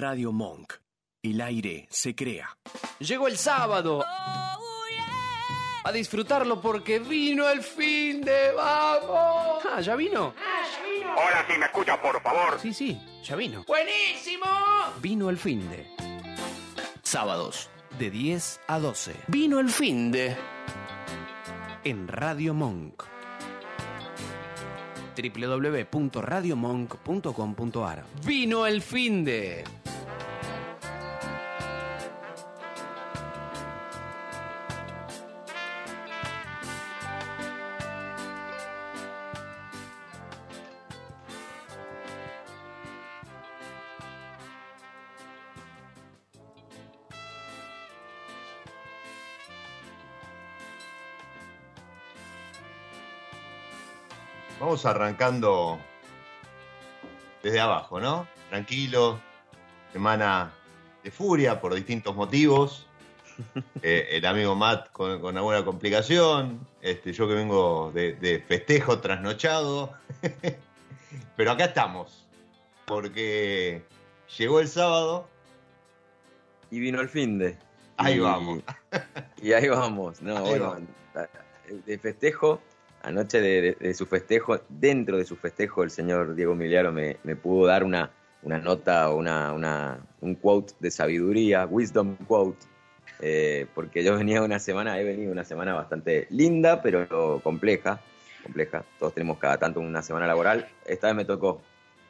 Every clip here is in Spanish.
Radio Monk. El aire se crea. Llegó el sábado. A disfrutarlo porque vino el fin de vamos. Ah, ¿ya vino? Hola, si me escucha, por favor. Sí, sí, ya vino. ¡Buenísimo! Vino el fin de. Sábados, de 10 a 12. Vino el fin de. En Radio Monk. www.radiomonk.com.ar Vino el fin de. Vamos arrancando desde abajo, ¿no? Tranquilo, semana de furia por distintos motivos. Eh, el amigo Matt con, con alguna complicación, este, yo que vengo de, de festejo trasnochado. Pero acá estamos, porque llegó el sábado. Y vino el fin de. Ahí Y- vamos. Y ahí vamos. No, Ahí bueno, de festejo, anoche de, de- de su festejo, dentro de su festejo, el señor Diego Miliaro me, me pudo dar una, una nota o una, una- un quote de sabiduría, wisdom quote, eh, porque yo venía una semana, he venido una semana bastante linda, pero compleja, compleja. Todos tenemos cada tanto una semana laboral. Esta vez me tocó,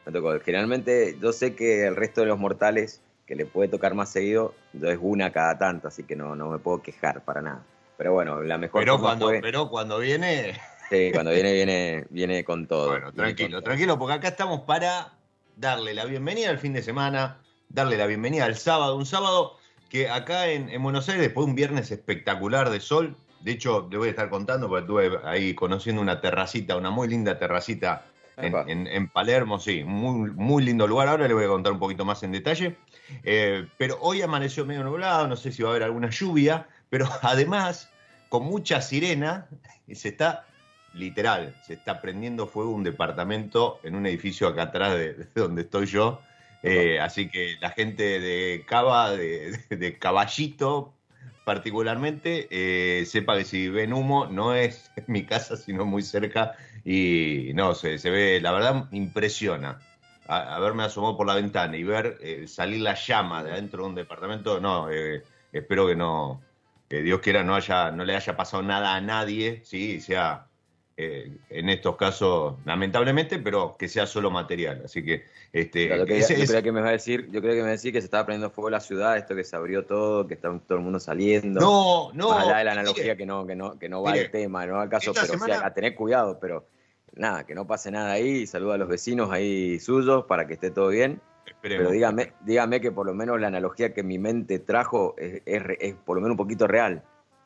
me tocó. Generalmente yo sé que el resto de los mortales que le puede tocar más seguido, yo es una cada tanto, así que no, no me puedo quejar para nada. Pero bueno, la mejor Pero forma cuando, fue- pero cuando viene, sí, cuando viene, viene, viene con todo. Bueno, tranquilo, todo. tranquilo, porque acá estamos para darle la bienvenida al fin de semana, darle la bienvenida al sábado, un sábado que acá en, en Buenos Aires, después de un viernes espectacular de sol, de hecho, le voy a estar contando, porque estuve ahí conociendo una terracita, una muy linda terracita en, Epa. en- en Palermo, sí, muy, muy lindo lugar, ahora le voy a contar un poquito más en detalle, Eh, pero hoy amaneció medio nublado, no sé si va a haber alguna lluvia, pero además, con mucha sirena, se está literal, se está prendiendo fuego un departamento en un edificio acá atrás de, de donde estoy yo. Eh, así que la gente de Cava, de, de Caballito particularmente, eh, sepa que si ven humo, no es en mi casa, sino muy cerca. Y no, se, se ve, la verdad, impresiona. A- haberme asomado por la ventana y ver eh, salir la llama de adentro de un departamento, no, espero que no, que Dios quiera no haya, no le haya pasado nada a nadie, sí, sea eh, en estos casos, lamentablemente, pero que sea solo material. Así que este, Claro, ese yo creía que me va a decir, yo creo que me va a decir que se estaba prendiendo fuego la ciudad, esto que se abrió todo, que está todo el mundo saliendo. no, no. Más allá de la analogía mire, que no, que no, que no va Mire, al tema, no va al caso, pero semana- a, a tener cuidado, pero nada, que no pase nada ahí, saluda a los vecinos ahí suyos para que esté todo bien. esperemos. Pero dígame, dígame que por lo menos la analogía que mi mente trajo es, es es por lo menos un poquito real.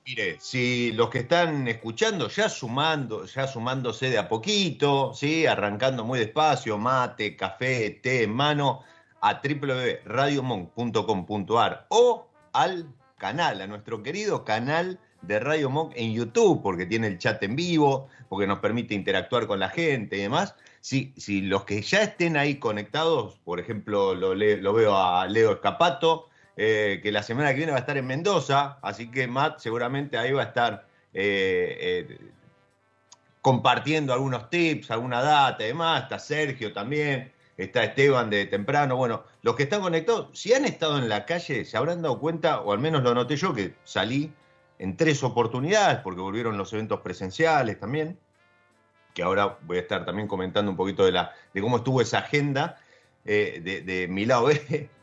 Mire, si los que están escuchando, ya sumando, ya sumándose de a poquito, ¿sí? arrancando muy despacio, mate, café, té en mano, a www.radiomonk.com.ar o al canal, a nuestro querido canal de Radio Monk en YouTube, porque tiene el chat en vivo, porque nos permite interactuar con la gente y demás. Si, si los que ya estén ahí conectados, por ejemplo, lo, lo veo a Leo Escapato, eh, que la semana que viene va a estar en Mendoza, así que Matt seguramente ahí va a estar eh, eh, compartiendo algunos tips, alguna data y demás, está Sergio también, está Esteban de temprano, bueno, los que están conectados, si han estado en la calle, se habrán dado cuenta, o al menos lo noté yo, que salí en tres oportunidades, porque volvieron los eventos presenciales también, que ahora voy a estar también comentando un poquito de, cómo estuvo esa agenda de, de mi lado B,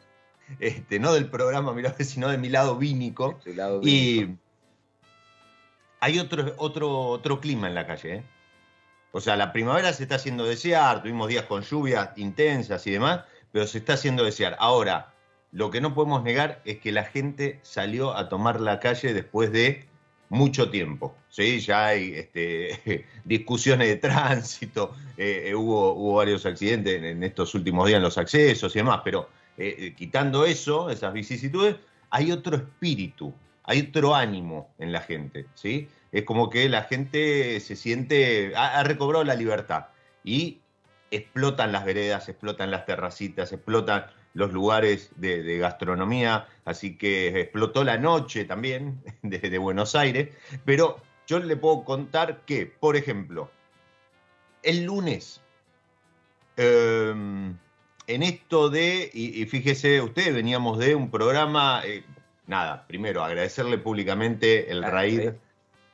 este, no del programa mi lado B, sino de mi lado vínico. De Y hay otro, otro, otro clima en la calle. ¿eh? O sea, la primavera se está haciendo desear, tuvimos días con lluvias intensas y demás, pero se está haciendo desear. Ahora, lo que no podemos negar es que la gente salió a tomar la calle después de mucho tiempo. ¿sí? Ya hay este, discusiones de tránsito, eh, eh, hubo, hubo varios accidentes en, en estos últimos días en los accesos y demás, pero eh, eh, quitando eso, esas vicisitudes, hay otro espíritu, hay otro ánimo en la gente, ¿sí? Es como que la gente se siente, ha, recobrado la libertad y explotan las veredas, explotan las terracitas, explotan los lugares de, gastronomía, así que explotó la noche también desde Buenos Aires, pero yo le puedo contar que, por ejemplo, el lunes, em, en esto de, y, fíjese usted, veníamos de un programa, eh, nada, primero agradecerle públicamente el raíz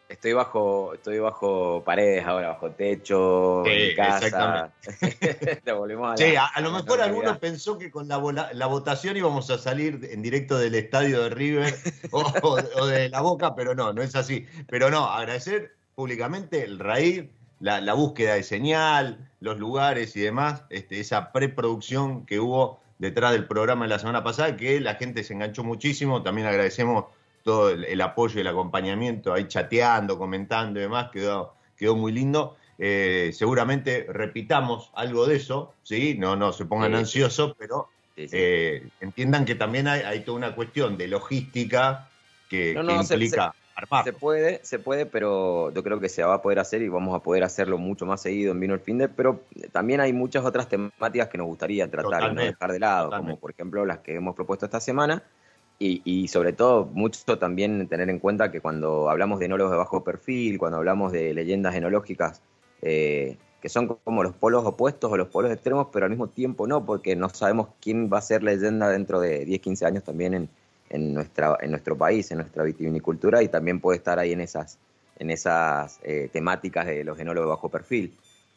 Estoy bajo, estoy bajo paredes ahora, bajo techo, en casa. Exactamente. a, sí, a, lo mejor alguno pensó que con la, votación íbamos a salir en directo del estadio de River o, de la Boca, pero no, no es así. Pero no, agradecer públicamente el raíz, la, búsqueda de señal, los lugares y demás, este, esa preproducción que hubo detrás del programa de la semana pasada, que la gente se enganchó muchísimo. También agradecemos todo el, apoyo y el acompañamiento, ahí chateando, comentando y demás, quedó, quedó muy lindo. Eh, seguramente repitamos algo de eso, ¿sí? No, no se pongan ansiosos, pero eh, entiendan que también hay, toda una cuestión de logística que, implica se, Se puede, se puede, pero yo creo que se va a poder hacer y vamos a poder hacerlo mucho más seguido en Vino el Finde, pero también hay muchas otras temáticas que nos gustaría tratar y no dejar de lado, como por ejemplo las que hemos propuesto esta semana, y, sobre todo, mucho también tener en cuenta que cuando hablamos de enólogos de bajo perfil, cuando hablamos de leyendas enológicas, eh, que son como los polos opuestos o los polos extremos, pero al mismo tiempo no, porque no sabemos quién va a ser leyenda dentro de 10, 15 años también en, en, nuestra, en nuestro país, en nuestra vitivinicultura, y también puede estar ahí en esas, en esas eh, temáticas de los enólogos de bajo perfil.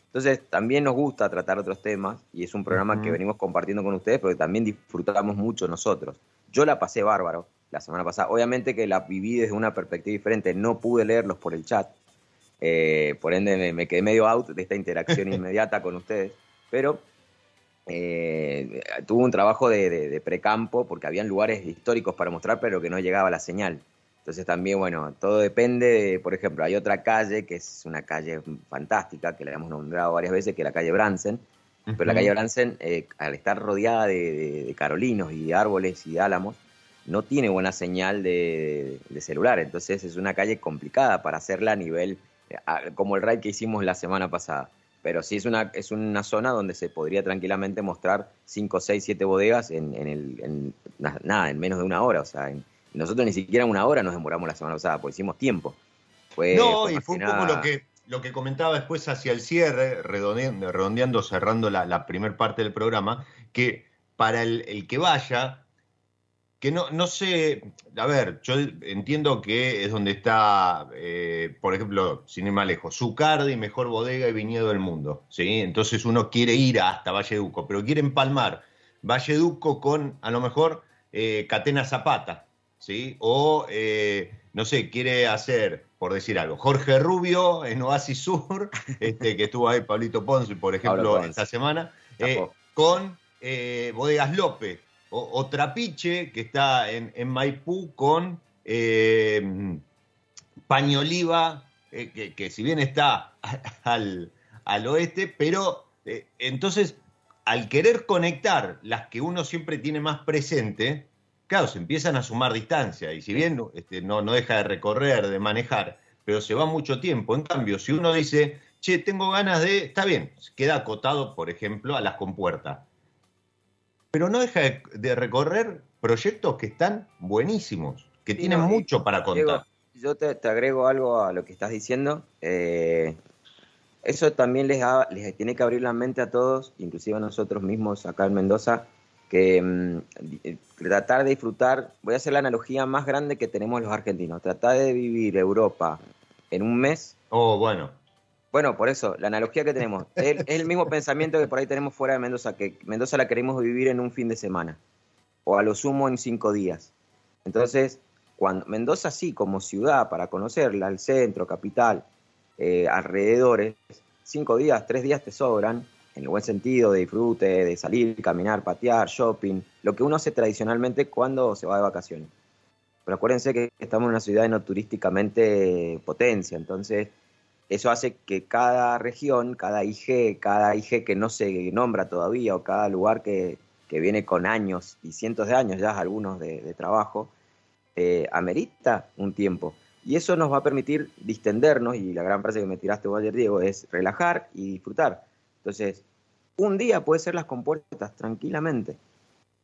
Entonces, también nos gusta tratar otros temas, y es un programa que venimos compartiendo con ustedes, porque también disfrutamos mucho nosotros. Yo la pasé bárbaro la semana pasada. Obviamente que la viví desde una perspectiva diferente. No pude leerlos por el chat. Eh, por ende me, quedé medio out de esta interacción inmediata con ustedes. Pero eh, tuve un trabajo de, precampo porque habían lugares históricos para mostrar, pero que no llegaba la señal. Entonces también, bueno, todo depende, por ejemplo, hay otra calle que es una calle fantástica, que la hemos nombrado varias veces, que es la calle Bransen, pero la calle Bransen, eh, al estar rodeada de, carolinos y de árboles y de álamos, no tiene buena señal de, celular. Entonces es una calle complicada para hacerla a nivel, eh, como el raid que hicimos la semana pasada. Pero sí es una, es una zona donde se podría tranquilamente mostrar 5, 6, 7 bodegas en, el, nada, en menos de una hora. O sea, nosotros ni siquiera una hora nos demoramos la semana pasada, porque hicimos tiempo. no, y fue un poco lo que, lo que comentaba después hacia el cierre, redondeando, cerrando la, la primera parte del programa, que para el, que vaya, que no, no sé, a ver, yo entiendo que es donde está, eh, por ejemplo, sin ir más lejos, Zucardi, mejor bodega y viñedo del mundo, ¿sí? Entonces uno quiere ir hasta Valleduco, pero quiere empalmar Valleduco con, a lo mejor, eh, Catena Zapata, ¿sí? O, eh, no sé, quiere hacer por decir algo. Jorge Rubio en Oasis Sur, este, que estuvo ahí Pablito Ponce, por ejemplo, esta semana, con Bodegas López, o, Trapiche, que está en, Maipú, con eh, Pañoliva, que, que, si bien está al, al oeste, pero entonces al querer conectar las que uno siempre tiene más presente, claro, se empiezan a sumar distancia y si bien este, no, no deja de recorrer, de manejar, pero se va mucho tiempo. En cambio, si uno dice, che, tengo ganas de, está bien, queda acotado, por ejemplo, a las compuertas. Pero no deja de, recorrer proyectos que están buenísimos, que tienen mucho para contar. yo te, agrego algo a lo que estás diciendo. Eh, eso también les, les tiene que abrir la mente a todos, inclusive a nosotros mismos acá en Mendoza, que mm, tratar de disfrutar, voy a hacer la analogía más grande que tenemos los argentinos, tratar de vivir Europa en un mes. Oh, bueno. Bueno, por eso, la analogía que tenemos, es, el mismo pensamiento que por ahí tenemos fuera de Mendoza, que Mendoza la queremos vivir en un fin de semana, o a lo sumo en cinco días. Entonces, cuando Mendoza sí, como ciudad, para conocerla, el centro, capital, eh, alrededores, cinco días, tres días te sobran, en el buen sentido de disfrute, de salir, caminar, patear, shopping, lo que uno hace tradicionalmente cuando se va de vacaciones. Pero acuérdense que estamos en una ciudad no turísticamente potencia, entonces eso hace que cada región, cada IG, cada IG que no se nombra todavía o cada lugar que, viene con años y cientos de años ya algunos de, trabajo, eh, amerita un tiempo. Y eso nos va a permitir distendernos, y la gran frase que me tiraste vos ayer, Diego, es relajar y disfrutar. Entonces, un día puede ser las compuertas tranquilamente.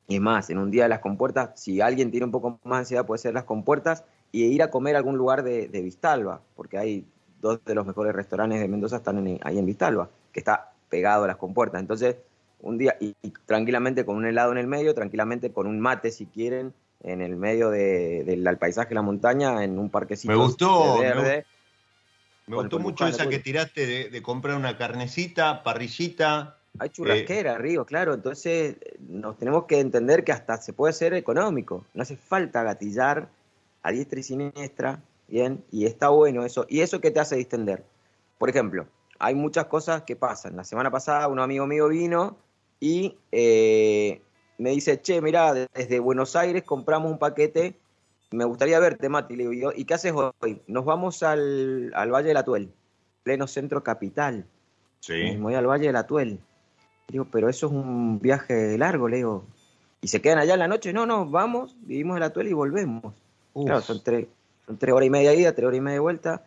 Y más, en un día de las compuertas, si alguien tiene un poco más de ansiedad, puede ser las compuertas y ir a comer a algún lugar de, Vistalba, porque hay dos de los mejores restaurantes de Mendoza están ahí en Vistalba, que está pegado a las compuertas. Entonces, un día, y, tranquilamente con un helado en el medio, tranquilamente con un mate si quieren, en el medio del paisaje de la montaña, en un parquecito me gustó, verde. Me, gustó mucho esa que tiraste de, comprar una carnecita, parrillita. Hay churrasquera, Río, claro. Entonces nos tenemos que entender que hasta se puede ser económico. No hace falta gatillar a diestra y siniestra, ¿bien? Y está bueno eso. ¿Y eso qué te hace distender? Por ejemplo, hay muchas cosas que pasan. La semana pasada un amigo mío vino y eh, me dice, che, mira, desde Buenos Aires compramos un paquete, me gustaría verte, Mati. Le digo, ¿y qué haces hoy? Nos vamos al, Valle del Atuel, pleno centro capital. Sí. Me voy al Valle del Atuel. Digo, pero eso es un viaje largo, le digo. ¿Y se quedan allá en la noche? No, no, vamos, vivimos el Atuel y volvemos. Claro, son tres, son tres horas y media ida, tres horas y media de vuelta.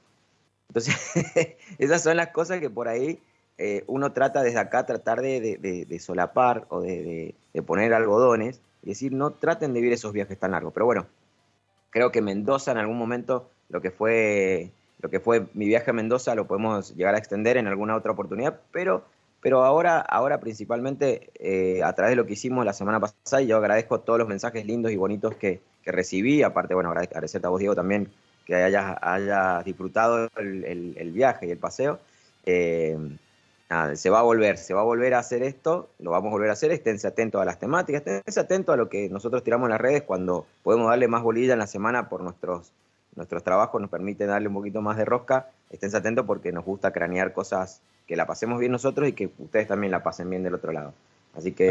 Entonces, esas son las cosas que por ahí eh, uno trata desde acá, tratar de, solapar o de, poner algodones y decir, no traten de vivir esos viajes tan largos. Pero bueno, creo que Mendoza en algún momento, lo que fue, lo que fue mi viaje a Mendoza, lo podemos llegar a extender en alguna otra oportunidad, pero, pero ahora, ahora principalmente eh, a través de lo que hicimos la semana pasada, y yo agradezco todos los mensajes lindos y bonitos que, recibí, aparte, bueno, agradecerte a vos, Diego, también que hayas, disfrutado el, viaje y el paseo. Eh, se va a volver, se va a volver a hacer esto, lo vamos a volver a hacer, esténse atentos a las temáticas, esténse atentos a lo que nosotros tiramos en las redes cuando podemos darle más bolilla en la semana por nuestros, nuestros trabajos, nos permite darle un poquito más de rosca, esténse atentos porque nos gusta cranear cosas que la pasemos bien nosotros y que ustedes también la pasen bien del otro lado. Así que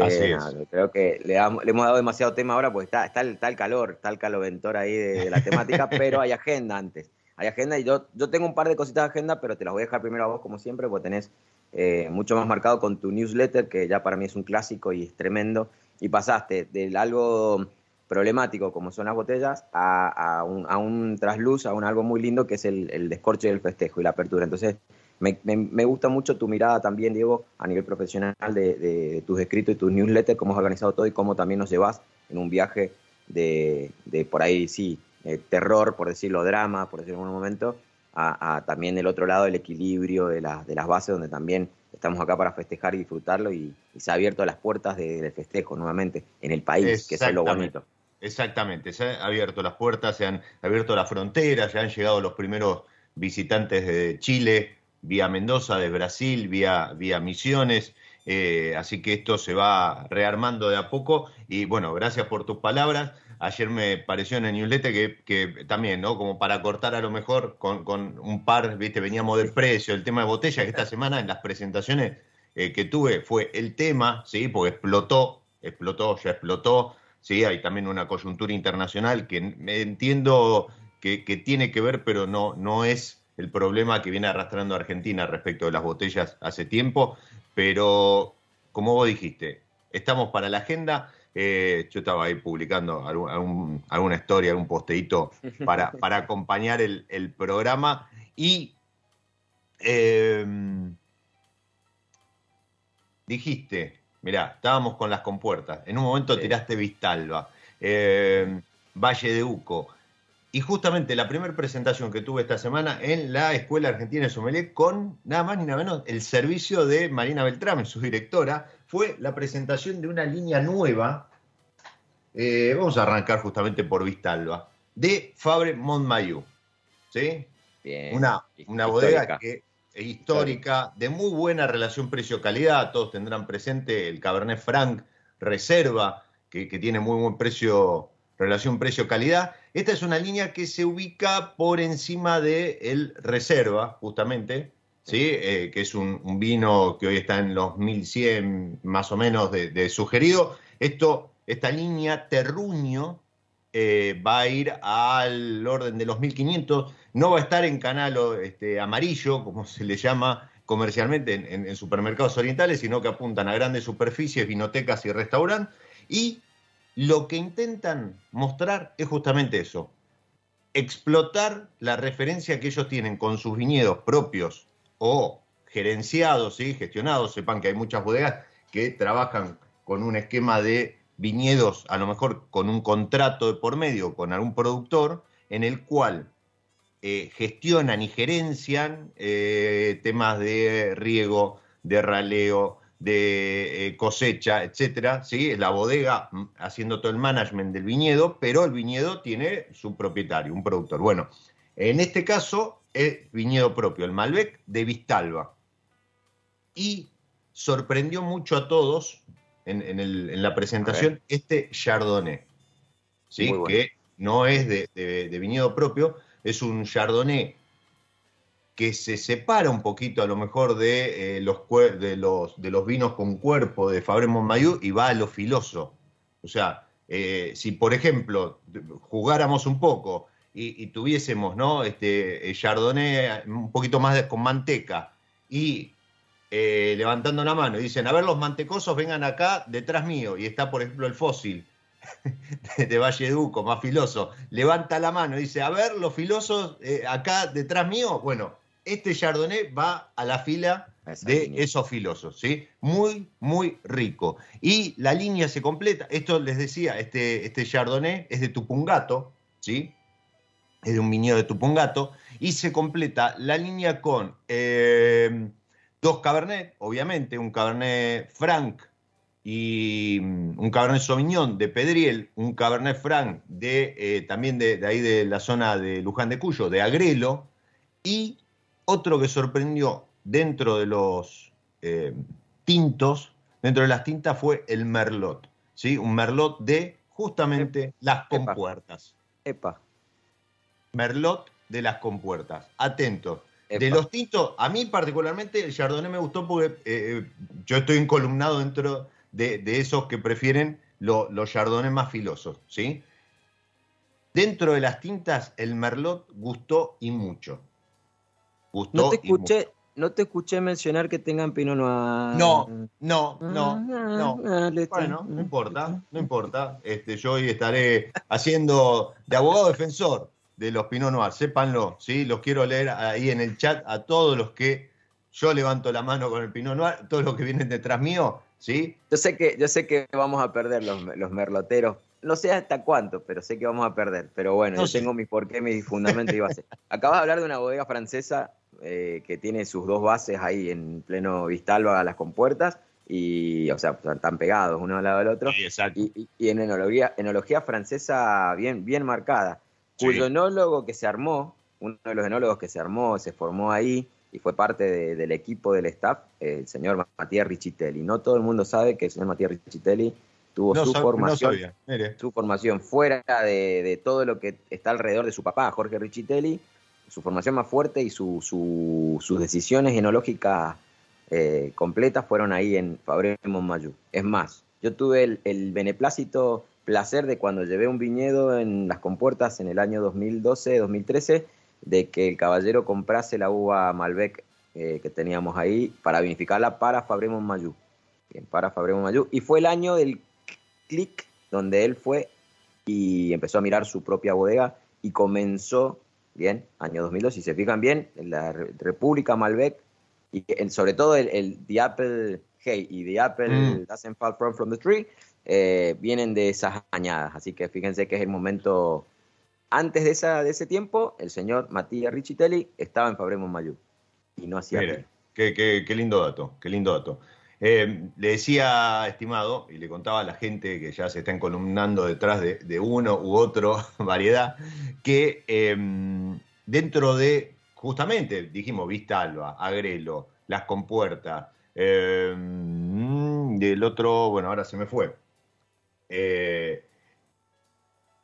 creo que le, hemos dado demasiado tema ahora porque está, está, el, el calor, está el caloventor ahí de, la temática, pero hay agenda antes. Hay agenda y yo, yo tengo un par de cositas de agenda, pero te las voy a dejar primero a vos como siempre porque tenés eh, mucho más marcado con tu newsletter, que ya para mí es un clásico y es tremendo, y pasaste de algo problemático como son las botellas a, un, a un trasluz, a un algo muy lindo que es el, el descorche del festejo y la apertura. Entonces, me, me, gusta mucho tu mirada también, Diego, a nivel profesional de, tus escritos y tus newsletters, cómo has organizado todo y cómo también nos llevas en un viaje de, de por ahí, sí, eh, terror, por decirlo, drama, por decirlo en un momento, a, también el otro lado, el equilibrio de, de las bases, donde también estamos acá para festejar y disfrutarlo y, se ha abierto las puertas del festejo nuevamente en el país, que es lo bonito. Exactamente, se han abierto las puertas, se han abierto las fronteras, ya han llegado los primeros visitantes de Chile, vía Mendoza, de Brasil, vía, vía Misiones, eh, así que esto se va rearmando de a poco y bueno, gracias por tus palabras. Ayer me pareció en el newsletter que, que también, ¿no? Como para cortar a lo mejor con, con, un par, viste, veníamos del precio, el tema de botella, que esta semana en las presentaciones eh, que tuve fue el tema, ¿sí? Porque explotó, explotó, ya explotó, ¿sí? Hay también una coyuntura internacional que entiendo que, que tiene que ver, pero no, no es el problema que viene arrastrando Argentina respecto de las botellas hace tiempo, pero como vos dijiste, estamos para la agenda eh, yo estaba ahí publicando alguna historia, algún posteito para, para acompañar el, programa. Y em, dijiste, mirá, estábamos con las compuertas. En un momento tiraste Vistalba, em, Valle de Uco. Y justamente la primera presentación que tuve esta semana en la Escuela Argentina de Sommelier con nada más ni nada menos el servicio de Marina Beltrame, su directora, fue la presentación de una línea nueva. Eh, vamos a arrancar justamente por Vistalba, de Fabre Montmayou. ¿Sí? una, una bodega que es histórica, de muy buena relación precio-calidad. Todos tendrán presente el Cabernet Franc Reserva, que, tiene muy buen precio, relación precio-calidad. Esta es una línea que se ubica por encima del el Reserva, justamente, ¿sí? Eh, que es un, vino que hoy está en los 1100 más o menos de, sugerido. Esto, esta línea Terruño eh, va a ir al orden de los 1500, no va a estar en canal este, amarillo, como se le llama comercialmente en, supermercados orientales, sino que apuntan a grandes superficies, vinotecas y restaurantes. Y lo que intentan mostrar es justamente eso, explotar la referencia que ellos tienen con sus viñedos propios o gerenciados y gestionados. Sepan que hay muchas bodegas que trabajan con un esquema de viñedos, a lo mejor con un contrato de por medio con algún productor, en el cual eh, gestionan y gerencian eh, temas de riego, de raleo, de eh, cosecha, etcétera, ¿sí? La bodega mm, haciendo todo el management del viñedo, pero el viñedo tiene su propietario, un productor. Bueno, en este caso es viñedo propio, el Malbec de Vistalba. Y sorprendió mucho a todos en, la presentación este Chardonnay, ¿sí? que no es de, viñedo propio, es un Chardonnay que se separa un poquito a lo mejor de, eh, los, de, los, de los vinos con cuerpo de Fabre Montmayou y va a lo filoso. O sea, eh, si por ejemplo jugáramos un poco y, tuviésemos ¿no? este, Chardonnay un poquito más con manteca y eh, levantando la mano y dicen, a ver los mantecosos vengan acá detrás mío, y está por ejemplo el fósil de Valle Duco, más filoso, levanta la mano y dice, a ver los filosos eh, acá detrás mío, bueno, este Chardonnay va a la fila de esos filosos, ¿sí? Muy, muy rico. Y la línea se completa, esto les decía, este, este Chardonnay es de Tupungato, ¿sí? Es de un viñedo de Tupungato, y se completa la línea con... Eh, Dos Cabernet, obviamente, un Cabernet Franc y mm, un Cabernet Sauvignon de Pedriel, un Cabernet Franc de, eh, también de, ahí de la zona de Luján de Cuyo, de Agrelo, y otro que sorprendió dentro de los eh, tintos, dentro de las tintas fue el Merlot, ¿sí? un Merlot de justamente las compuertas. Epa. Merlot de las compuertas. Atentos, de los tintos, a mí particularmente el Chardonnay me gustó porque eh, eh, yo estoy encolumnado dentro de, esos que prefieren los Chardonnays más filosos, ¿sí? Dentro de las tintas, el Merlot gustó y mucho. Gustó no te escuché, No te escuché mencionar que tengan Pinot Noir. No, no, no, ah, no. Ah, bueno, no importa, no importa. Este, yo hoy estaré haciendo de abogado defensor de los Pinot Noir, sépanlo, ¿sí? Los quiero leer ahí en el chat a todos los que yo levanto la mano con el Pinot Noir, todos los que vienen detrás mío, ¿sí? Yo sé que, yo sé que vamos a perder los, merloteros, no sé hasta cuánto, pero sé que vamos a perder. Pero bueno, yo tengo mis porqué, mis fundamentos y bases. Acabas de hablar de una bodega francesa eh, que tiene sus dos bases ahí en pleno Vistalba a las compuertas y, o sea, están pegados uno al lado del otro. y, y, en enología, enología francesa bien, bien marcada cuyo enólogo que se armó, uno de los enólogos que se armó, se formó ahí y fue parte del equipo del staff, el señor Matías Richitelli. No todo el mundo sabe que el señor Matías Richitelli tuvo su, formación, su formación fuera de, todo lo que está alrededor de su papá, Jorge Richitelli, su formación más fuerte y sus decisiones enológicas eh, completas fueron ahí en Fabre Montmayou. Es más, yo tuve el, beneplácito placer de cuando llevé un viñedo en las compuertas en el año 2012-2013, de que el caballero comprase la uva Malbec eh, que teníamos ahí para vinificarla para Fabremos Mayú. Bien, para Mayú. Y fue el año del clic donde él fue y empezó a mirar su propia bodega y comenzó, bien, año 2002, si se fijan bien, en la República Malbec y sobre todo el, el The Apple Hey y The Apple mm. Doesn't Fall From, from the Tree, eh, vienen de esas añadas. Así que fíjense que es el momento. Antes de, esa, de ese tiempo, el señor Matías Richitelli estaba en Fabremos Mayú y no hacía qué, qué, lindo dato, qué lindo dato. Eh, le decía, estimado, y le contaba a la gente que ya se está encolumnando detrás de, uno u otro variedad, que em, dentro de, justamente, dijimos Vista Alba, Agrelo, Las Compuertas, em, del otro, bueno, ahora se me fue, eh,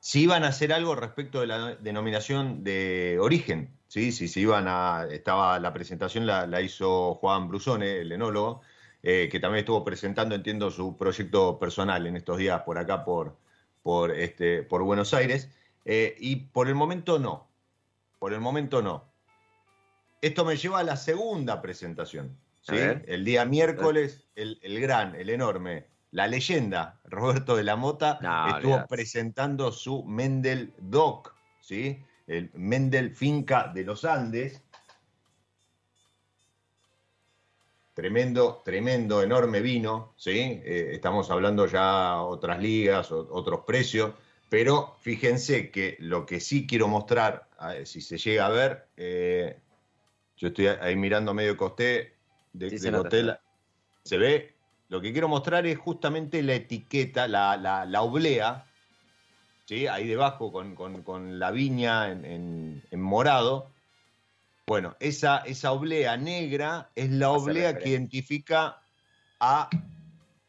si iban a hacer algo respecto de la denominación de origen, ¿sí? si se iban a, estaba la presentación la, hizo Juan Brusone, el enólogo, eh, que también estuvo presentando, entiendo, su proyecto personal en estos días por acá, por, por, este, por Buenos Aires, eh, y por el momento no, por el momento no. Esto me lleva a la segunda presentación, ¿sí? El día miércoles, el, el gran, el enorme la leyenda Roberto de la Mota estuvo presentando su Mendel Doc, ¿sí? el Mendel Finca de los Andes. tremendo, tremendo, enorme vino, ¿sí? Eh, estamos hablando ya otras ligas, otros precios, pero fíjense que lo que sí quiero mostrar, si se llega a ver, eh, yo estoy ahí mirando medio costé del hotel, se ve, lo que quiero mostrar es justamente la etiqueta, la, la, oblea, ¿sí? ahí debajo con, la viña en, morado. Bueno, esa, esa oblea negra es la oblea que identifica a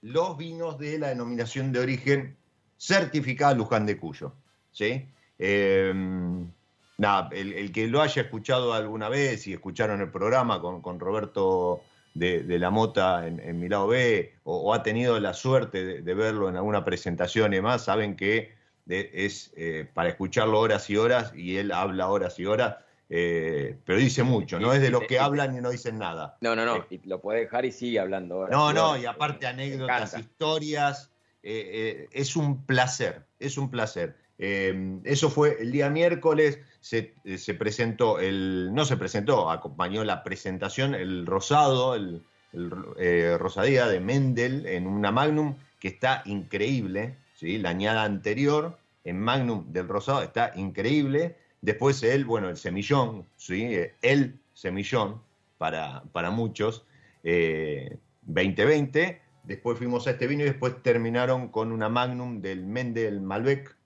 los vinos de la denominación de origen certificada Luján de Cuyo. ¿sí? Em, nada, el, que lo haya escuchado alguna vez y escucharon el programa con, con Roberto de, la mota en, mi lado B o, ha tenido la suerte de, verlo en alguna presentación y demás, saben que es eh, para escucharlo horas y horas y él habla horas y horas, eh, pero dice mucho, no es de los que hablan y no dicen nada. No, no, no, eh, y lo puede dejar y sigue hablando. no, no, y aparte anécdotas, historias, es un placer, es un placer. eso fue el día miércoles, eh, se, presentó, el, no se presentó, acompañó la presentación el Rosado, el, eh, Rosadía de Mendel en una Magnum que está increíble, ¿sí? la añada anterior en Magnum del Rosado está increíble. Después él, bueno, el semillón, ¿sí? Eh, el semillón para, para muchos, 2020. Después fuimos a este vino y después terminaron con una Magnum del Mendel Malbec.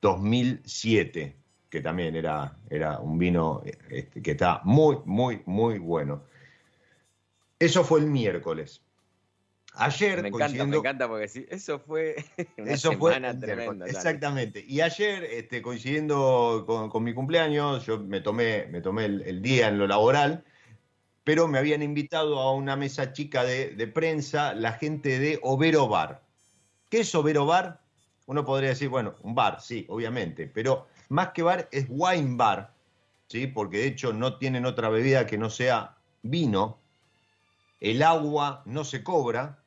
2007, que también era, era un vino este, que está muy, muy, muy bueno. Eso fue el miércoles. Ayer, me encanta, me encanta porque sí, eso fue una semana tremenda. Exactamente. Y ayer, este, coincidiendo con, mi cumpleaños, yo me tomé, me tomé el, día en lo laboral, pero me habían invitado a una mesa chica de, prensa la gente de Overo Bar. ¿Qué es Overo Bar? uno podría decir, bueno, un bar, sí, obviamente, pero más que bar es wine bar, ¿sí? porque de hecho no tienen otra bebida que no sea vino. El agua no se cobra,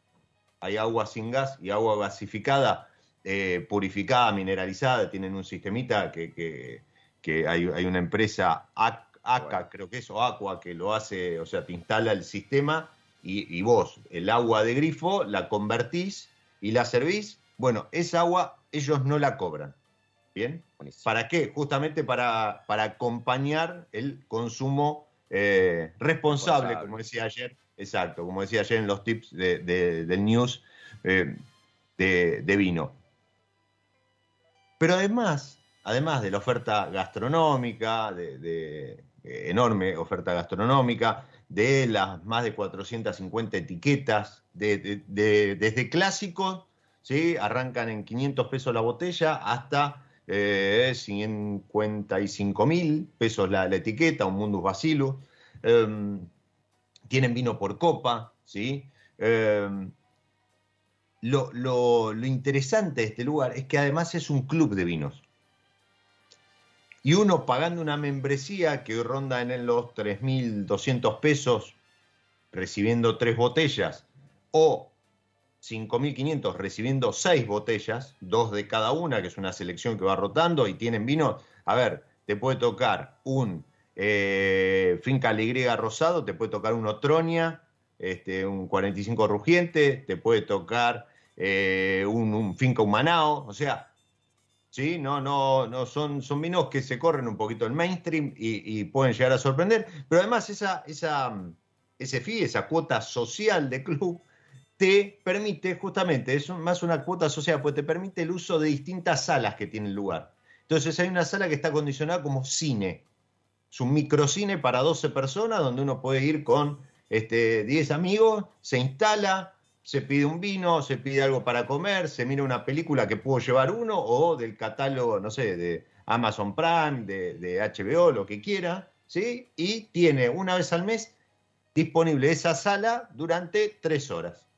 hay agua sin gas y agua gasificada, eh, purificada, mineralizada, tienen un sistemita que, hay, una empresa, ACA, creo que es, o Aqua, que lo hace, o sea, te instala el sistema y, y vos el agua de grifo la convertís y la servís bueno, esa agua ellos no la cobran. ¿Bien? ¿Para qué? Justamente para, para acompañar el consumo eh, responsable, como decía ayer, exacto, como decía ayer en los tips de, del news eh, de, vino. Pero además, además de la oferta gastronómica, de, enorme oferta gastronómica, de las más de 450 etiquetas, desde clásicos ¿sí? Arrancan en 500 pesos la botella hasta eh, 55 mil pesos la, etiqueta, un Mundus Bacillus. Em, tienen vino por copa, ¿sí? Em, lo, interesante de este lugar es que además es un club de vinos. Y uno pagando una membresía que ronda en los 3.200 pesos, recibiendo tres botellas, o 5.500 recibiendo seis botellas, dos de cada una, que es una selección que va rotando y tienen vino. A ver, te puede tocar un eh, Finca Alegría rosado, te puede tocar un Otronia, este, un 45 rugiente, te puede tocar eh, un, Finca Humanao, o sea, ¿sí? No, no, no, son, son vinos que se corren un poquito el mainstream y, pueden llegar a sorprender, pero además esa, esa, ese fee, esa cuota social de club, te permite justamente, es más una cuota social, pues te permite el uso de distintas salas que tiene el lugar. Entonces hay una sala que está condicionada como cine. Es un microcine para 12 personas donde uno puede ir con este, 10 amigos, se instala, se pide un vino, se pide algo para comer, se mira una película que puedo llevar uno o del catálogo, no sé, de Amazon Prime, de, de HBO, lo que quiera, ¿sí? Y tiene una vez al mes disponible esa sala durante tres horas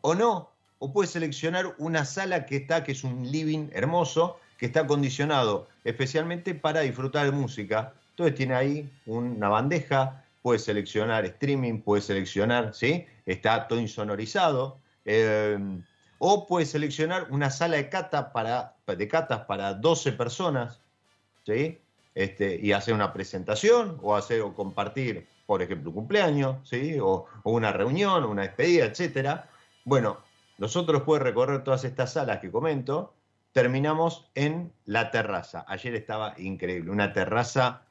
o no, o puede seleccionar una sala que está, que es un living hermoso, que está acondicionado especialmente para disfrutar de música. Entonces tiene ahí una bandeja, puede seleccionar streaming, puede seleccionar, ¿sí? Está todo insonorizado. Eh, o puede seleccionar una sala de, cata para, de catas para 12 personas, ¿sí? este, y hacer una presentación o hacer o compartir, por ejemplo, un cumpleaños, ¿sí? o, una reunión, una despedida, etcétera. Bueno, nosotros después de recorrer todas estas salas que comento, terminamos en la terraza. Ayer estaba increíble, una terraza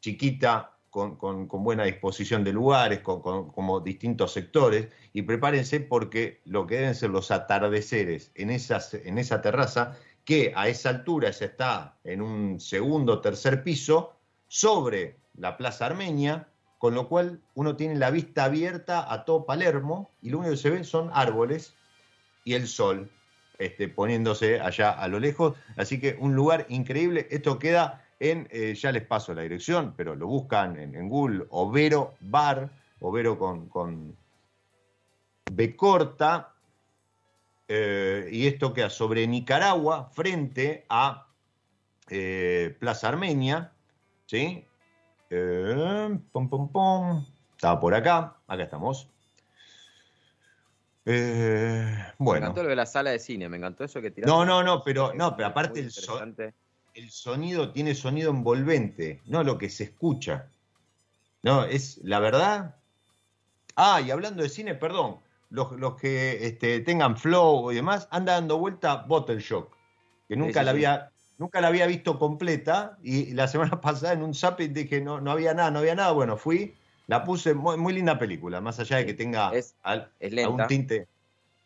chiquita, con, buena disposición de lugares, con, como distintos sectores, y prepárense porque lo que deben ser los atardeceres en, en esa terraza, que a esa altura se está en un segundo o tercer piso, sobre la Plaza Armenia, con lo cual uno tiene la vista abierta a todo Palermo y lo único que se ve son árboles y el sol este, poniéndose allá a lo lejos. Así que un lugar increíble. Esto queda en, eh, ya les paso la dirección, pero lo buscan en, Google, Overo Bar, Overo con, con B corta. Eh, y esto queda sobre Nicaragua, frente a eh, Plaza Armenia. ¿Sí? pum, pum, pum. Estaba por acá, acá estamos. Bueno. Me encantó lo de la sala de cine, me encantó eso que tiraste. No, no, no, pero, no, pero aparte el, el sonido tiene sonido envolvente, no lo que se escucha. No, es la verdad. Ah, y hablando de cine, perdón, los, que este, tengan flow y demás, anda dando vuelta Bottle Shock, que nunca la había, nunca la había visto completa, y la semana pasada en un zapping dije no, no había nada, no había nada, bueno, fui la puse, muy, muy linda película, más allá de que tenga es, algún tinte.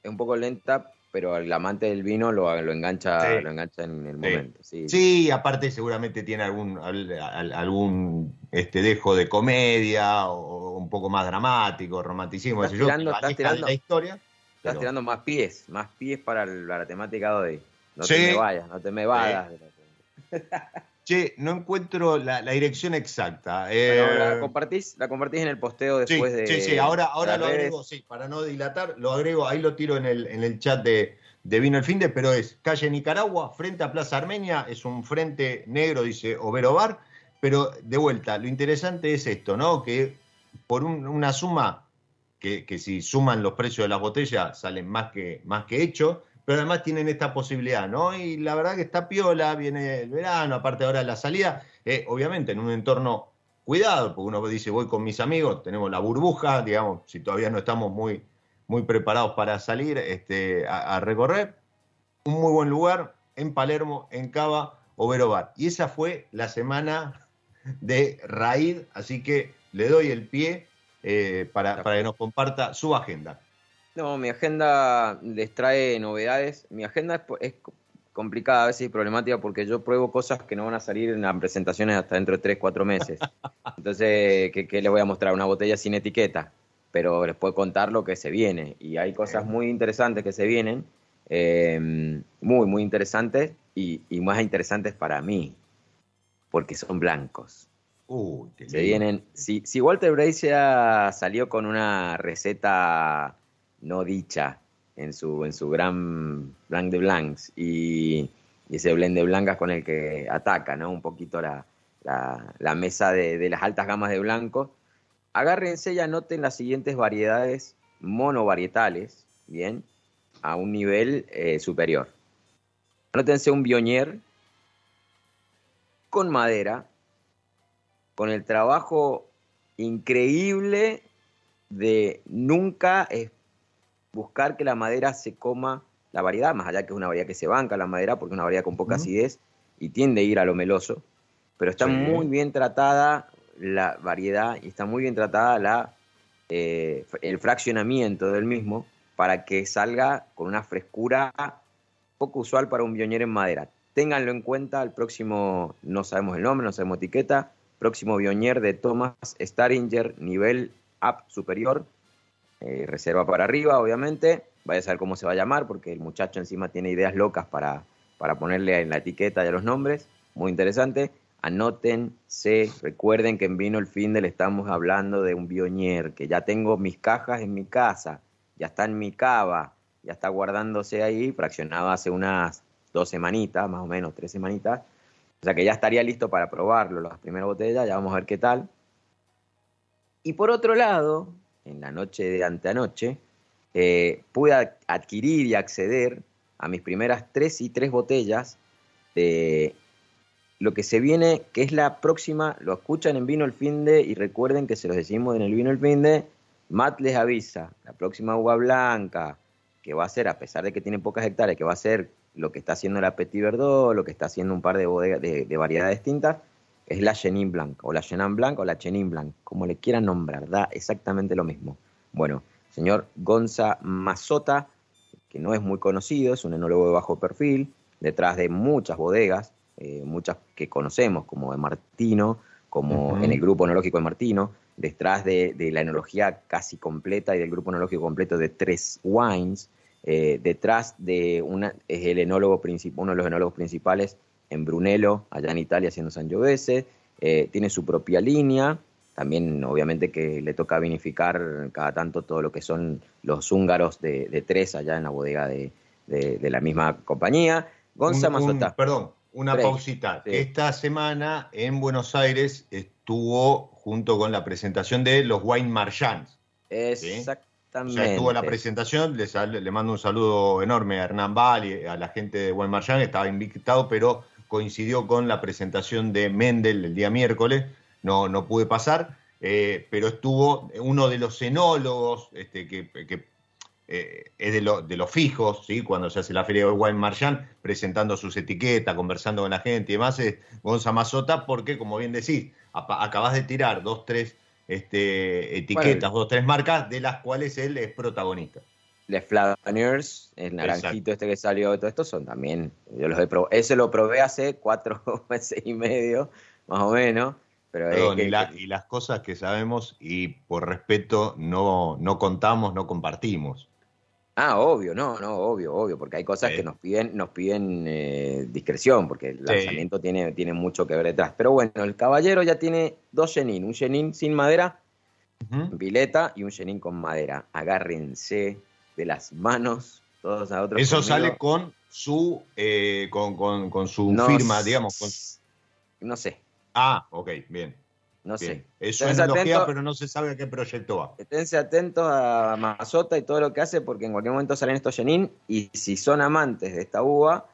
Es un poco lenta, pero el amante del vino lo, lo engancha, lo engancha en el momento. Sí. sí. aparte seguramente tiene algún, algún este, dejo de comedia o un poco más dramático, romanticismo. Estás tirando, estás tirando, la historia. Estás tirando más pies, más pies para la, temática de hoy. No te me vayas, no te me vayas. Che, no encuentro la, dirección exacta. ¿la, eh, compartís, ¿La compartís en el posteo después de.? Sí, sí, ahora, ahora lo agrego, sí, para no dilatar, lo agrego, ahí lo tiro en el, en el chat de, de Vino el Finde, pero es calle Nicaragua, frente a Plaza Armenia, es un frente negro, dice Overo Bar, pero de vuelta, lo interesante es esto, ¿no? Que por una suma, que, que, si suman los precios de las botellas, salen más que, más que hecho, pero además tienen esta posibilidad, ¿no? Y la verdad que está piola, viene el verano, aparte ahora la salida, eh, obviamente en un entorno cuidado, porque uno dice voy con mis amigos, tenemos la burbuja, digamos, si todavía no estamos muy, muy preparados para salir este, a, recorrer, un muy buen lugar en Palermo, en Cava, Overo Bar. Y esa fue la semana de Raid, así que le doy el pie eh, para, para que nos comparta su agenda. No, mi agenda les trae novedades. Mi agenda es, complicada a veces y problemática porque yo pruebo cosas que no van a salir en las presentaciones hasta dentro de 3, 4 meses. Entonces, ¿qué, les voy a mostrar? Una botella sin etiqueta, pero les puedo contar lo que se viene. Y hay cosas muy interesantes que se vienen, em, muy, muy interesantes y, más interesantes para mí, porque son blancos. se vienen. Si, si Walter Bracia salió con una receta no dicha en su, en su gran blanc de blancs y, ese blend de blancas con el que ataca ¿no? un poquito la, la, mesa de, las altas gamas de blanco. Agárrense y anoten las siguientes variedades monovarietales, ¿bien? A un nivel eh, superior. Anótense un Bionier con madera, con el trabajo increíble de nunca buscar que la madera se coma la variedad, más allá que es una variedad que se banca la madera, porque es una variedad con poca acidez y tiende a ir a lo meloso, pero está muy bien tratada la variedad y está muy bien tratada la, eh, el fraccionamiento del mismo para que salga con una frescura poco usual para un bionier en madera. Ténganlo en cuenta, el próximo, no sabemos el nombre, no sabemos etiqueta, próximo bionier de Thomas Staringer, nivel up superior, eh, reserva para arriba, obviamente. Vaya a saber cómo se va a llamar, porque el muchacho encima tiene ideas locas para, para ponerle en la etiqueta y a los nombres. Muy interesante. Anótense, recuerden que en Vino el Fin le estamos hablando de un bionier, que ya tengo mis cajas en mi casa, ya está en mi cava, ya está guardándose ahí, fraccionado hace unas dos semanitas, más o menos, tres semanitas. O sea que ya estaría listo para probarlo, las primeras botellas, ya vamos a ver qué tal. Y por otro lado, en la noche de anteanoche, eh, pude adquirir y acceder a mis primeras tres y tres botellas de lo que se viene, que es la próxima, lo escuchan en Vino el Finde y recuerden que se los decimos en el Vino el Finde, Matt les avisa, la próxima uva blanca, que va a ser, a pesar de que tiene pocas hectáreas, que va a ser lo que está haciendo la Petit Verdot, lo que está haciendo un par de, bodegas, de, variedades distintas, es la Chenin Blanc, o la Chenin Blanc, o la Chenin Blanc, como le quieran nombrar, da exactamente lo mismo. Bueno, señor Gonza Mazota, que no es muy conocido, es un enólogo de bajo perfil, detrás de muchas bodegas, eh, muchas que conocemos, como de Martino, como en el grupo enológico de Martino, detrás de, la enología casi completa y del grupo enológico completo de Tres Wines, eh, detrás de una, es el enólogo uno de los enólogos principales en Brunello, allá en Italia haciendo Sangiovese, eh, tiene su propia línea, también obviamente que le toca vinificar cada tanto todo lo que son los húngaros de, Tres allá en la bodega de, la misma compañía. Gonza Mazota. Perdón, una pausita. Esta semana en Buenos Aires estuvo junto con la presentación de los Wine Marchands. Exactamente. Ya estuvo la presentación, le, mando un saludo enorme a Hernán Val y a la gente de Wine Marchand, estaba invitado, pero coincidió con la presentación de Mendel el día miércoles, no, no pude pasar, eh, pero estuvo uno de los enólogos este, que, que eh, es de, lo, de, los fijos, ¿sí? cuando se hace la feria de Wine Marchand, presentando sus etiquetas, conversando con la gente y demás, es Gonza Mazota, porque como bien decís, acabas de tirar dos, tres este, etiquetas, dos, tres marcas, de las cuales él es protagonista. Les Flavaniers, el naranjito este que salió de todo esto, son también, yo los he probado, ese lo probé hace cuatro meses y medio, más o menos, pero y, las cosas que sabemos y por respeto no, no contamos, no compartimos. Ah, obvio, no, no, obvio, obvio, porque hay cosas que nos piden, nos piden eh, discreción, porque el lanzamiento tiene, tiene mucho que ver detrás. Pero bueno, el caballero ya tiene dos Chenin, un Chenin sin madera, pileta, y un Chenin con madera. Agárrense de las manos todos a otros. Eso sale con su, eh, con, con, su firma, digamos. No sé. Ah, ok, bien. No sé. Es una analogía, pero no se sabe a qué proyecto va. Esténse atentos a Mazota y todo lo que hace, porque en cualquier momento salen estos Jenin, y si son amantes de esta uva,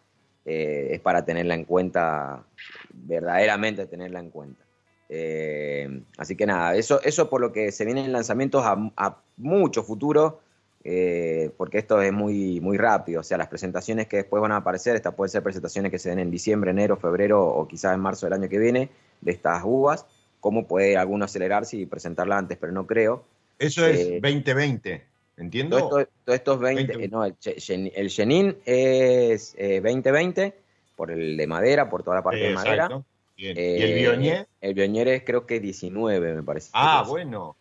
eh, es para tenerla en cuenta, verdaderamente tenerla en cuenta. Eh, así que nada, eso, eso por lo que se vienen lanzamientos a, mucho futuro, eh, porque esto es muy, muy rápido. O sea, las presentaciones que después van a aparecer, estas pueden ser presentaciones que se den en diciembre, enero, febrero o quizás en marzo del año que viene, de estas uvas cómo puede alguno acelerarse y presentarla antes, pero no creo. Eso es 2020, eh, ¿entiendo? Todo esto, es 20, no, el, el Chenin es 2020 eh, por el de madera, por toda la parte de madera. ¿Y el Bionier? Eh, el Bionier es creo que 19, me parece. Ah, bueno.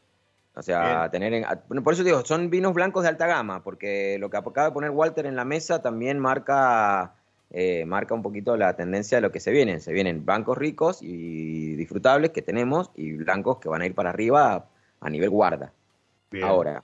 O sea, tener en, por eso digo, son vinos blancos de alta gama, porque lo que acaba de poner Walter en la mesa también marca eh, marca un poquito la tendencia de lo que se vienen. Se vienen blancos ricos y disfrutables que tenemos y blancos que van a ir para arriba a, nivel guarda. Ahora.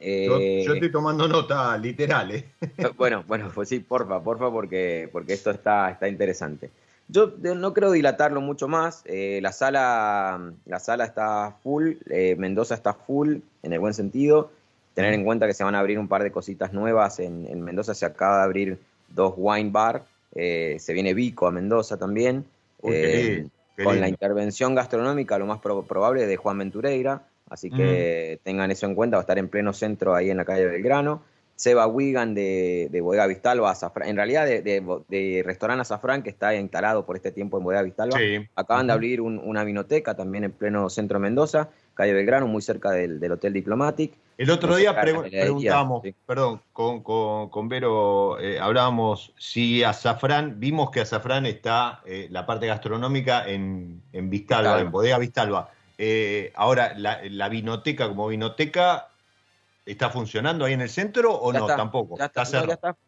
yo, eh, estoy tomando nota literal, ¿eh? Bueno, bueno, pues sí, porfa, porfa, porque, porque esto está, está interesante. Yo no creo dilatarlo mucho más. la, sala, la sala está full, Mendoza está full en el buen sentido. Tener en cuenta que se van a abrir un par de cositas nuevas. En, en Mendoza se acaba de abrir dos wine bar, eh, se viene Vico a Mendoza también, eh, con la intervención gastronómica lo más probable de Juan Ventureira, así que tengan eso en cuenta, va a estar en pleno centro ahí en la calle Belgrano. Seba Wigan de, de Bodega Vistalba, en realidad de, de, Restaurante Azafrán, que está instalado por este tiempo en Bodega Vistalba. Acaban de abrir una vinoteca también en pleno centro de Mendoza, calle Belgrano, muy cerca del, Hotel Diplomatic. El otro día preguntábamos, perdón, con, con, Vero eh, hablábamos si Azafrán, vimos que Azafrán está, eh, la parte gastronómica en, en Vistalba, en Bodega Vistalba. Eh, ahora, la, la, vinoteca como vinoteca ¿Está funcionando ahí en el centro o no? Tampoco. Ya está,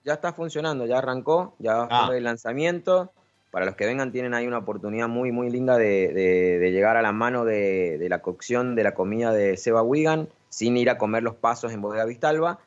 ya, está, funcionando, ya arrancó, ya ah. fue el lanzamiento. Para los que vengan tienen ahí una oportunidad muy, muy linda de, llegar a la mano de, la cocción de la comida de Seba Wigan sin ir a comer los pasos en Bodega Vistalba.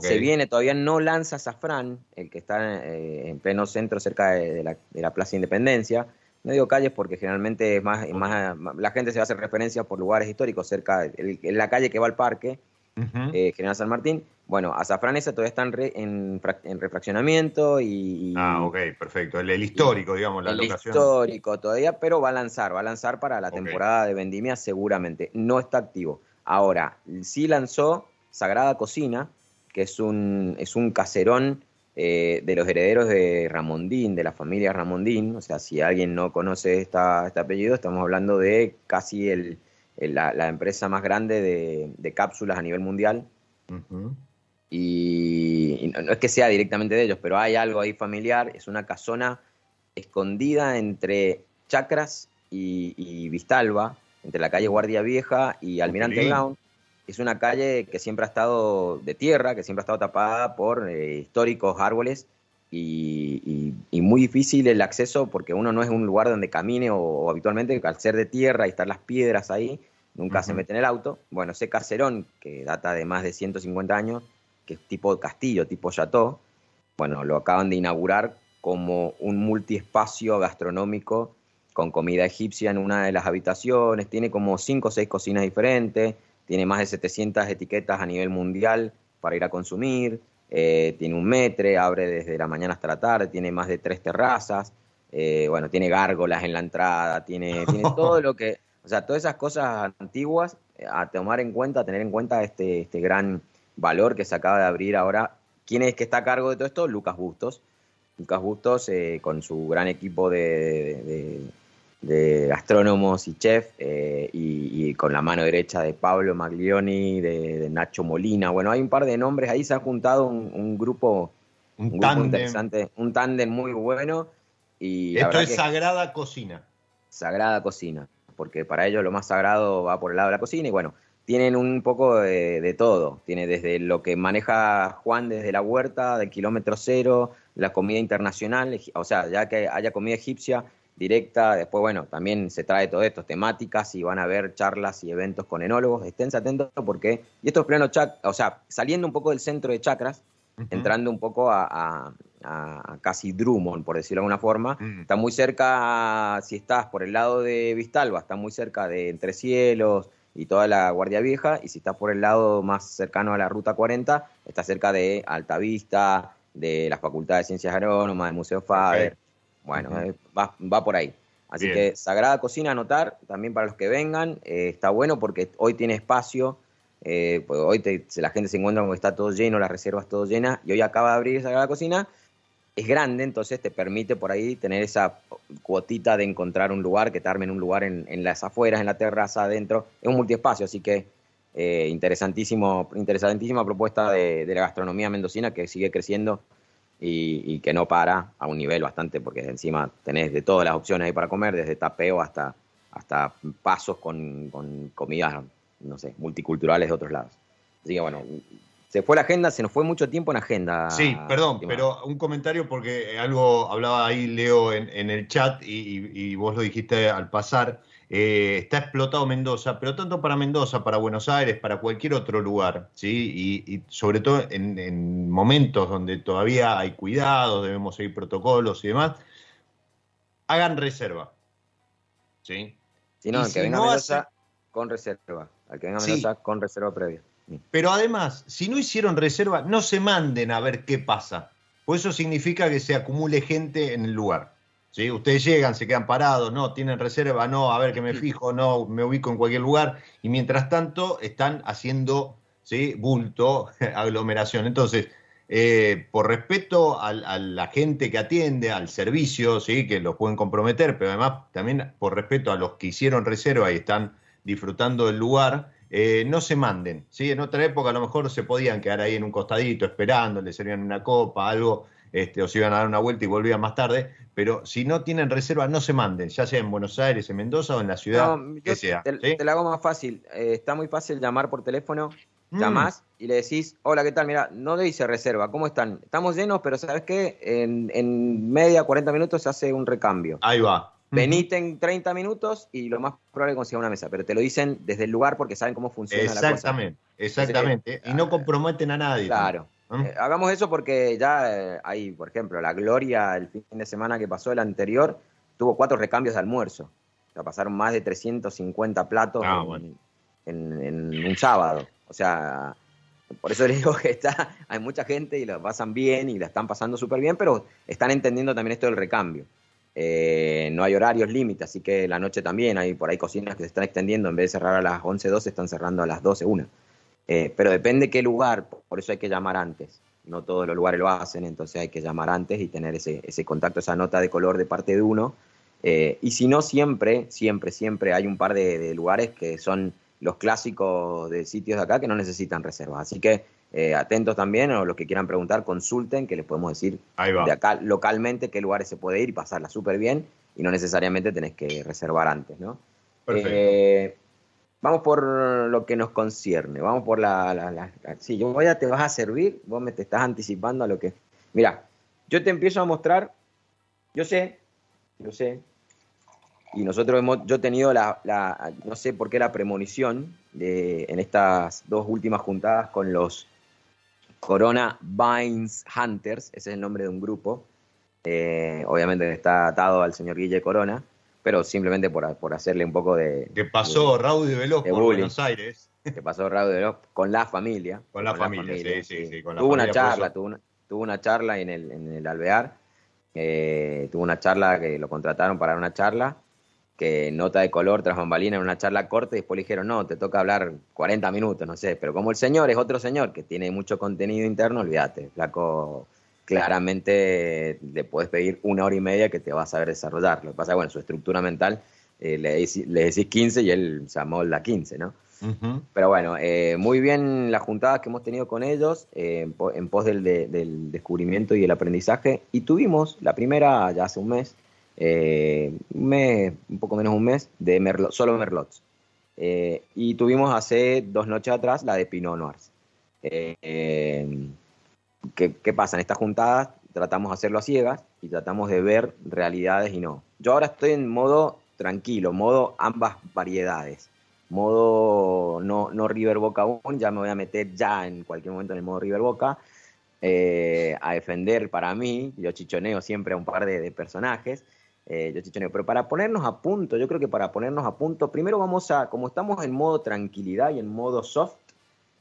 Se viene, todavía no lanza Safran, el que está eh, en pleno centro cerca de, la, Plaza Independencia. No digo calles porque generalmente es más, más, la gente se va a hacer referencia por lugares históricos cerca, en la calle que va al parque eh, General San Martín. Bueno, Azafrán esa todavía está en, refraccionamiento y, Ah, ok, perfecto. El, histórico, digamos, la el locación. histórico todavía, pero va a lanzar, va a lanzar para la temporada de vendimia seguramente. No está activo. Ahora, sí lanzó Sagrada Cocina, que es un, es un caserón eh, de los herederos de Ramondín, de la familia Ramondín. O sea, si alguien no conoce esta, este apellido, estamos hablando de casi el, la, empresa más grande de, cápsulas a nivel mundial. Y, no, es que sea directamente de ellos, pero hay algo ahí familiar. Es una casona escondida entre Chacras y, Vistalba, entre la calle Guardia Vieja y Almirante Brown. Es una calle que siempre ha estado de tierra, que siempre ha estado tapada por eh, históricos árboles y, muy difícil el acceso porque uno no es un lugar donde camine o, habitualmente al ser de tierra y estar las piedras ahí, nunca se mete en el auto. Bueno, ese caserón, que data de más de 150 años, que es tipo castillo, tipo chateau, bueno, lo acaban de inaugurar como un multiespacio gastronómico con comida egipcia en una de las habitaciones, tiene como 5 o 6 cocinas diferentes, tiene más de 700 etiquetas a nivel mundial para ir a consumir, eh, tiene un metre, abre desde la mañana hasta la tarde, tiene más de tres terrazas, eh, bueno, tiene gárgolas en la entrada, tiene, tiene todo lo que, o sea, todas esas cosas antiguas eh, a tomar en cuenta, a tener en cuenta este, este gran valor que se acaba de abrir ahora. ¿Quién es que está a cargo de todo esto? Lucas Bustos. Lucas Bustos eh, con su gran equipo de, de, gastrónomos y chef eh, y, con la mano derecha de Pablo Maglioni, de, Nacho Molina. Bueno, hay un par de nombres ahí, se ha juntado un, grupo, un, interesante, un tándem muy bueno. Y Esto es Sagrada Cocina. Sagrada Cocina porque para ellos lo más sagrado va por el lado de la cocina y bueno, tienen un poco de, todo. Tiene desde lo que maneja Juan desde la huerta, del kilómetro cero, la comida internacional, o sea, ya que haya comida egipcia directa, después, bueno, también se trae todo esto, temáticas y van a haber charlas y eventos con enólogos. Esténse atentos porque, y esto es pleno o sea, saliendo un poco del centro de chakras, entrando un poco a, casi Drummond, por decirlo de alguna forma. Mm. Está muy cerca, si estás por el lado de Vistalba, está muy cerca de Entre Cielos y toda la Guardia Vieja, y si estás por el lado más cercano a la Ruta 40, está cerca de Altavista, de la Facultad de Ciencias Agrónomas, del Museo Faber. Bueno, eh, va, por ahí. Así que Sagrada Cocina, anotar también para los que vengan. Eh, está bueno porque hoy tiene espacio eh, pues hoy la gente se encuentra como está todo lleno, las reservas todo llenas, y hoy acaba de abrir la cocina, es grande, entonces te permite por ahí tener esa cuotita de encontrar un lugar, que te armen un lugar en, las afueras, en la terraza, adentro, es un multiespacio, así que eh, interesantísimo, interesantísima propuesta de, la gastronomía mendocina que sigue creciendo y, que no para a un nivel bastante, porque encima tenés de todas las opciones ahí para comer, desde tapeo hasta, hasta pasos con, con comidas no sé, multiculturales de otros lados. Así que bueno, se fue la agenda, se nos fue mucho tiempo en agenda. Sí, perdón, pero un comentario porque algo hablaba ahí Leo en, el chat y, vos lo dijiste al pasar. Eh, está explotado Mendoza, pero tanto para Mendoza, para Buenos Aires, para cualquier otro lugar, ¿sí? Y, sobre todo en, momentos donde todavía hay cuidados, debemos seguir protocolos y demás, hagan reserva, ¿sí? Si no, que venga Mendoza con reserva. Al que venga Mendoza con reserva previa. Pero además, si no hicieron reserva, no se manden a ver qué pasa. Pues eso significa que se acumule gente en el lugar. ¿sí? Ustedes llegan, se quedan parados, no, tienen reserva, no, a ver que me fijo, no, me ubico en cualquier lugar. Y mientras tanto están haciendo ¿sí? bulto, aglomeración. Entonces, eh, por respeto a, la gente que atiende, al servicio, ¿sí? que los pueden comprometer, pero además también por respeto a los que hicieron reserva y están disfrutando del lugar, eh, no se manden. ¿sí? En otra época a lo mejor se podían quedar ahí en un costadito esperando, le servían una copa, algo, este, o se iban a dar una vuelta y volvían más tarde, pero si no tienen reserva, no se manden, ya sea en Buenos Aires, en Mendoza o en la ciudad que sea. Te, te, la hago más fácil, eh, está muy fácil llamar por teléfono, mm. llamás y le decís, hola, ¿qué tal? Mira, no le dice reserva, ¿cómo están? Estamos llenos, pero ¿sabes qué? En, en media, 40 minutos se hace un recambio. Ahí va. Venite en 30 minutos y lo más probable es que consiga una mesa, pero te lo dicen desde el lugar porque saben cómo funciona la cosa. Exactamente, exactamente. y no ah, comprometen a nadie. Claro. Eh, hagamos eso porque ya eh, hay, por ejemplo, la Gloria el fin de semana que pasó, el anterior, tuvo cuatro recambios de almuerzo. O sea, pasaron más de 350 platos ah, en, un sábado. O sea, Por eso les digo que está, hay mucha gente y lo pasan bien y la están pasando súper bien, pero están entendiendo también esto del recambio. Eh, no hay horarios límites, así que la noche también hay por ahí cocinas que se están extendiendo, en vez de cerrar a las 11, 12, están cerrando a las 12, 1. Eh, pero depende qué lugar, por eso hay que llamar antes. No todos los lugares lo hacen, entonces hay que llamar antes y tener ese, ese contacto, esa nota de color de parte de uno. Eh, y si no, siempre, siempre, siempre hay un par de lugares que son los clásicos de sitios de acá que no necesitan reservas. Así que eh, atentos también, o los que quieran preguntar, consulten, que les podemos decir de acá localmente qué lugares se puede ir y pasarla súper bien, y no necesariamente tenés que reservar antes, ¿no? Eh, vamos por lo que nos concierne, vamos por la... la, sí, yo voy a, te vas a servir, vos me te estás anticipando a lo que... Mira, yo te empiezo a mostrar, yo sé, yo sé, y nosotros hemos, yo he tenido la, la, no sé por qué la premonición de, en estas dos últimas juntadas con los Corona Vines Hunters, ese es el nombre de un grupo, eh, obviamente está atado al señor Guille Corona, pero simplemente por, por hacerle un poco de... Que pasó Raúl de Veloz por Buenos Aires. Que pasó Raúl de Veloz con la familia. Con la, familia, sí, sí, sí. tuvo una charla, tuvo una, tuvo una charla en el, en el Alvear, eh, tuvo una charla que lo contrataron para una charla que nota de color tras bambalina en una charla corta y después le dijeron, no, te toca hablar 40 minutos, no sé, pero como el señor es otro señor que tiene mucho contenido interno, olvídate, flaco, claramente le puedes pedir una hora y media que te va a saber desarrollar. Lo que pasa es bueno, su estructura mental, eh, le, decís 15 y él se la 15, ¿no? Pero bueno, eh, muy bien las juntadas que hemos tenido con ellos eh, en pos del, del descubrimiento y el aprendizaje. Y tuvimos la primera ya hace un mes, eh, un poco menos un mes, de solo Merlots. Eh, y tuvimos hace dos noches atrás la de Pinot Noirs. Eh, ¿qué, ¿qué, pasa? En estas juntadas tratamos de hacerlo a ciegas y tratamos de ver realidades y no. Yo ahora estoy en modo tranquilo, modo ambas variedades. Modo no, no River Boca aún, ya me voy a meter ya en cualquier momento en el modo River Boca. a defender para mí, yo chichoneo siempre a un par de personajes, eh, yo Pero para ponernos a punto, yo creo que para ponernos a punto, primero vamos a, como estamos en modo tranquilidad y en modo soft,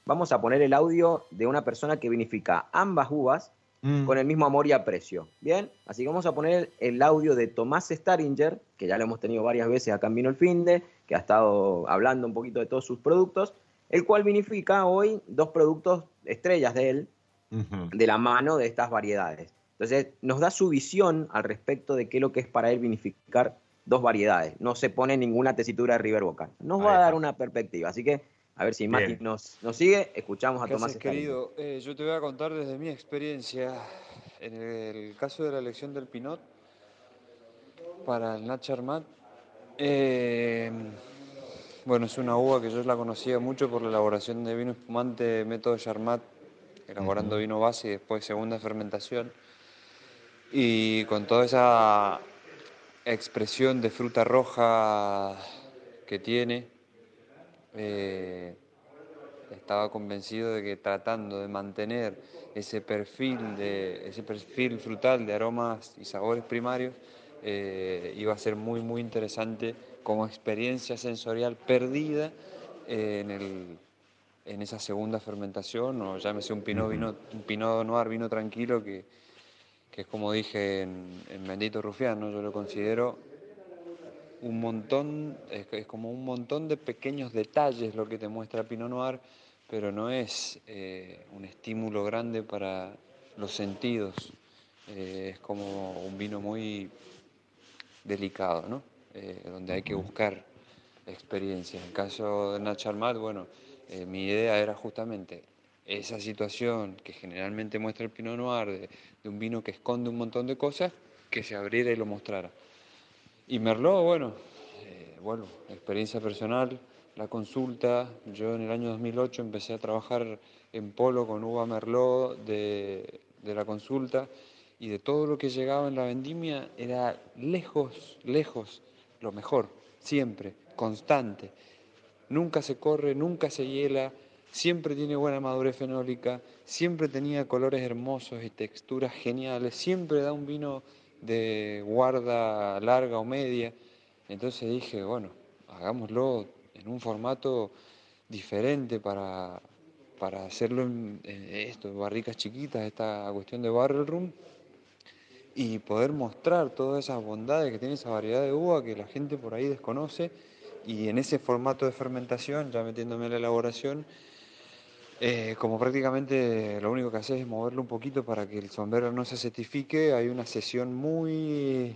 vamos a poner el audio de una persona que vinifica ambas uvas mm. con el mismo amor y aprecio. Bien, así que vamos a poner el audio de Tomás Staringer, que ya lo hemos tenido varias veces acá en Vino el Finde, que ha estado hablando un poquito de todos sus productos, el cual vinifica hoy dos productos estrellas de él, de la mano de estas variedades. Entonces, nos da su visión al respecto de qué es lo que es para él vinificar dos variedades. No se pone ninguna tesitura de River Boca. Nos va a dar una perspectiva. Así que, a ver si Mati nos, nos sigue, escuchamos a Tomás querido, eh, yo te voy a contar desde mi experiencia en el caso de la elección del Pinot para el Nach eh, bueno, es una uva que yo la conocía mucho por la elaboración de vino espumante método Charmat, elaborando vino base y después segunda fermentación y con toda esa expresión de fruta roja que tiene, eh, estaba convencido de que tratando de mantener ese perfil, de, ese perfil frutal de aromas y sabores primarios, eh, iba a ser muy, muy interesante como experiencia sensorial perdida eh, en, el, en esa segunda fermentación, o llámese un pinot, vino, un pinot noir, vino tranquilo que es como dije en, Bendito Rufián, yo lo considero un montón, es, como un montón de pequeños detalles lo que te muestra Pinot Noir, pero no es eh, un estímulo grande para los sentidos, eh, es como un vino muy delicado, ¿no? Eh, donde hay que buscar experiencias. En el caso de Nacharmat, bueno, mi idea era justamente esa situación que generalmente muestra el Pinot Noir, de, un vino que esconde un montón de cosas, que se abriera y lo mostrara. Y Merlot, bueno, eh, bueno, experiencia personal, la consulta, yo en el año 2008 empecé a trabajar en polo con uva Merlot de, de la consulta y de todo lo que llegaba en la vendimia era lejos, lejos, lo mejor, siempre, constante. Nunca se corre, nunca se hiela, siempre tiene buena madurez fenólica, siempre tenía colores hermosos y texturas geniales, siempre da un vino de guarda larga o media. Entonces dije, bueno, hagámoslo en un formato diferente para, para hacerlo en, esto, barricas chiquitas, esta cuestión de barrel room, y poder mostrar todas esas bondades que tiene esa variedad de uva que la gente por ahí desconoce, y en ese formato de fermentación, ya metiéndome en la elaboración, eh, como prácticamente lo único que haces es moverlo un poquito para que el sombrero no se certifique, hay una sesión muy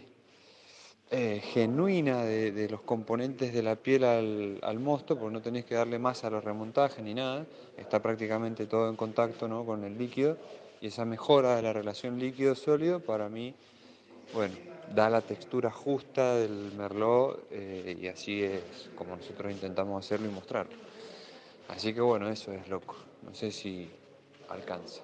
eh, genuina de, los componentes de la piel al, mosto, porque no tenéis que darle más a los remontajes ni nada, está prácticamente todo en contacto con el líquido y esa mejora de la relación líquido-sólido para mí, bueno, da la textura justa del merlot eh, y así es como nosotros intentamos hacerlo y mostrarlo. Así que bueno, eso es loco. No sé si alcanza.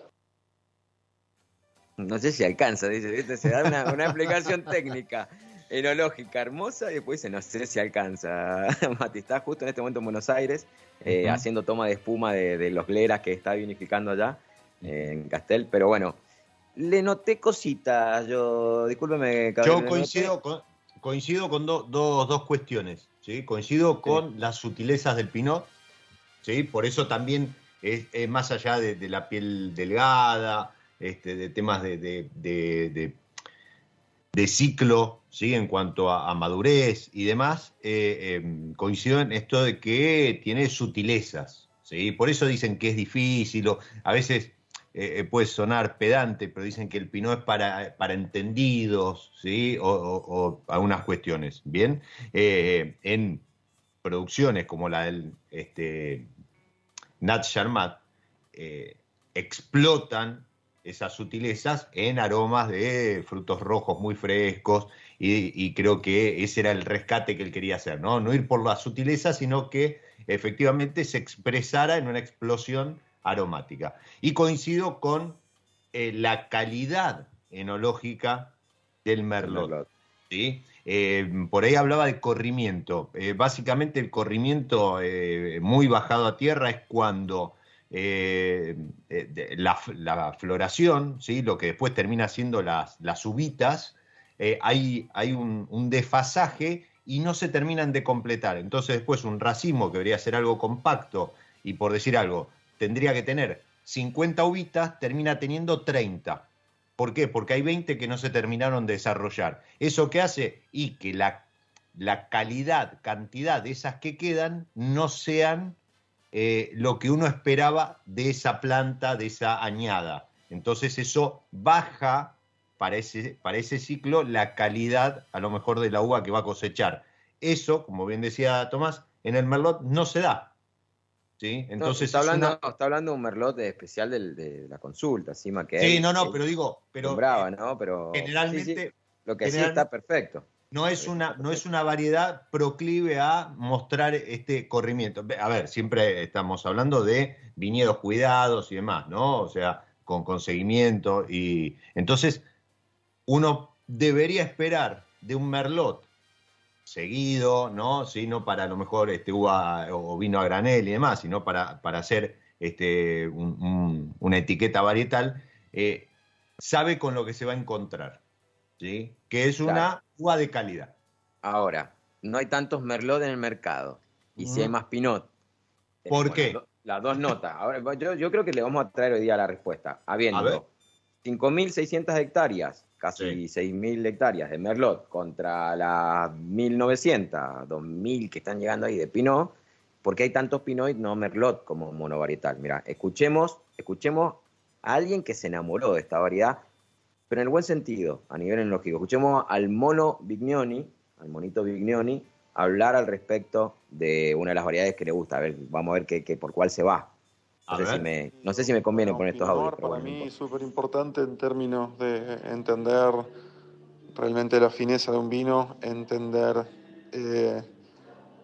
No sé si alcanza, dice, se da una, explicación técnica, enológica, hermosa, y después dice, no sé si alcanza. Mati, está justo en este momento en Buenos Aires, eh, haciendo toma de espuma de, los gleras que está vinificando allá eh, en Castel, pero bueno, le noté cositas, yo, discúlpeme. Yo coincido con, coincido con dos cuestiones, ¿sí? Coincido con las sutilezas del Pinot, ¿sí? Por eso también es, más allá de, la piel delgada, este, de temas de, de, ciclo, ¿sí? en cuanto a, madurez y demás, eh, em, coincido en esto de que tiene sutilezas. ¿sí? Por eso dicen que es difícil, o a veces eh, eh, puede sonar pedante, pero dicen que el Pinot es para, para entendidos, ¿sí? o, algunas cuestiones. Bien, en producciones como la del este, Nat Sharmat eh, explotan esas sutilezas en aromas de frutos rojos muy frescos y, creo que ese era el rescate que él quería hacer, ¿no? No ir por la sutileza, sino que efectivamente se expresara en una explosión aromática. Y coincido con eh, la calidad enológica del Merlot. ¿sí? Eh, por ahí hablaba de corrimiento. Eh, básicamente el corrimiento eh, muy bajado a tierra es cuando la, floración, ¿sí? lo que después termina siendo las, las hay, hay un, desfasaje y no se terminan de completar. Entonces después un racimo que debería ser algo compacto y por decir algo, tendría que tener 50 uvitas, termina teniendo 30. ¿Por qué? Porque hay 20 que no se terminaron de desarrollar. ¿Eso qué hace? Y que la, la calidad, cantidad de esas que quedan no sean eh, lo que uno esperaba de esa planta, de esa añada. Entonces eso baja para ese, para ese ciclo la calidad a lo mejor de la uva que va a cosechar. Eso, como bien decía Tomás, en el Merlot no se da. ¿Sí? Entonces está, hablando, está hablando un merlot especial de la consulta, encima que Sí, no, no, pero digo, pero brava, ¿no? Pero generalmente lo que sí está perfecto. No es, una, no es una variedad proclive a mostrar este corrimiento. A ver, siempre estamos hablando de viñedos cuidados y demás, ¿no? O sea, con conseguimiento. Y entonces, uno debería esperar de un merlot seguido, ¿no? Sí, no para a lo mejor este, uva o vino a granel y demás, sino para, para hacer este, una etiqueta varietal, eh, sabe con lo que se va a encontrar, ¿sí? Que es una uva de calidad. Ahora, no hay tantos merlot en el mercado, y si hay más pinot. ¿Por qué? Las, dos notas. Ahora, yo, creo que le vamos a traer hoy día la respuesta. Habiendo 5.600 hectáreas casi 6.000 hectáreas de Merlot contra las 1.900, 2.000 que están llegando ahí de Pinot, ¿por qué hay tantos Pinot y no Merlot como monovarietal? Mira, escuchemos, escuchemos a alguien que se enamoró de esta variedad, pero en el buen sentido, a nivel enológico. Escuchemos al mono Vignoni, al monito Vignoni, hablar al respecto de una de las variedades que le gusta. A ver, vamos a ver qué, por cuál se va. No sé, si me, no sé, si me, conviene poner estos audios. Para mí es súper importante en términos de entender realmente la fineza de un vino, entender eh,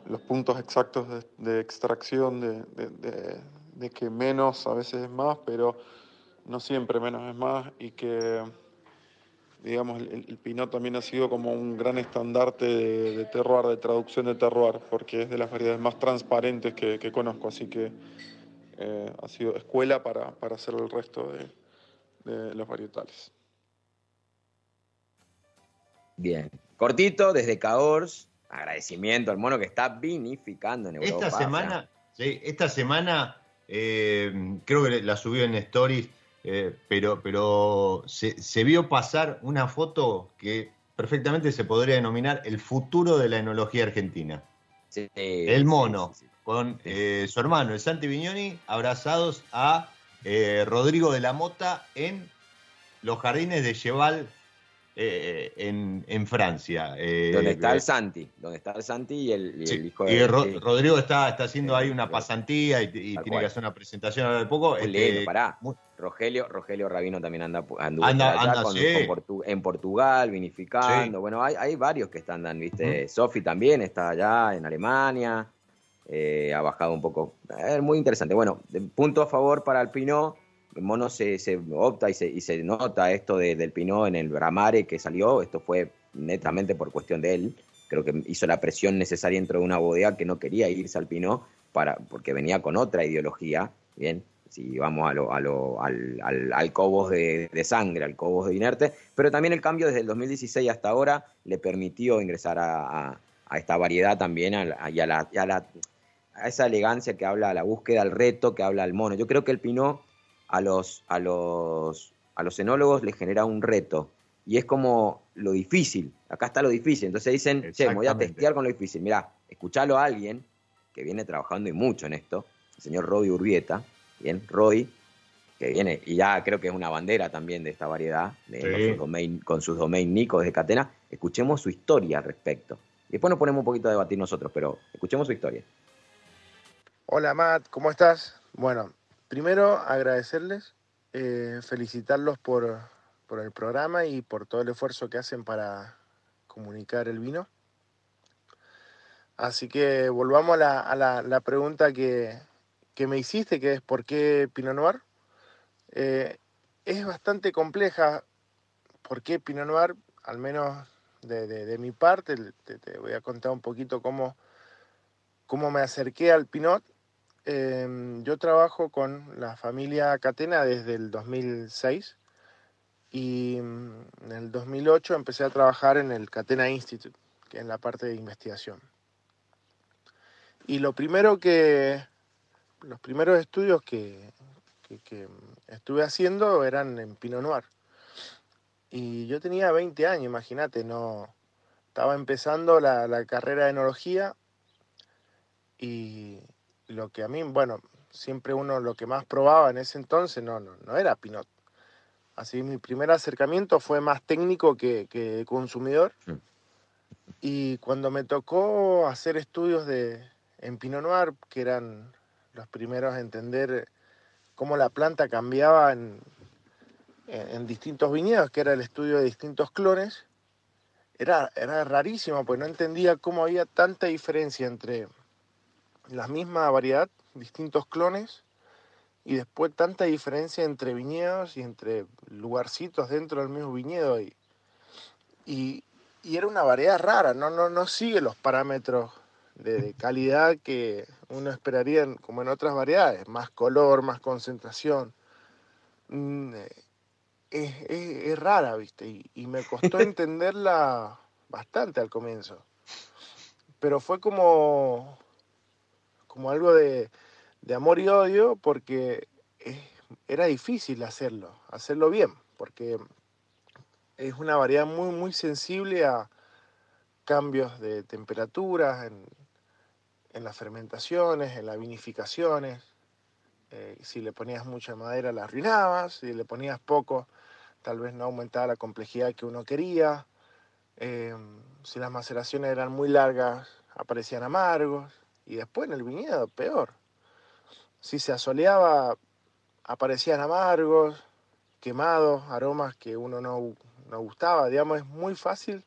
los puntos exactos de, extracción, de, que menos a veces es más, pero no siempre menos es más, y que, digamos, el, Pinot también ha sido como un gran estandarte de, terroir, de traducción de terroir, porque es de las variedades más transparentes que, que conozco, así que eh, ha sido escuela para, hacer el resto de, los varietales. Bien, cortito desde Caors, agradecimiento al mono que está vinificando en Europa. Esta semana, sí, esta semana eh, creo que la subió en Stories, eh, pero, pero se, se, vio pasar una foto que perfectamente se podría denominar el futuro de la enología argentina. el mono, con eh, su hermano, el Santi Viñoni, abrazados a Rodrigo de la Mota en los jardines de Cheval eh, en, Francia. Eh, donde está el Santi, donde está el Santi y el, hijo de... Y Rodrigo está, está haciendo ahí una pasantía y, tiene que hacer una presentación ahora de poco. Este, pará. Rogelio, Rogelio Rabino también anda, anda, en Portugal, vinificando. Bueno, hay, hay varios que están dando, ¿viste? Sofi también está allá en Alemania. Eh, ha bajado un poco. Es muy interesante. Bueno, punto a favor para el Pinot Mono se, se opta y se, y se nota esto del Pinot en el Bramare que salió, esto fue netamente por cuestión de él, creo que hizo la presión necesaria dentro de una bodega que no quería irse al Pinot para, porque venía con otra ideología, bien, si vamos a lo, a lo, al, al, cobos de, sangre, al cobos de inerte, pero también el cambio desde el 2016 hasta ahora le permitió ingresar a, esta variedad también a, a, a, la, a esa elegancia que habla, a la búsqueda, al reto que habla el mono. Yo creo que el Pinot a los, a los, a los enólogos les genera un reto. Y es como lo difícil. Acá está lo difícil. Entonces dicen, che, me voy a testear con lo difícil. Mirá, escuchalo a alguien que viene trabajando y mucho en esto, el señor Roy Urbieta, bien, Roy, que viene, y ya creo que es una bandera también de esta variedad, de, con, sus domain, con sus domain nicos de Catena. Escuchemos su historia al respecto. Después nos ponemos un poquito a debatir nosotros, pero escuchemos su historia. Hola Matt, ¿cómo estás? Bueno, primero agradecerles, eh, felicitarlos por, el programa y por todo el esfuerzo que hacen para comunicar el vino. Así que volvamos a la, pregunta que, me hiciste, que es ¿por qué Pinot Noir? Eh, es bastante compleja. ¿Por qué Pinot Noir? Al menos de, mi parte, te, voy a contar un poquito cómo, cómo me acerqué al Pinot Em, yo trabajo con la familia Catena desde el 2006 y mm, en el 2008 empecé a trabajar en el Catena Institute, que es la parte de investigación. Y lo primero que, los primeros estudios que, estuve haciendo eran en Pinot Noir. Y yo tenía 20 años, imagínate, no estaba empezando la, la carrera de enología y, lo que a mí, bueno, siempre uno lo que más probaba en ese entonces no, no, no era Pinot. Así mi primer acercamiento fue más técnico que, consumidor. Y cuando me tocó hacer estudios de, en Pinot Noir, que eran los primeros a entender cómo la planta cambiaba en, en, distintos viñedos, que era el estudio de distintos clones, era, era rarísimo, pues no entendía cómo había tanta diferencia entre la misma variedad, distintos clones, y después tanta diferencia entre viñedos y entre lugarcitos dentro del mismo viñedo. Y, y, era una variedad rara, no, no, no sigue los parámetros de, calidad que uno esperaría como en otras variedades, más color, más concentración. Mm, es, es, rara, ¿viste? Y, y me costó entenderla bastante al comienzo. Pero fue como como algo de, amor y odio porque era difícil hacerlo, hacerlo bien, porque es una variedad muy, muy sensible a cambios de temperatura en, las fermentaciones, en las vinificaciones. Eh, si le ponías mucha madera la arruinabas, si le ponías poco tal vez no aumentaba la complejidad que uno quería. Eh, si las maceraciones eran muy largas, aparecían amargos y después en el viñedo peor. Si se asoleaba, aparecían amargos, quemados, aromas que uno no, no gustaba. Digamos, es muy fácil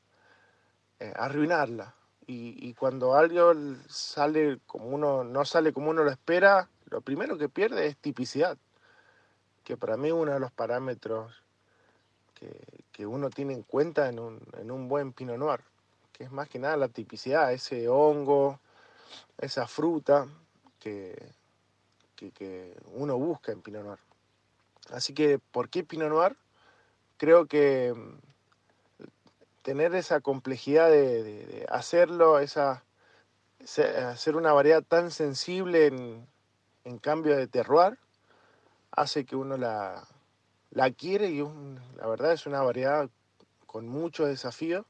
eh, arruinarla. Y, cuando algo sale como uno, no sale como uno lo espera, lo primero que pierde es tipicidad, que para mí es uno de los parámetros que, que uno tiene en cuenta en un, en un buen Pinot Noir, que es más que nada la tipicidad, ese hongo, esa fruta que, que, uno busca en Pinot Noir. Así que, ¿por qué Pinot Noir? Creo que mm, tener esa complejidad de, hacerlo, esa, hacer una variedad tan sensible en, en cambio de terroir hace que uno la, la quiere y la verdad es una variedad con muchos desafíos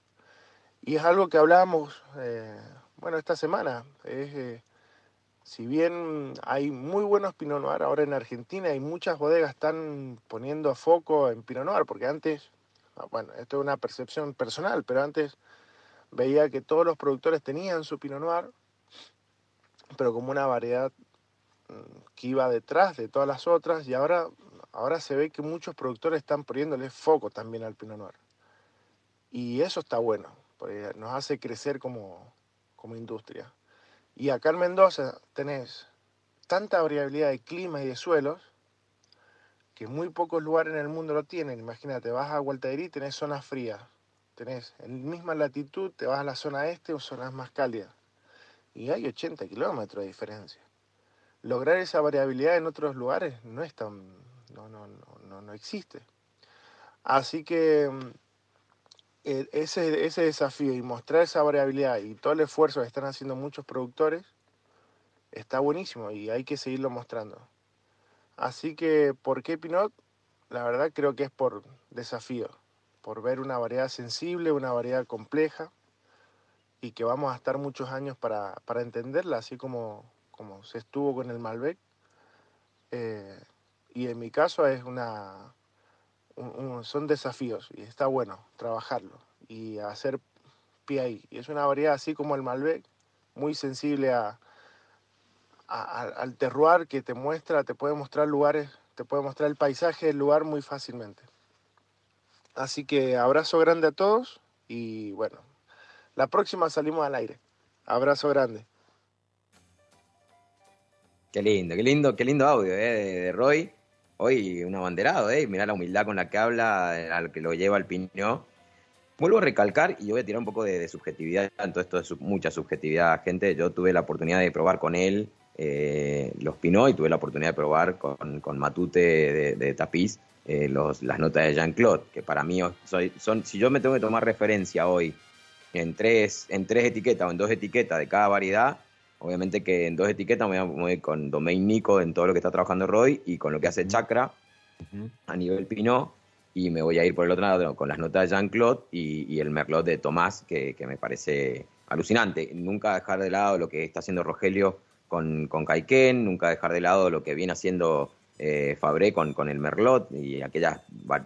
y es algo que hablábamos, eh, bueno, esta semana. Eh, si bien hay muy buenos Pinot Noir ahora en Argentina y muchas bodegas están poniendo foco en Pinot Noir, porque antes, ah, bueno, esto es una percepción personal, pero antes veía que todos los productores tenían su Pinot Noir, pero como una variedad mm, que iba detrás de todas las otras y ahora, ahora se ve que muchos productores están poniéndole foco también al Pinot Noir. Y eso está bueno, porque nos hace crecer como, industria. Y acá en Mendoza tenés tanta variabilidad de clima y de suelos que muy pocos lugares en el mundo lo tienen. Imagínate, vas a Gualtaderí, tenés zonas frías. Tenés en misma latitud, te vas a la zona este o zonas más cálidas. Y hay 80 kilómetros de diferencia. Lograr esa variabilidad en otros lugares no es tan. no, no, no, no existe. Así que mm, e, ese, ese desafío y mostrar esa variabilidad y todo el esfuerzo que están haciendo muchos productores está buenísimo y hay que seguirlo mostrando. Así que, ¿por qué Pinot? La verdad creo que es por desafío, por ver una variedad sensible, una variedad compleja y que vamos a estar muchos años para, entenderla, así como, como se estuvo con el Malbec. Eh, y en mi caso es una, son desafíos y está bueno trabajarlo y hacer pie ahí. Y es una variedad así como el Malbec, muy sensible a, al terroir que te muestra, te puede mostrar lugares, te puede mostrar el paisaje del lugar muy fácilmente. Así que abrazo grande a todos y bueno, la próxima salimos al aire. Abrazo grande. Qué lindo, qué lindo, qué lindo audio eh, de Roy hoy un abanderado, ¿eh? Mirá la humildad con la que habla, eh, al que lo lleva al piñón. Vuelvo a recalcar y yo voy a tirar un poco de, subjetividad, tanto esto es mucha subjetividad, gente. Yo tuve la oportunidad de probar con él eh, los Pinot y tuve la oportunidad de probar con, Matute de, Tapiz eh, los, las notas de Jean-Claude, que para mí son, si yo me tengo que tomar referencia hoy en tres, en tres etiquetas o en dos etiquetas de cada variedad, Obviamente que en dos etiquetas me voy a ir con Domain Nico en todo lo que está trabajando Roy y con lo que hace Chakra a nivel Pinot. Y me voy a ir por el otro lado con las notas de Jean-Claude y, el Merlot de Tomás, que, me parece alucinante. Nunca dejar de lado lo que está haciendo Rogelio con, con nunca dejar de lado lo que viene haciendo eh, Fabré con, con el Merlot y aquellas,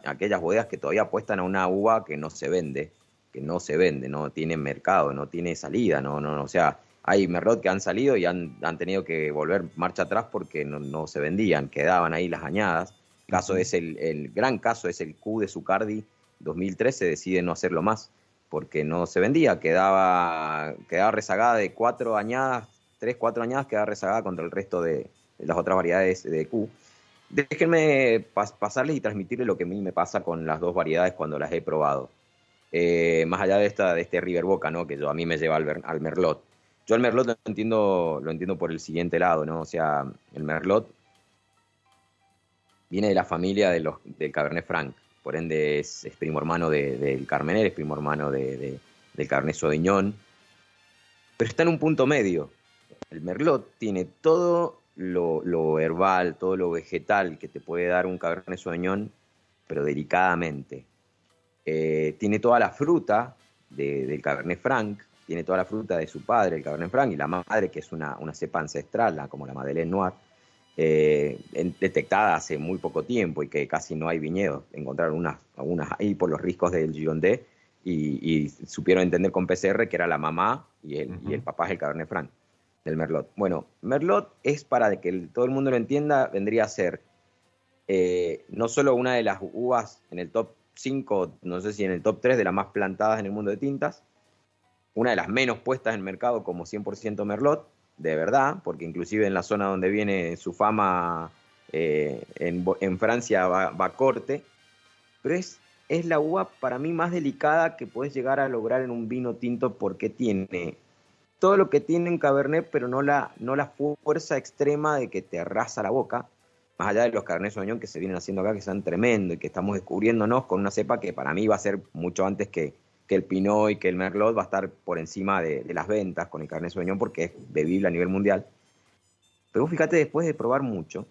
aquellas bodegas que todavía apuestan a una uva que no se vende, que no se vende, no tiene mercado, no tiene salida, no, no, o sea, hay Merlot que han salido y han, tenido que volver marcha atrás porque no, se vendían, quedaban ahí las añadas. El, caso es el, gran caso es el Q de Zucardi 2013, decide no hacerlo más porque no se vendía, quedaba, quedaba rezagada de cuatro añadas, tres, cuatro añadas, quedaba rezagada contra el resto de, las otras variedades de Q. Déjenme pasarles y transmitirles lo que a mí me pasa con las dos variedades cuando las he probado. Eh, más allá de, esta, de este River Boca, ¿no? que yo, a mí me lleva al, al Merlot. Yo el Merlot lo entiendo, lo entiendo por el siguiente lado, ¿no? O sea, el Merlot viene de la familia del Cabernet Franc, por ende es, primo hermano del de, Carmener, es primo hermano de, del Cabernet Sauvignon, pero está en un punto medio. El Merlot tiene todo lo, herbal, todo lo vegetal que te puede dar un Cabernet Sauvignon, pero delicadamente. Eh, tiene toda la fruta del Cabernet Franc, tiene toda la fruta de su padre, el Cabernet Franc, y la madre, que es una, una cepa ancestral, como la Madeleine Noir, eh, detectada hace muy poco tiempo y que casi no hay viñedos. Encontraron unas, algunas ahí por los riscos del Girondé y, y, supieron entender con PCR que era la mamá y el, y el papá es el Cabernet Franc del Merlot. Bueno, Merlot es para que todo el mundo lo entienda, vendría a ser eh, no solo una de las uvas en el top 5, no sé si en el top 3 de las más plantadas en el mundo de tintas, una de las menos puestas en mercado como 100% Merlot, de verdad, porque inclusive en la zona donde viene su fama eh, en, Francia va, corte, pero es, es la uva para mí más delicada que puedes llegar a lograr en un vino tinto porque tiene todo lo que tiene un Cabernet, pero no la, no la fuerza extrema de que te arrasa la boca, más allá de los Cabernet Sauvignon que se vienen haciendo acá, que son tremendos y que estamos descubriéndonos con una cepa que para mí va a ser mucho antes que, que el Pinot y que el Merlot va a estar por encima de, las ventas con el Cabernet Sauvignon porque es bebible a nivel mundial. Pero fíjate, después de probar mucho,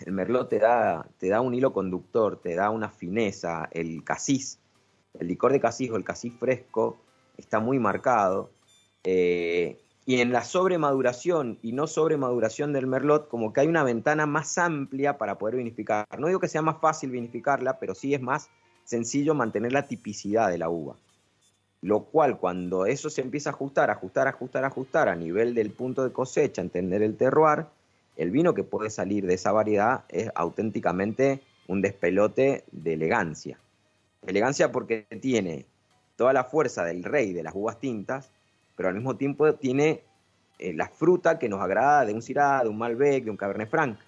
el merlot te da, te da un hilo conductor, te da una fineza, el casis, el licor de casis o el casis fresco está muy marcado. Eh, y en la sobremaduración y no sobremaduración del merlot, como que hay una ventana más amplia para poder vinificar. No digo que sea más fácil vinificarla, pero sí es más sencillo mantener la tipicidad de la uva. Lo cual, cuando eso se empieza a ajustar, ajustar, ajustar, ajustar a nivel del punto de cosecha, entender el terroir, el vino que puede salir de esa variedad es auténticamente un despelote de elegancia. Elegancia porque tiene toda la fuerza del rey de las uvas tintas, pero al mismo tiempo tiene eh, la fruta que nos agrada de un Syrah, de un Malbec, de un Cabernet Franc.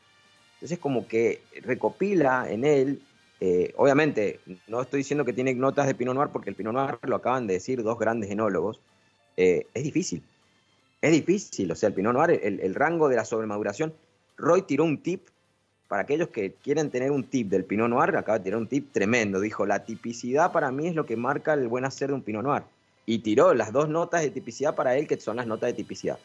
Entonces como que recopila en él, eh, obviamente no estoy diciendo que tiene notas de Pinot Noir porque el Pinot Noir lo acaban de decir dos grandes enólogos, eh, es difícil, es difícil, o sea, el Pinot Noir, el, el rango de la sobremaduración, Roy tiró un tip para aquellos que quieren tener un tip del Pinot Noir, acaba de tirar un tip tremendo. Dijo, la tipicidad para mí es lo que marca el buen hacer de un Pinot Noir. Y tiró las dos notas de tipicidad para él, que son las notas de tipicidad.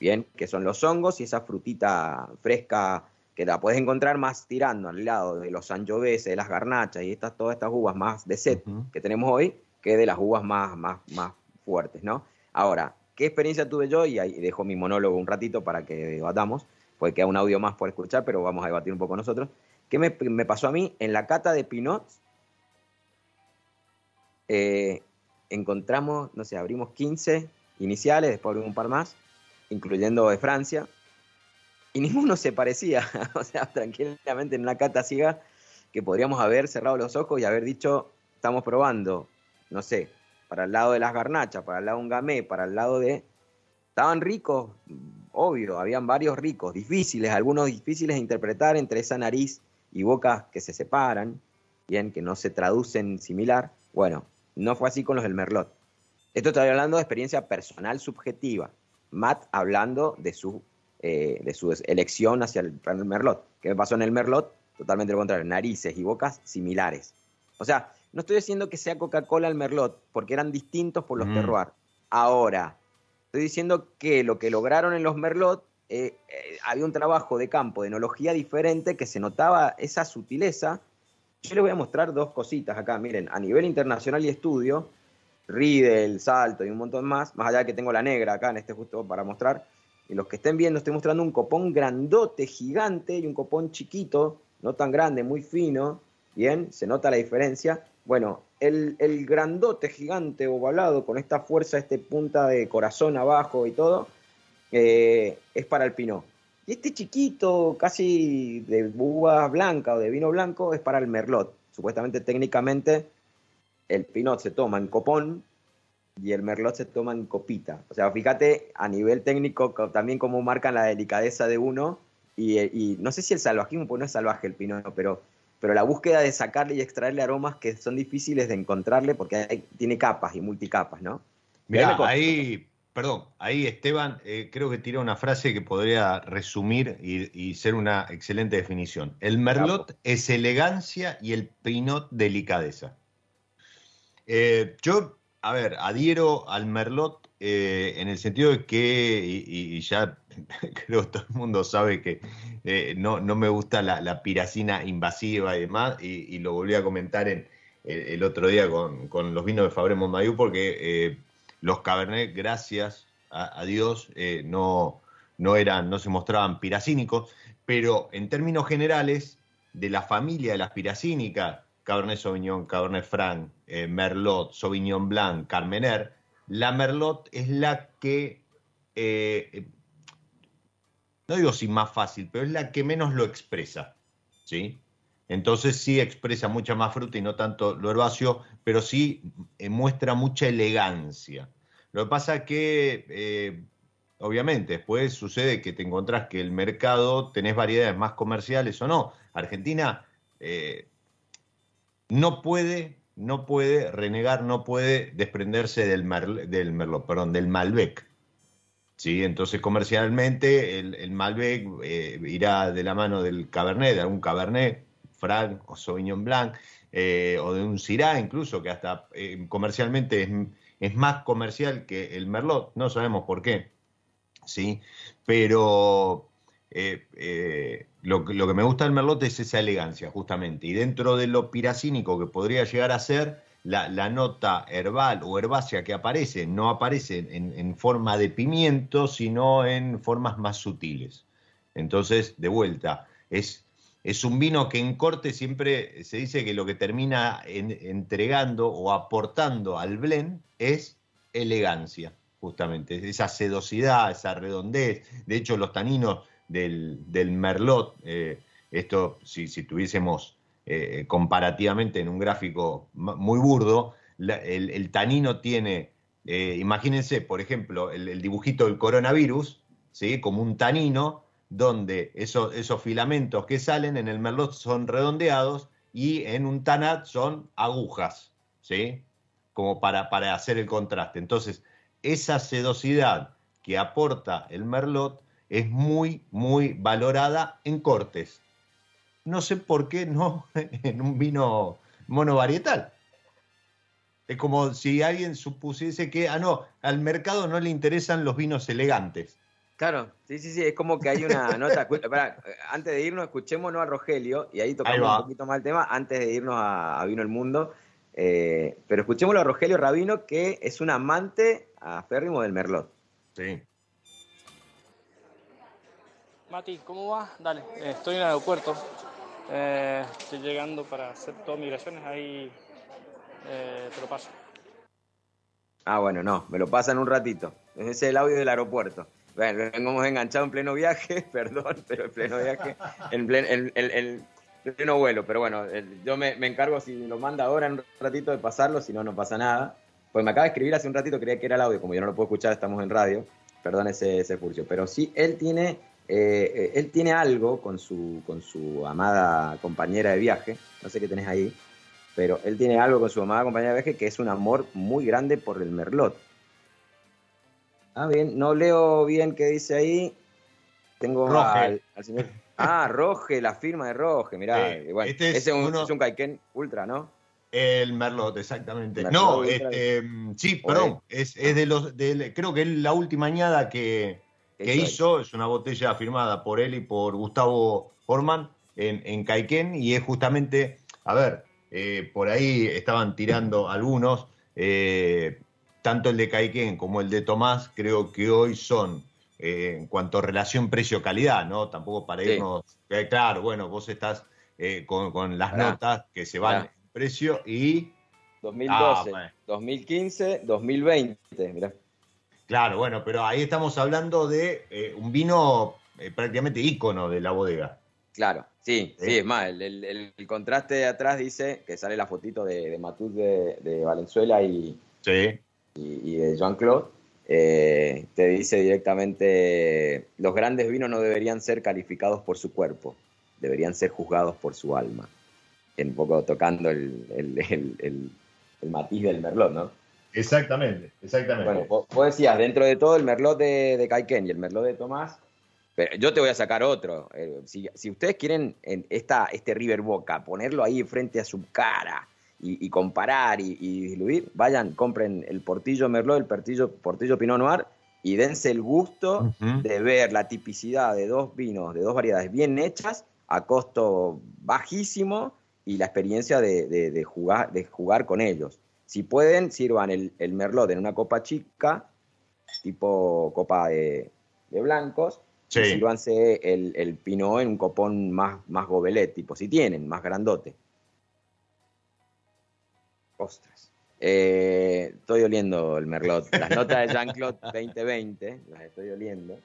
Bien, que son los hongos y esa frutita fresca que la puedes encontrar más tirando al lado de los anchoveses, de las garnachas y estas, todas estas uvas más de set que tenemos hoy, que de las uvas más, más, más fuertes, ¿no? Ahora, ¿qué experiencia tuve yo? Y ahí dejo mi monólogo un ratito para que debatamos puede quedar un audio más por escuchar, pero vamos a debatir un poco nosotros. ¿Qué me, pasó a mí? En la cata de Pinot, eh, encontramos, no sé, abrimos 15 iniciales, después abrimos un par más, incluyendo de Francia, y ninguno se parecía, o sea, tranquilamente en una cata ciega, que podríamos haber cerrado los ojos y haber dicho, estamos probando, no sé, para el lado de las garnachas, para el lado de un gamé, para el lado de... Estaban ricos, obvio, habían varios ricos, difíciles, algunos difíciles de interpretar entre esa nariz y boca que se separan, bien, que no se traducen similar. Bueno, no fue así con los del Merlot. Esto estoy hablando de experiencia personal subjetiva. Matt hablando de su, eh, de su elección hacia el, Merlot. ¿Qué me pasó en el Merlot? Totalmente lo contrario, narices y bocas similares. O sea, no estoy diciendo que sea Coca-Cola el Merlot, porque eran distintos por los mm. terroir. Ahora, Estoy diciendo que lo que lograron en los Merlot, eh, eh, había un trabajo de campo, de enología diferente, que se notaba esa sutileza. Yo les voy a mostrar dos cositas acá. Miren, a nivel internacional y estudio, Riedel, Salto y un montón más, más allá de que tengo la negra acá en este justo para mostrar. Y los que estén viendo, estoy mostrando un copón grandote, gigante, y un copón chiquito, no tan grande, muy fino. Bien, se nota la diferencia. Bueno, el, grandote gigante ovalado con esta fuerza, este punta de corazón abajo y todo, eh, es para el pinot. Y este chiquito, casi de uva blanca o de vino blanco, es para el merlot. Supuestamente, técnicamente, el pinot se toma en copón y el merlot se toma en copita. O sea, fíjate a nivel técnico también cómo marcan la delicadeza de uno. Y, y no sé si el salvajismo, pues no es salvaje el pinot, pero pero la búsqueda de sacarle y extraerle aromas que son difíciles de encontrarle porque tiene capas y multicapas, ¿no? Mira, ahí, perdón, ahí Esteban eh, creo que tira una frase que podría resumir y, ser una excelente definición. El merlot es elegancia y el pinot delicadeza. Eh, yo, a ver, adhiero al merlot eh, en el sentido de que, y, ya creo que todo el mundo sabe que eh, no, no, me gusta la, piracina invasiva y demás, y, lo volví a comentar en, el, otro día con, los vinos de Fabre Montmayou, porque eh, los Cabernet, gracias a, Dios, no, no, eran, no se mostraban piracínicos, pero en términos generales, de la familia de las piracínicas, Cabernet Sauvignon, Cabernet Franc, Merlot, Sauvignon Blanc, Carmener, la Merlot es la que, eh, no digo si más fácil, pero es la que menos lo expresa, ¿sí? Entonces sí expresa mucha más fruta y no tanto lo herbáceo, pero sí eh, muestra mucha elegancia. Lo que pasa que, eh, obviamente, después sucede que te encontrás que el mercado tenés variedades más comerciales o no. Argentina no puede no puede renegar, no puede desprenderse del, del Merlot, perdón, del Malbec. ¿Sí? Entonces, comercialmente, el, Malbec eh, irá de la mano del Cabernet, de algún Cabernet, Franc o Sauvignon Blanc, eh, o de un Syrah, incluso, que hasta eh, comercialmente es, es, más comercial que el Merlot, no sabemos por qué. ¿Sí? Pero eh, eh, lo, que me gusta del Merlot es esa elegancia, justamente. Y dentro de lo piracínico que podría llegar a ser, la, nota herbal o herbácea que aparece, no aparece en, forma de pimiento, sino en formas más sutiles. Entonces, de vuelta, es, es un vino que en corte siempre se dice que lo que termina en, entregando o aportando al blend es elegancia, justamente, esa sedosidad, esa redondez. De hecho, los taninos del, del merlot, eh, esto si, si tuviésemos eh, comparativamente en un gráfico muy burdo, el, tanino tiene, eh, imagínense, por ejemplo, el, el, dibujito del coronavirus, ¿sí? como un tanino, donde esos, esos filamentos que salen en el merlot son redondeados y en un tanat son agujas, ¿sí? como para, para hacer el contraste. Entonces, esa sedosidad que aporta el merlot es muy, muy valorada en cortes. No sé por qué no en un vino monovarietal. Es como si alguien supusiese que, ah, no, al mercado no le interesan los vinos elegantes. Claro, sí, sí, sí, es como que hay una nota. Para, antes de irnos, escuchémonos a Rogelio, y ahí tocamos ahí un poquito más el tema, antes de irnos a, a Vino el Mundo. Eh, pero escuchémoslo a Rogelio Rabino, que es un amante aférrimo del Merlot. Sí. Mati, ¿cómo va? Dale, eh, estoy en el aeropuerto. Eh, estoy llegando para hacer todas migraciones, ahí eh, te lo paso. Ah, bueno, no, me lo pasan un ratito. Ese es el audio del aeropuerto. Bueno, hemos enganchado en pleno viaje, perdón, pero en pleno viaje, en, plen, en, en, en pleno vuelo. Pero bueno, yo me, me, encargo si lo manda ahora en un ratito de pasarlo, si no, no pasa nada. Pues me acaba de escribir hace un ratito, creía que era el audio, como yo no lo puedo escuchar, estamos en radio. Perdón ese, ese furcio. Pero sí, él tiene eh, él tiene algo con su, con su amada compañera de viaje, no sé qué tenés ahí, pero él tiene algo con su amada compañera de viaje que es un amor muy grande por el merlot. Ah, bien, no leo bien qué dice ahí. Tengo al, al, señor. Ah, Roge, la firma de Roge, mirá. Eh, bueno, este es, ese es un, uno... es un Kaiken Ultra, ¿no? El Merlot, exactamente. Merlot no, este, sí, perdón, es, es, de los, de, creo que es la última añada que, que hizo, es una botella firmada por él y por Gustavo Orman en, en Caiquén y es justamente, a ver, eh, por ahí estaban tirando algunos, eh, tanto el de Caiquén como el de Tomás, creo que hoy son, eh, en cuanto a relación precio-calidad, ¿no? Tampoco para irnos, claro, bueno, vos estás con, con, las notas que se van en precio y... 2012, ah, 2015, 2020, mirá. Claro, bueno, pero ahí estamos hablando de eh, un vino eh, prácticamente ícono de la bodega. Claro, sí, sí, es más, el, el, el, contraste de atrás dice que sale la fotito de, de de, de, Valenzuela y, sí. y, y de Jean-Claude. Eh, te dice directamente, los grandes vinos no deberían ser calificados por su cuerpo, deberían ser juzgados por su alma. Un poco tocando el, el, el matiz del merlot, ¿no? Exactamente, exactamente. Bueno, vos, vos, decías, dentro de todo el merlot de, de Caiken y el merlot de Tomás, pero yo te voy a sacar otro. Eh, si, si, ustedes quieren en esta, este River Boca, ponerlo ahí frente a su cara y, y comparar y, y, diluir, vayan, compren el Portillo Merlot, el Portillo, Portillo Pinot Noir y dense el gusto uh -huh. de ver la tipicidad de dos vinos, de dos variedades bien hechas, a costo bajísimo y la experiencia de, de, de jugar, de jugar con ellos. Si pueden, sirvan el, el, merlot en una copa chica, tipo copa de, de blancos, sí. y sírvanse el, el, pinot en un copón más, más gobelet, tipo, si tienen, más grandote. Ostras. Eh, estoy oliendo el merlot. Las notas de Jean-Claude 2020, las estoy oliendo.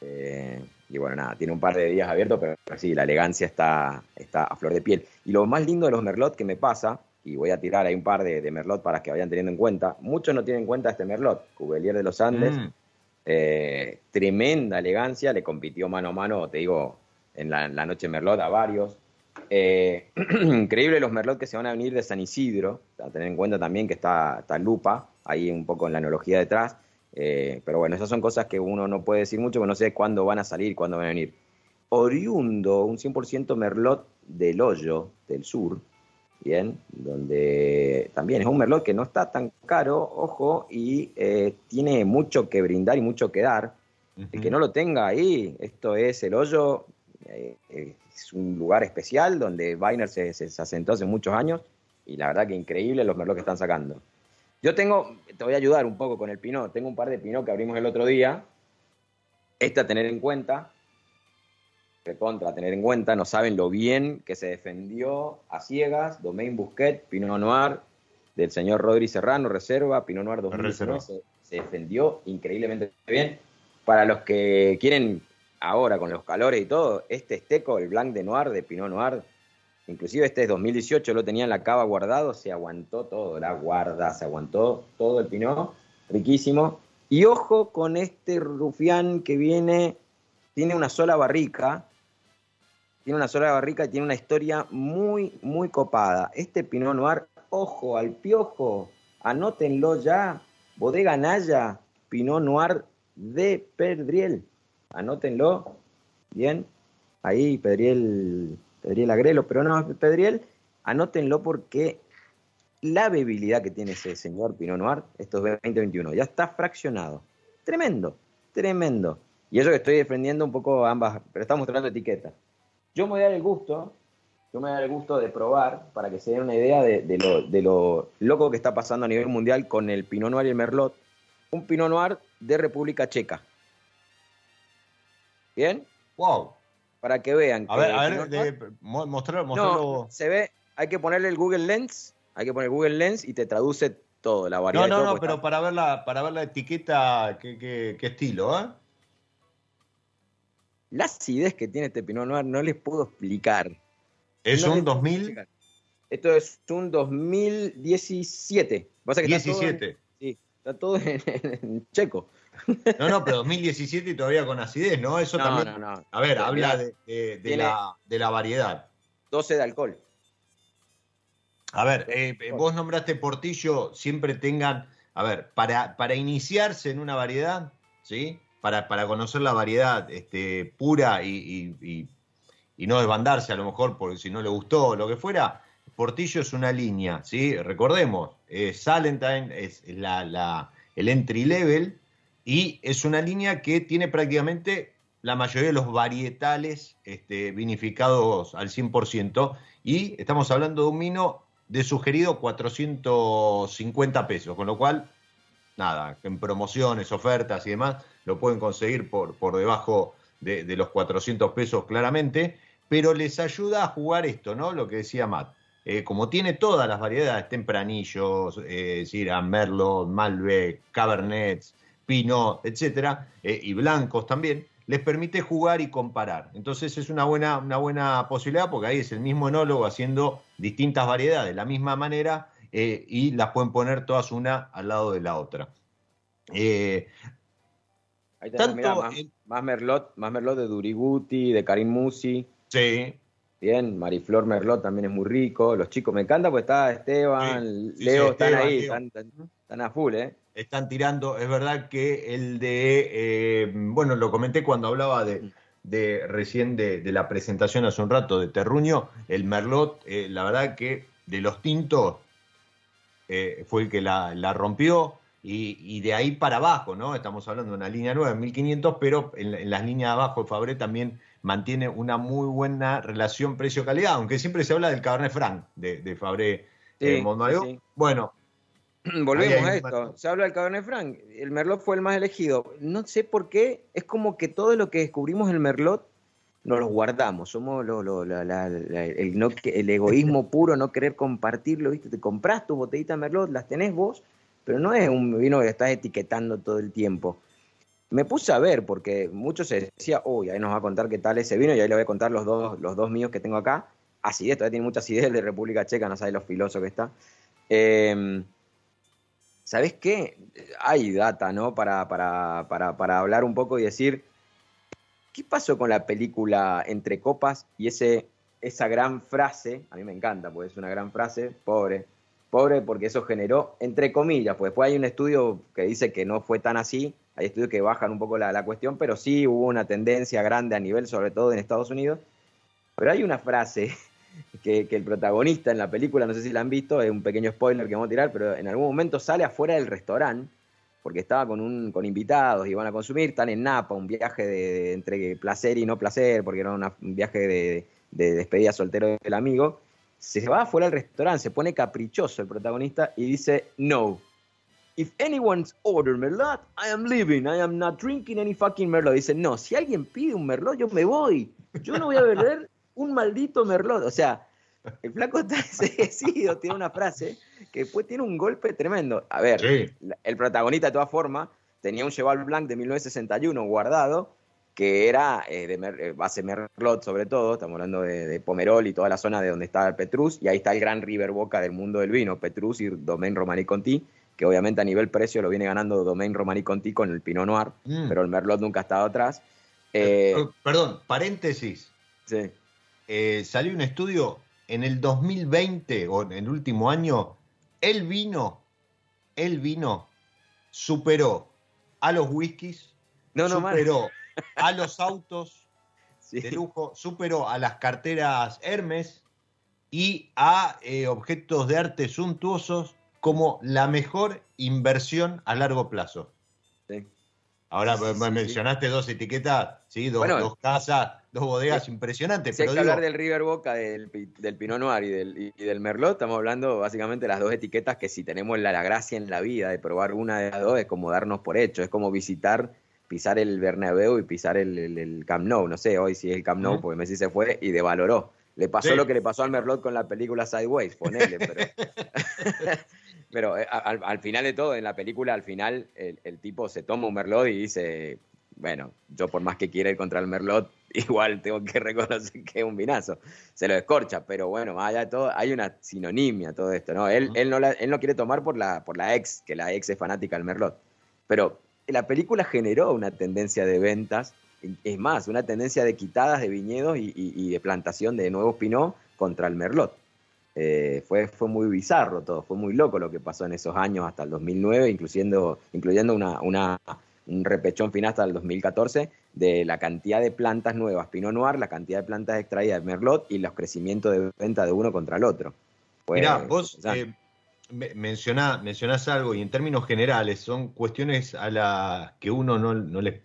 Eh, y bueno, nada, tiene un par de días abierto, pero, pero sí, la elegancia está, está a flor de piel. Y lo más lindo de los merlot que me pasa y voy a tirar ahí un par de, de, Merlot para que vayan teniendo en cuenta. Muchos no tienen en cuenta este Merlot, Cubelier de los Andes. Mm. Eh, tremenda elegancia, le compitió mano a mano, te digo, en la, en la noche Merlot a varios. Eh, increíble los Merlot que se van a venir de San Isidro, a tener en cuenta también que está, está Lupa, ahí un poco en la analogía detrás. Eh, pero bueno, esas son cosas que uno no puede decir mucho, porque no sé cuándo van a salir, cuándo van a venir. Oriundo, un 100% Merlot del Hoyo, del sur, bien, donde también es un merlot que no está tan caro, ojo, y eh, tiene mucho que brindar y mucho que dar. El que no lo tenga ahí, esto es el hoyo, eh, es un lugar especial donde Weiner se, se, asentó hace muchos años y la verdad que increíble los merlots que están sacando. Yo tengo, te voy a ayudar un poco con el pinot, tengo un par de pinot que abrimos el otro día, este a tener en cuenta, que contra a tener en cuenta, no saben lo bien que se defendió a ciegas, Domain Busquet, Pinot Noir, del señor Rodri Serrano, Reserva, Pinot Noir 2019, se, se defendió increíblemente bien. Para los que quieren ahora con los calores y todo, este esteco, el Blanc de Noir de Pinot Noir, inclusive este es 2018, lo tenía en la cava guardado, se aguantó todo, la guarda, se aguantó todo el Pinot, riquísimo. Y ojo con este rufián que viene, tiene una sola barrica, tiene una sola barrica y tiene una historia muy, muy copada. Este Pinot Noir, ojo al piojo, anótenlo ya, Bodega Naya, Pinot Noir de Perdriel. Anótenlo, bien, ahí Pedriel, Pedriel Agrelo, pero no, Pedriel, anótenlo porque la bebilidad que tiene ese señor Pinot Noir, estos 2021, ya está fraccionado. Tremendo, tremendo. Y eso que estoy defendiendo un poco ambas, pero estamos mostrando etiqueta. Yo me voy a dar el gusto, yo me voy a dar el gusto de probar para que se den una idea de, de, lo, de lo loco que está pasando a nivel mundial con el Pinot Noir y el Merlot. Un Pinot Noir de República Checa. ¿Bien? Wow. Para que vean. A ver, a ver, de, mostrar. No, se ve, hay que ponerle el Google Lens, hay que poner Google Lens y te traduce todo, la variedad. No, no, todo, no, pero está... para ver la, para ver la etiqueta, ¿qué, qué, qué estilo, eh? La acidez que tiene este Pinot Noir no les puedo explicar. ¿Es no un 2000? Esto es un 2017. ¿Pasa que 17. Está todo en, sí, está todo en, en, checo. No, no, pero 2017 y todavía con acidez, ¿no? Eso no, también. No, no. A ver, habla de, de, de, la, de, la, variedad. 12 de alcohol. A ver, eh, vos nombraste Portillo, siempre tengan. A ver, para, para iniciarse en una variedad, ¿sí? Para, para conocer la variedad este, pura y, y, y, no desbandarse a lo mejor porque si no le gustó o lo que fuera, Portillo es una línea, ¿sí? Recordemos, eh, Salentine es la, la, el entry level y es una línea que tiene prácticamente la mayoría de los varietales este, vinificados al 100% y estamos hablando de un vino de sugerido 450 pesos, con lo cual, nada, en promociones, ofertas y demás, lo pueden conseguir por, por debajo de, los 400 pesos claramente, pero les ayuda a jugar esto, ¿no? Lo que decía Matt. Eh, como tiene todas las variedades, tempranillos, eh, Syrah, Merlot, Malbec, Cabernets, Pinot, etcétera, eh, y blancos también, les permite jugar y comparar. Entonces es una buena, una buena posibilidad porque ahí es el mismo enólogo haciendo distintas variedades de la misma manera eh, y las pueden poner todas una al lado de la otra. Eh, ahí tenemos, tanto, más, más, Merlot, más Merlot de Duriguti, de Karim Musi. Sí. Bien, Mariflor Merlot también es muy rico. Los chicos, me encanta porque está Esteban, sí, Leo, sí, están Esteban, ahí, están, están, están, a full, ¿eh? Están tirando, es verdad que el de, eh, bueno, lo comenté cuando hablaba de, de recién de, de, la presentación hace un rato de Terruño, el Merlot, eh, la verdad que de los tintos eh, fue el que la, la rompió. Y, y, de ahí para abajo, ¿no? Estamos hablando de una línea nueva en 1500, pero en, en las líneas de abajo de Fabré también mantiene una muy buena relación precio-calidad, aunque siempre se habla del Cabernet Franc de, de Fabré sí, eh, sí. Bueno. Volvemos a esto. Se habla del Cabernet Franc. El Merlot fue el más elegido. No sé por qué. Es como que todo lo que descubrimos en el Merlot nos lo guardamos. Somos lo, lo, la, la, la, el, no, el, egoísmo puro, no querer compartirlo. ¿viste? Te compras tu botellita de Merlot, las tenés vos, pero no es un vino que estás etiquetando todo el tiempo me puse a ver, porque muchos se decía, uy, ahí nos va a contar qué tal ese vino, y ahí le voy a contar los dos, los dos míos que tengo acá. Acidez, todavía tiene mucha acidez de República Checa, no sabes lo filoso que está. Eh, ¿Sabes qué? Hay data, ¿no? Para, para, para, para hablar un poco y decir, ¿qué pasó con la película Entre Copas y ese, esa gran frase? A mí me encanta, porque es una gran frase, pobre, pobre porque eso generó, entre comillas, pues después hay un estudio que dice que no fue tan así, hay estudios que bajan un poco la, la, cuestión, pero sí hubo una tendencia grande a nivel, sobre todo en Estados Unidos. Pero hay una frase que, que, el protagonista en la película, no sé si la han visto, es un pequeño spoiler que vamos a tirar, pero en algún momento sale afuera del restaurante porque estaba con, un, con invitados y van a consumir, están en Napa, un viaje de, entre placer y no placer, porque era un viaje de, de despedida soltero del amigo, se va afuera del restaurante, se pone caprichoso el protagonista y dice, no, if anyone's ordered merlot, I am leaving, I am not drinking any fucking merlot. Dice, no, si alguien pide un merlot, yo me voy, yo no voy a beber un maldito merlot. O sea, el flaco está decidido, tiene una frase que después tiene un golpe tremendo. A ver, el protagonista de todas formas tenía un Cheval Blanc de 1961 guardado, que era eh, de eh, base Merlot sobre todo, estamos hablando de, Pomerol y toda la zona de donde está Petrus, y ahí está el gran River Boca del mundo del vino, Petrus y Domaine Romani Conti, que obviamente a nivel precio lo viene ganando Domaine Romani Conti con el Pinot Noir, mm. pero el Merlot nunca ha estado atrás. Eh, perdón, paréntesis. Sí. salió un estudio en el 2020 o en el último año, el vino, el vino superó a los whiskies, no, no, superó a los autos de lujo, superó a las carteras Hermes y a eh, objetos de arte suntuosos como la mejor inversión a largo plazo. Ahora mencionaste dos etiquetas, sí, dos, dos casas, dos bodegas impresionantes. Si hay que hablar del River Boca, del, del Pinot Noir y del, y del, Merlot, estamos hablando básicamente de las dos etiquetas que si tenemos la, la, gracia en la vida de probar una de las dos es como darnos por hecho, es como visitar pisar el Bernabéu y pisar el, el, Camp Nou. No sé hoy si es el Camp Nou, porque Messi se fue y devaloró. Le pasó lo que le pasó al Merlot con la película Sideways, ponele, pero... pero eh, al, final de todo, en la película, al final, el, tipo se toma un Merlot y dice, bueno, yo por más que quiera ir contra el Merlot, igual tengo que reconocer que es un vinazo. Se lo escorcha, pero bueno, más allá de todo, hay una sinonimia todo esto, ¿no? Él, él, no, él no quiere tomar por la, por la ex, que la ex es fanática del Merlot. Pero la película generó una tendencia de ventas, es más, una tendencia de quitadas de viñedos y, de plantación de nuevos Pinot contra el Merlot. Eh, fue, fue muy bizarro todo, fue muy loco lo que pasó en esos años hasta el 2009, incluyendo, incluyendo una, una, un repechón final hasta el 2014 de la cantidad de plantas nuevas Pinot Noir, la cantidad de plantas extraídas de Merlot y los crecimientos de venta de uno contra el otro. Mira, vos, mencionás, algo y en términos generales son cuestiones a las que uno no, no les...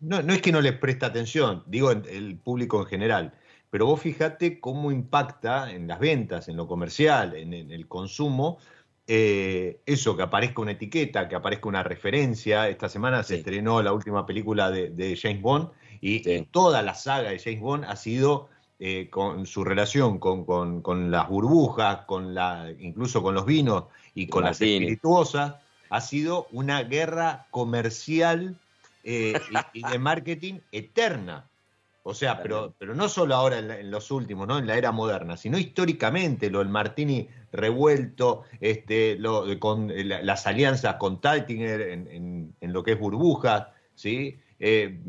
No, es que no les presta atención, digo el público en general, pero vos fíjate cómo impacta en las ventas, en lo comercial, en, el consumo, eh, eso, que aparezca una etiqueta, que aparezca una referencia. Esta semana se estrenó la última película de, James Bond y toda la saga de James Bond ha sido eh, con su relación con, las burbujas, con la, incluso con los vinos y con las espirituosas, ha sido una guerra comercial eh, y, de marketing eterna. O sea, pero, pero no solo ahora en, los últimos, ¿no? En la era moderna, sino históricamente, lo del Martini revuelto, este, lo, con las alianzas con Taltinger en, lo que es burbujas, ¿sí? Eh,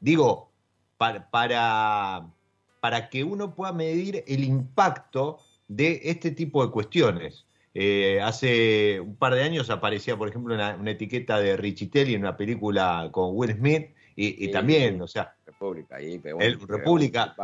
digo, para, para que uno pueda medir el impacto de este tipo de cuestiones. Eh, hace un par de años aparecía, por ejemplo, una, etiqueta de Richitelli en una película con Will Smith y, también, o sea, República, ahí, República.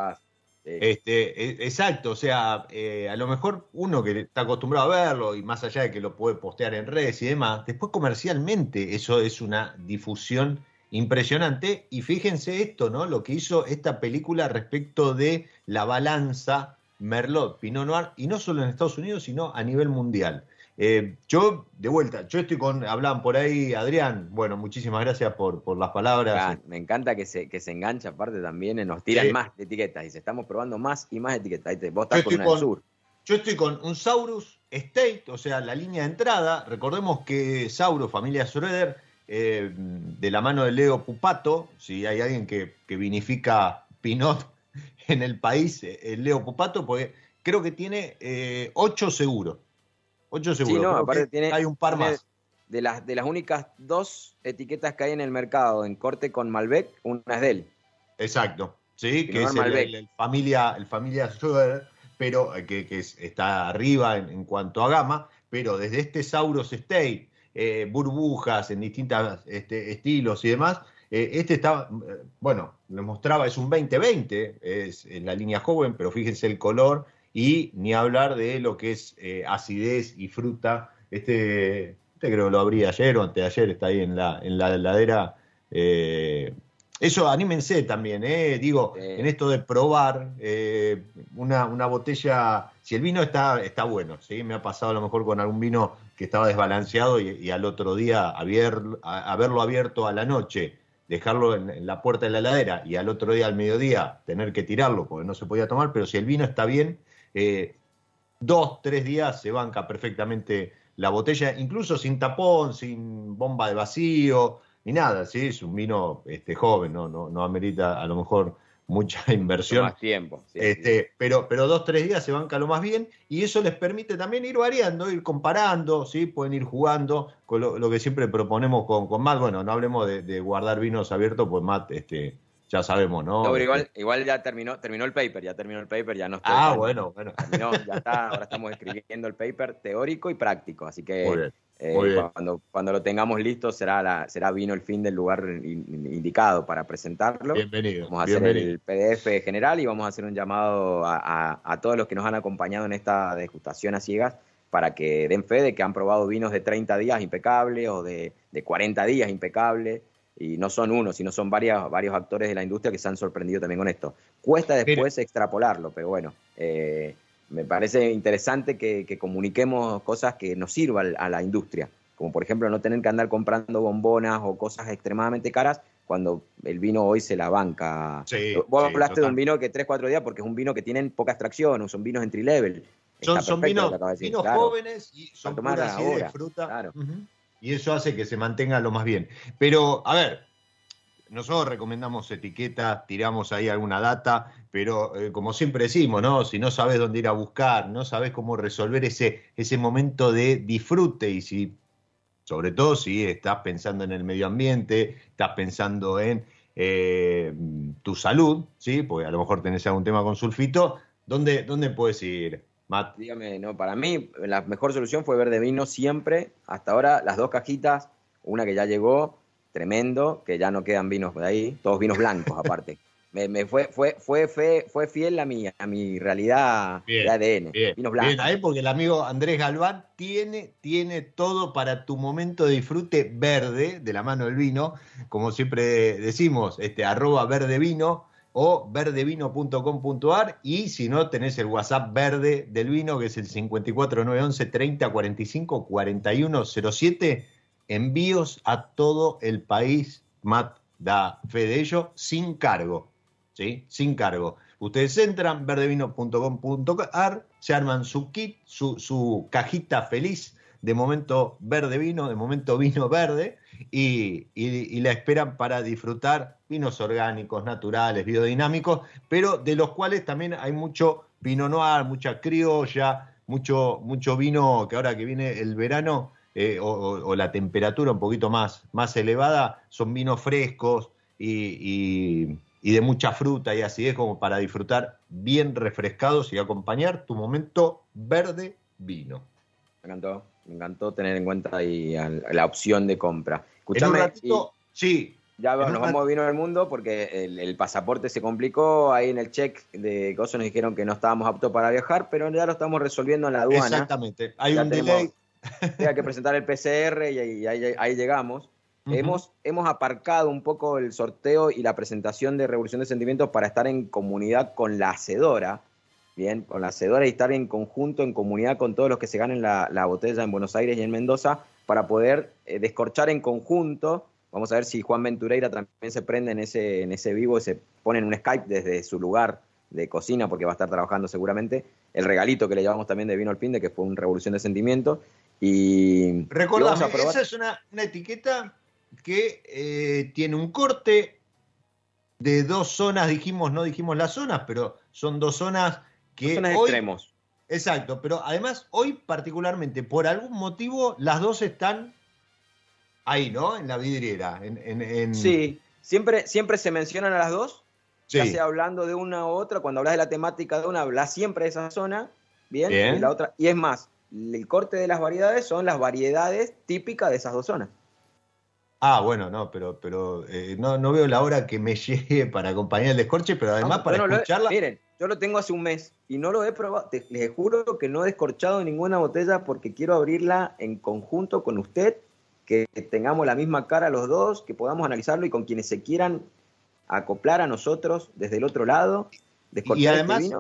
Este, e, exacto, o sea, eh, a lo mejor uno que está acostumbrado a verlo y más allá de que lo puede postear en redes y demás, después comercialmente eso es una difusión impresionante. Y fíjense esto, ¿no? Lo que hizo esta película respecto de la balanza Merlot, Pinot Noir, y no solo en Estados Unidos, sino a nivel mundial. Eh, yo, de vuelta, yo estoy con, hablaban por ahí, Adrián, bueno, muchísimas gracias por, por las palabras. me encanta que se, que se engancha, aparte también, nos tiran más etiquetas, dice, estamos probando más y más etiquetas. Vos estás con una sur. Yo estoy con un Saurus State, o sea, la línea de entrada. Recordemos que Saurus, familia Schroeder, eh, de la mano de Leo Pupato, si hay alguien que, vinifica Pinot en el país, eh, Leo Pupato, porque creo que tiene eh, ocho seguros. Ocho seguros. hay un par más. De las, de las únicas dos etiquetas que hay en el mercado en corte con Malbec, una es de él. Exacto, sí, que es el, familia, el familia pero que, está arriba en, cuanto a gama, pero desde este Sauros State eh, burbujas en distintos este, estilos y demás. Eh, este está, bueno, les mostraba, es un 2020, es en la línea joven, pero fíjense el color y ni hablar de lo que es eh, acidez y fruta. Este, Este creo que lo abrí ayer o antes de ayer, está ahí en la, en la heladera. Eh, eso, anímense también, ¿eh? digo, en esto de probar eh, una, una, botella, si el vino está, está bueno, ¿sí? me ha pasado a lo mejor con algún vino que estaba desbalanceado y, al otro día haberlo abierto a la noche, dejarlo en, la puerta de la heladera y al otro día al mediodía tener que tirarlo porque no se podía tomar, pero si el vino está bien, eh, dos, tres días se banca perfectamente la botella, incluso sin tapón, sin bomba de vacío, ni nada, ¿sí? Es un vino este, joven, ¿no? No, no amerita a lo mejor mucha inversión. Más tiempo. este, Pero, pero dos, tres días se banca lo más bien y eso les permite también ir variando, ir comparando, ¿sí? Pueden ir jugando con lo, que siempre proponemos con, con Matt. Bueno, no hablemos de, guardar vinos abiertos, pues Matt, este, ya sabemos, ¿no? pero igual, igual ya terminó, terminó el paper, ya terminó el paper, ya no estoy. Ah, bueno, bueno. ya está, ahora estamos escribiendo el paper teórico y práctico, así que eh, cuando, cuando lo tengamos listo será, la, será vino el fin del lugar indicado para presentarlo. Bienvenido. Vamos a hacer el PDF general y vamos a hacer un llamado a, a, todos los que nos han acompañado en esta degustación a ciegas para que den fe de que han probado vinos de 30 días impecables o de, de 40 días impecables. Y no son uno, sino son varios, varios actores de la industria que se han sorprendido también con esto. Cuesta después extrapolarlo, pero bueno, eh, me parece interesante que, comuniquemos cosas que nos sirvan a la industria, como por ejemplo no tener que andar comprando bombonas o cosas extremadamente caras cuando el vino hoy se la banca. Vos hablaste de un vino que 3, 4 días porque es un vino que tienen poca extracción, son vinos entry level. Son, son vinos, jóvenes y son puras de fruta. Y eso hace que se mantenga lo más bien. Pero, a ver, nosotros recomendamos etiquetas, tiramos ahí alguna data, pero eh, como siempre decimos, ¿no? Si no sabes dónde ir a buscar, no sabes cómo resolver ese, ese momento de disfrute y si, sobre todo si estás pensando en el medio ambiente, estás pensando en eh, tu salud, ¿sí? Porque a lo mejor tenés algún tema con sulfito, ¿dónde, dónde puedes ir? Matt. Dígame, no, para mí la mejor solución fue ver de vino siempre, hasta ahora las dos cajitas, una que ya llegó, tremendo, que ya no quedan vinos de ahí, todos vinos blancos aparte. Me, fue, fue, fue, fue, fue fiel a mi, a mi realidad de ADN. vinos blancos. ahí porque el amigo Andrés Galván tiene, tiene todo para tu momento de disfrute verde, de la mano del vino, como siempre decimos, este, arroba verde vino o verdevino.com.ar y si no tenés el WhatsApp verde del vino que es el 54911 3045 4107 envíos a todo el país. Matt da fe de ello sin cargo. ¿sí? Sin cargo. Ustedes entran, verdevino.com.ar, se arman su kit, su, cajita feliz de momento verde vino, de momento vino verde, y, y, la esperan para disfrutar vinos orgánicos, naturales, biodinámicos, pero de los cuales también hay mucho vino noir, mucha criolla, mucho, mucho vino que ahora que viene el verano eh, o, la temperatura un poquito más, más elevada, son vinos frescos y, de mucha fruta y así es como para disfrutar bien refrescados y acompañar tu momento verde vino. Me encantó, me encantó tener en cuenta ahí la opción de compra. Escuchame, ratito, sí. Ya nos vamos vino del mundo porque el, pasaporte se complicó. Ahí en el check de cosas nos dijeron que no estábamos aptos para viajar, pero ya lo estamos resolviendo en la aduana. Exactamente. Hay un delay hay que presentar el PCR y, ahí, llegamos. hemos, hemos aparcado un poco el sorteo y la presentación de Revolución de Sentimientos para estar en comunidad con la hacedora, bien, con la hacedora y estar en conjunto, en comunidad con todos los que se ganen la, botella en Buenos Aires y en Mendoza, para poder eh, descorchar en conjunto. Vamos a ver si Juan Ventureira también se prende en ese, en ese vivo y se pone en un Skype desde su lugar de cocina, porque va a estar trabajando seguramente. El regalito que le llevamos también de Vino al Pinde, que fue una revolución de sentimientos. Y recordame, esa es una, etiqueta que eh, tiene un corte de dos zonas, dijimos, no dijimos las zonas, pero son dos zonas que. zonas extremos. Exacto, pero además hoy particularmente, por algún motivo, las dos están ahí, ¿no? En la vidriera. En, Sí, siempre, siempre se mencionan a las dos, ya sea hablando de una u otra, cuando hablas de la temática de una, hablas siempre de esa zona, bien, bien. Y la otra, y es más, el corte de las variedades son las variedades típicas de esas dos zonas. Ah, bueno, no, pero, pero eh, no, no veo la hora que me llegue para acompañar el descorche, pero además para he- escucharla. miren, yo lo tengo hace un mes y no lo he probado. Te- les juro que no he descorchado ninguna botella porque quiero abrirla en conjunto con usted, que tengamos la misma cara los dos, que podamos analizarlo y con quienes se quieran acoplar a nosotros desde el otro lado, Y este además-.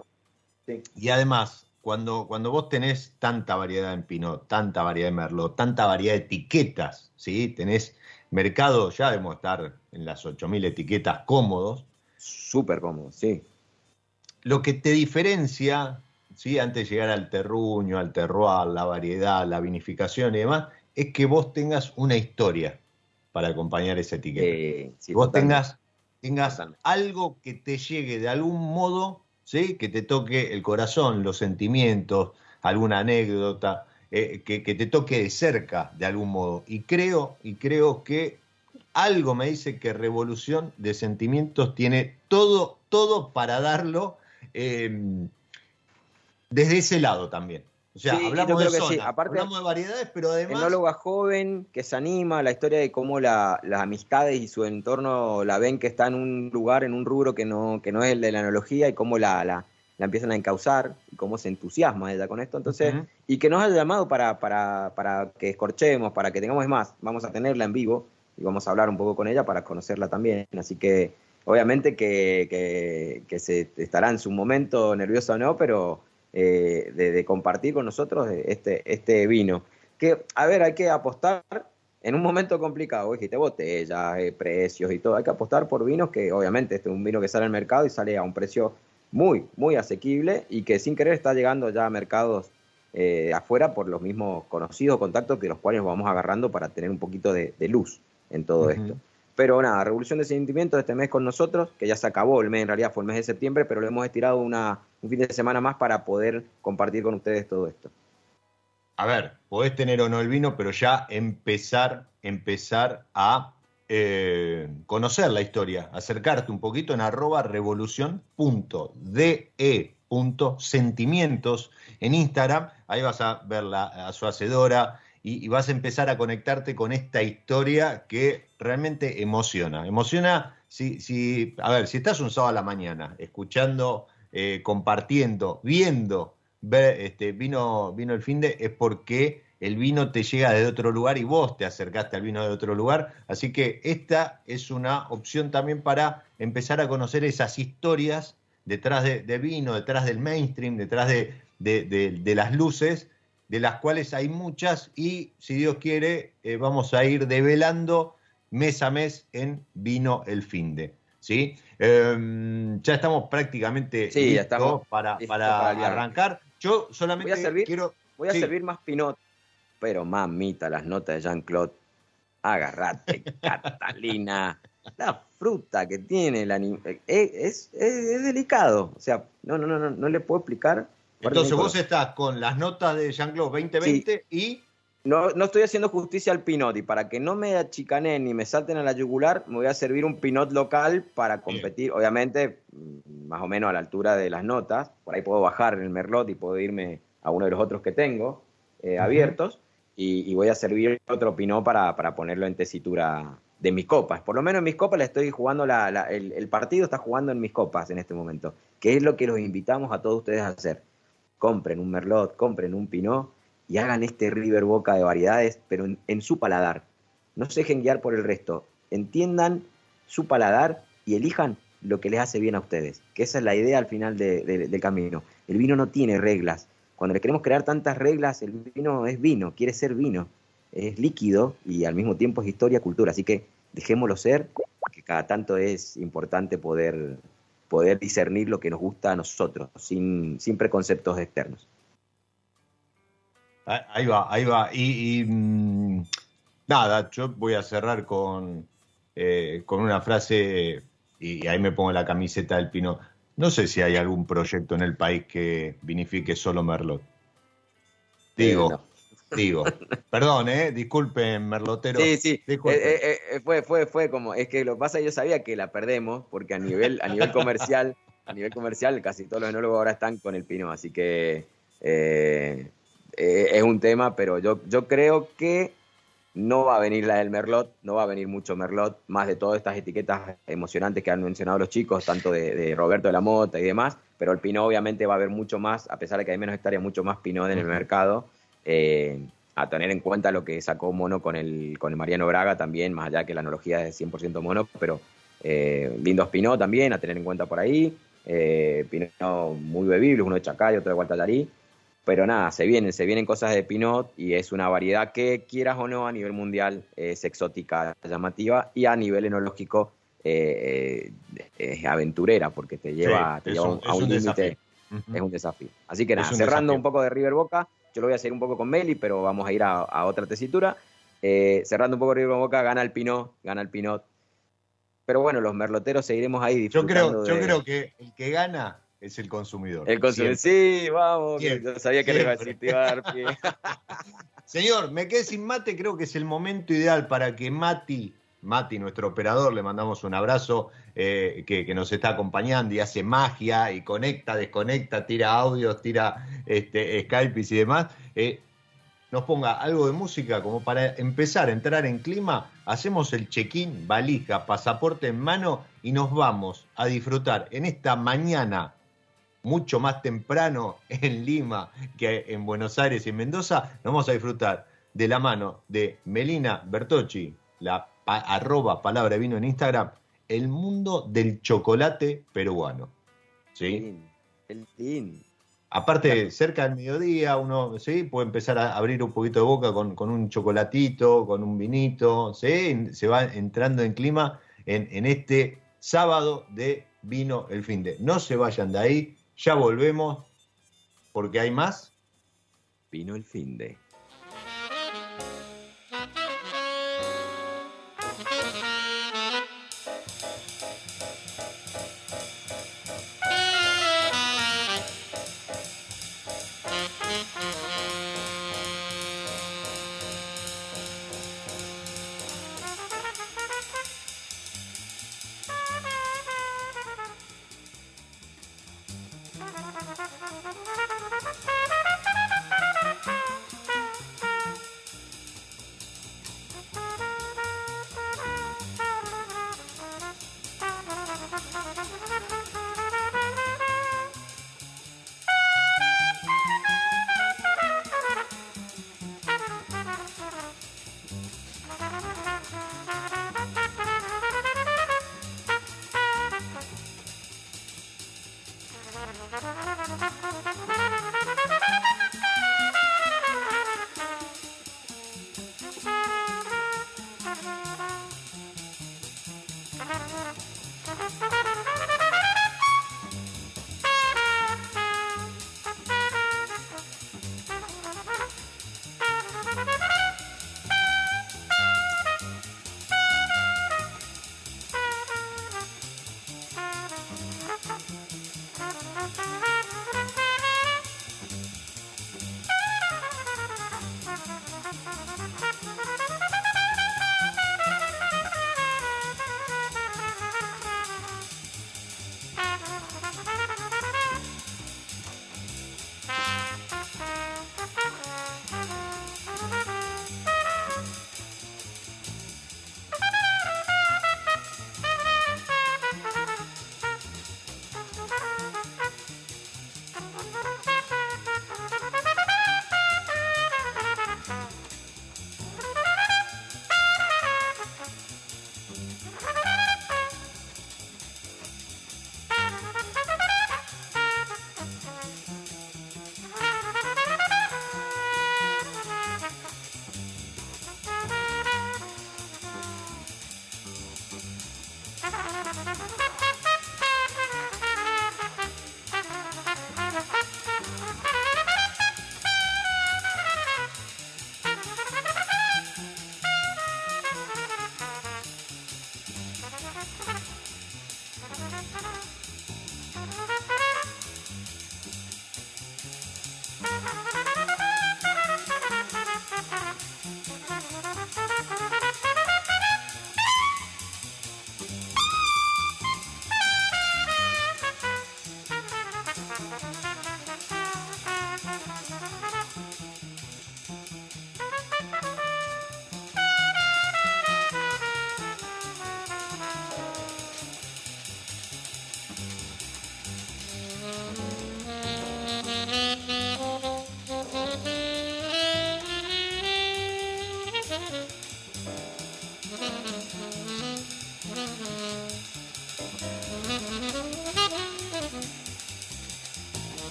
Y además, cuando, cuando vos tenés tanta variedad en Pinot, tanta variedad de Merlot, tanta variedad de etiquetas, ¿sí? Tenés mercado, ya debemos estar en las 8.000 etiquetas cómodos. Súper cómodo, sí. Lo que te diferencia, ¿sí? Antes de llegar al terruño, al terroir, la variedad, la vinificación y demás, es que vos tengas una historia para acompañar esa etiqueta. Eh, sí, vos totalmente. tengas, tengas Totalmente. algo que te llegue de algún modo, ¿sí? que te toque el corazón, los sentimientos, alguna anécdota, eh, que, que te toque de cerca de algún modo. Y creo, y creo que algo me dice que Revolución de Sentimientos tiene todo, todo para darlo eh, desde ese lado también. O sea, Sí, hablamos de sí. Aparte- hablamos de variedades, pero además... Enóloga joven que se anima, la historia de cómo la- las amistades y su entorno la ven que está en un lugar, en un rubro que no, que no es el de la enología y cómo la, la, la empiezan a encauzar y cómo se entusiasma ella con esto. Entonces, Ujú. y que nos haya llamado para, para, para que escorchemos, para que tengamos más, vamos a tenerla en vivo y vamos a hablar un poco con ella para conocerla también. Así que, obviamente que, que, que se estará en su momento nerviosa o no, pero eh, de, de compartir con nosotros este, este vino. Que, a ver, hay que apostar en un momento complicado, dijiste botellas, eh, precios y todo, hay que apostar por vinos que obviamente este es un vino que sale al mercado y sale a un precio muy, muy asequible y que sin querer está llegando ya a mercados eh, afuera por los mismos conocidos contactos que los cuales vamos agarrando para tener un poquito de, de luz en todo esto. Pero nada, Revolución de Sentimientos este mes con nosotros, que ya se acabó el mes, en realidad fue el mes de septiembre, pero le hemos estirado una, un fin de semana más para poder compartir con ustedes todo esto. a ver, podés tener o no el vino, pero ya empezar, empezar a eh, conocer la historia, acercarte un poquito en arroba revolución.de.sentimientos en Instagram, ahí vas a ver la, a su hacedora y, y vas a empezar a conectarte con esta historia que realmente emociona. Emociona si, si, a ver, si estás un sábado a la mañana escuchando, eh, compartiendo, viendo ver, este, vino, vino el fin de, es porque el vino te llega de otro lugar y vos te acercaste al vino de otro lugar. Así que esta es una opción también para empezar a conocer esas historias detrás de, de vino, detrás del mainstream, detrás de, de- de- de las luces, de las cuales hay muchas y si Dios quiere eh, vamos a ir develando mes a mes en Vino el Finde. ¿sí? Em, ya estamos prácticamente Sí, ya listos estamos para, listos para para el viaje. arrancar. Yo solamente Voy a servir, quiero... voy a sí. servir más Pinot, pero mamita, las notas de Jean-Claude. Agarrate, Catalina. La fruta que tiene el anime es, es, es delicado. O sea, no, no, no, no, no le puedo explicar. Entonces vos estás con las notas de Jean-Claude 2020 y No, no estoy haciendo justicia al Pinot y para que no me achicanen ni me salten a la yugular, me voy a servir un Pinot local para competir, obviamente, mm, más o menos a la altura de las notas. Por ahí puedo bajar el Merlot y puedo irme a uno de los otros que tengo eh, abiertos y, voy a servir otro Pinot para, para ponerlo en tesitura de mis copas. Por lo menos en mis copas le estoy jugando, la, la- el, partido está jugando en mis copas en este momento, que es lo que los invitamos a todos ustedes a hacer. Compren un Merlot, compren un Pinot y hagan este River Boca de variedades, pero en, en su paladar. No se dejen guiar por el resto. Entiendan su paladar y elijan lo que les hace bien a ustedes. Que esa es la idea al final de- del camino. El vino no tiene reglas. Cuando le queremos crear tantas reglas, el vino es vino, quiere ser vino. Es líquido y al mismo tiempo es historia, cultura. Así que dejémoslo ser, que cada tanto es importante poder, poder discernir lo que nos gusta a nosotros, sin, sin preconceptos externos. Ah, Ahí va, ahí va. Y, mm, nada, yo voy a cerrar con, eh, con una frase y ahí me pongo la camiseta del Pino. No sé si hay algún proyecto en el país que vinifique solo Merlot. Digo, Eh, no. digo. Perdón, ¿eh? Disculpen, Merlotero. Sí, sí. Eh, eh, eh, fue, fue, fue como, es que lo que pasa es que yo sabía que la perdemos, porque a nivel, a nivel comercial, a nivel comercial, casi todos los enólogos ahora están con el pino, así que es un tema, pero yo, yo creo que no va a venir la del Merlot, no va a venir mucho Merlot, más de todas estas etiquetas emocionantes que han mencionado los chicos, tanto de, Roberto de la Mota y demás, pero el Pinot obviamente va a haber mucho más, a pesar de que hay menos hectáreas, mucho más Pinot en el mercado. Eh, a tener en cuenta lo que sacó Mono con el, con el Mariano Braga también, más allá que la analogía es 100% Mono, pero eh, lindos Pinot también, a tener en cuenta por ahí. Eh, Pinot muy bebible, uno de Chacay, otro de Guatalarí. Pero nada, se vienen, se vienen cosas de Pinot y es una variedad que, quieras o no, a nivel mundial es exótica, llamativa y a nivel enológico eh, es aventurera porque te lleva, a un límite. Es un desafío. Así que nada, cerrando un poco de River Boca, yo lo voy a hacer un poco con Meli, pero vamos a ir a, otra tesitura. Eh, cerrando un poco River Boca, gana el Pinot, gana el Pinot. Pero bueno, los merloteros seguiremos ahí disfrutando. Yo creo, yo creo que el que gana es el consumidor. El consumidor, sí, vamos. yo sabía que le iba a decir, Señor, me quedé sin mate, creo que es el momento ideal para que Mati, Mati, nuestro operador, le mandamos un abrazo, eh, que, nos está acompañando y hace magia y conecta, desconecta, tira audios, tira este, Skype y demás. Eh, nos ponga algo de música como para empezar a entrar en clima, hacemos el check-in, valija, pasaporte en mano y nos vamos a disfrutar en esta mañana mucho más temprano en Lima que en Buenos Aires y en Mendoza, nos vamos a disfrutar de la mano de Melina Bertocci, la arroba palabra vino en Instagram, el mundo del chocolate peruano. ¿Sí? El tin. Aparte, cerca del mediodía, uno ¿sí? puede empezar a abrir un poquito de boca con, un chocolatito, con un vinito, ¿sí? se va entrando en clima en, en este sábado de vino el fin de. No se vayan de ahí, ya volvemos porque hay más. Vino el fin de.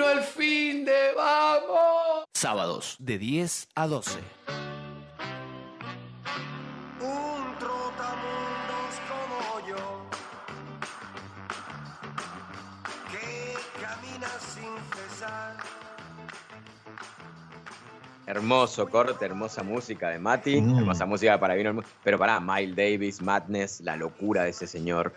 Vino el fin de vamos. Sábados de 10 a 12. Un trotamundos como yo, que camina sin cesar. Hermoso corte, hermosa música de Mati, Mm. hermosa música para Vino el. Pero para Miles Davis, Madness, la locura de ese señor.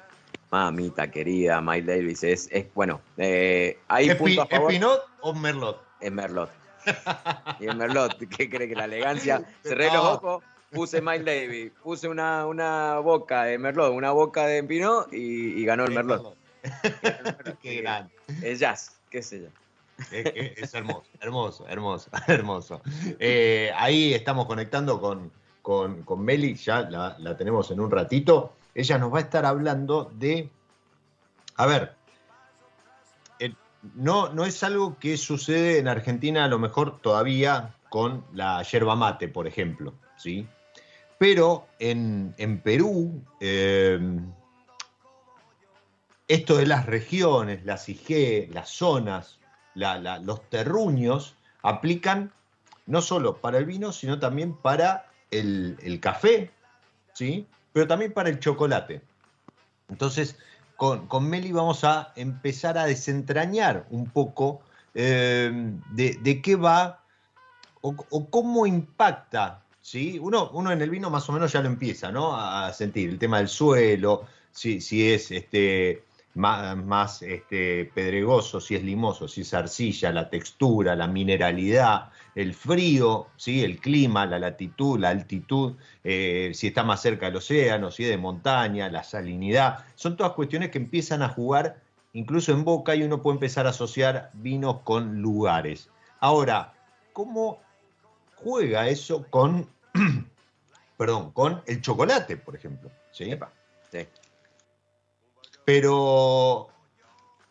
Mamita querida, Miles Davis es, es bueno, eh, hay ¿Es, puntos a es favor. Pinot o Merlot? Es Merlot. y en Merlot, ¿qué cree que la elegancia? Cerré los No. ojos, puse Miles Davis, puse una, una boca de Merlot, una boca de Pinot y, y ganó el Sí, Merlot. Qué grande. Es jazz, qué sé yo. Es, es- es hermoso, hermoso, hermoso, hermoso. Eh, ahí estamos conectando con, con, con Meli, ya la, la tenemos en un ratito. Ella nos va a estar hablando de. A ver, no, no es algo que sucede en Argentina a lo mejor todavía con la yerba mate, por ejemplo, ¿sí? Pero en, en Perú, eh, esto de las regiones, las IG, las zonas, la- los terruños, aplican no solo para el vino, sino también para el, el café, ¿sí? Pero también para el chocolate. Entonces, con, con Meli vamos a empezar a desentrañar un poco eh, de, de qué va o, o cómo impacta, ¿sí? Uno, uno en el vino más o menos ya lo empieza, ¿no? A sentir el tema del suelo, si, si es este, más, este, pedregoso, si es limoso, si es arcilla, la textura, la mineralidad, el frío, ¿sí? el clima, la latitud, la altitud, eh, si está más cerca del océano, si es de montaña, la salinidad. Son todas cuestiones que empiezan a jugar incluso en boca y uno puede empezar a asociar vinos con lugares. Ahora, ¿cómo juega eso con, perdón, con el chocolate, por ejemplo? ¿sí? Sí. Pero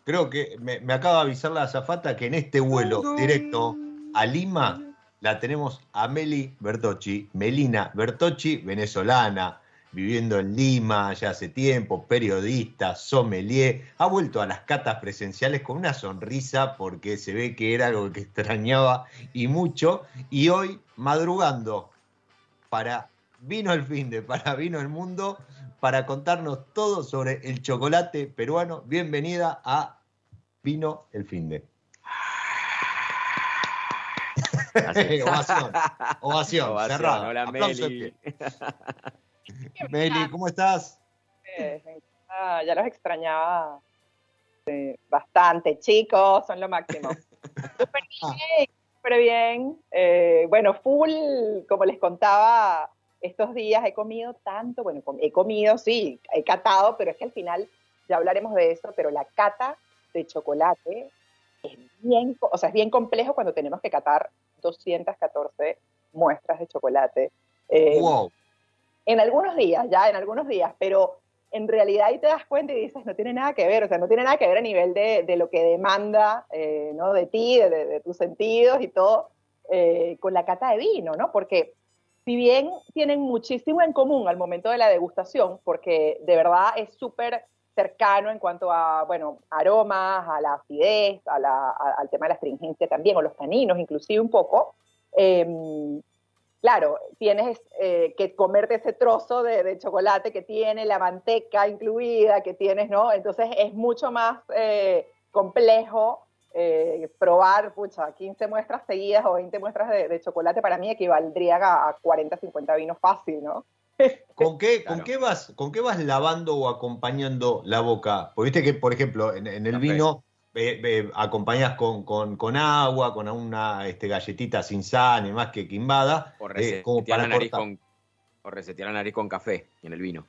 creo que me, me acaba de avisar la azafata que en este vuelo directo a Lima la tenemos a Meli Bertocci, Melina Bertocci, venezolana, viviendo en Lima ya hace tiempo, periodista, sommelier, ha vuelto a las catas presenciales con una sonrisa porque se ve que era algo que extrañaba y mucho, y hoy madrugando para Vino el fin de, para Vino el Mundo, para contarnos todo sobre el chocolate peruano. Bienvenida a Vino el fin de. ovación, ovación, Ovación, cerrada. hola, Meli. Meli, ¿cómo estás? Ah, ya los extrañaba eh, bastante, chicos, son lo máximo. Súper bien, súper bien. Eh, bueno, full, como les contaba, estos días he comido tanto, bueno, he comido, sí, he catado, pero es que al final ya hablaremos de eso, pero la cata de chocolate es bien, o sea, es bien complejo cuando tenemos que catar 214 muestras de chocolate. Eh, Wow. en algunos días, ya en algunos días, pero en realidad ahí te das cuenta y dices, no tiene nada que ver, o sea, no tiene nada que ver a nivel de, de lo que demanda, eh, ¿no? De ti, de tus sentidos y todo, eh, con la cata de vino, ¿no? Porque si bien tienen muchísimo en común al momento de la degustación, porque de verdad es súper cercano en cuanto a, bueno, aromas, a la acidez, a la- al tema de la astringencia también, o los taninos inclusive un poco, em, claro, tienes eh, que comerte ese trozo de, de chocolate que tiene la manteca incluida, que tienes, ¿no? Entonces es mucho más eh, complejo eh, probar, pucha, 15 muestras seguidas o 20 muestras de, de chocolate para mí equivaldrían a, a 40, 50 vinos fácil, ¿no? ¿Con qué, con, qué vas, ¿Con qué vas lavando o acompañando la boca? Porque viste que, por ejemplo, en, en el vino eh, eh, acompañas con, con, con agua, con una este, galletita sin sal y más que quimbada. O eh, como resetear para la nariz con, O resetear la nariz con café en el vino.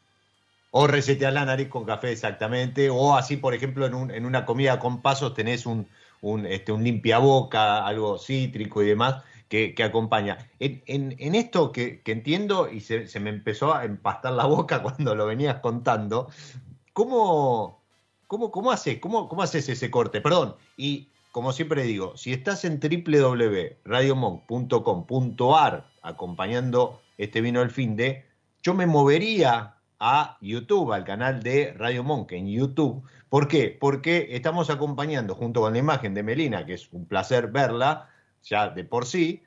O resetear la nariz con café, exactamente. O así, por ejemplo, en, un- en una comida con pasos tenés un, un, este, un limpiaboca, algo cítrico y demás que, que acompaña. En, en- esto que, que entiendo y se, se me empezó a empastar la boca cuando lo venías contando, ¿cómo, cómo, cómo haces? ¿Cómo, ¿Cómo haces ese corte? Perdón, y como siempre digo, si estás en www.radiomonk.com.ar acompañando este vino del fin de, yo me movería a YouTube, al canal de Radio Monk en YouTube. ¿Por qué? Porque estamos acompañando junto con la imagen de Melina, que es un placer verla ya de por sí,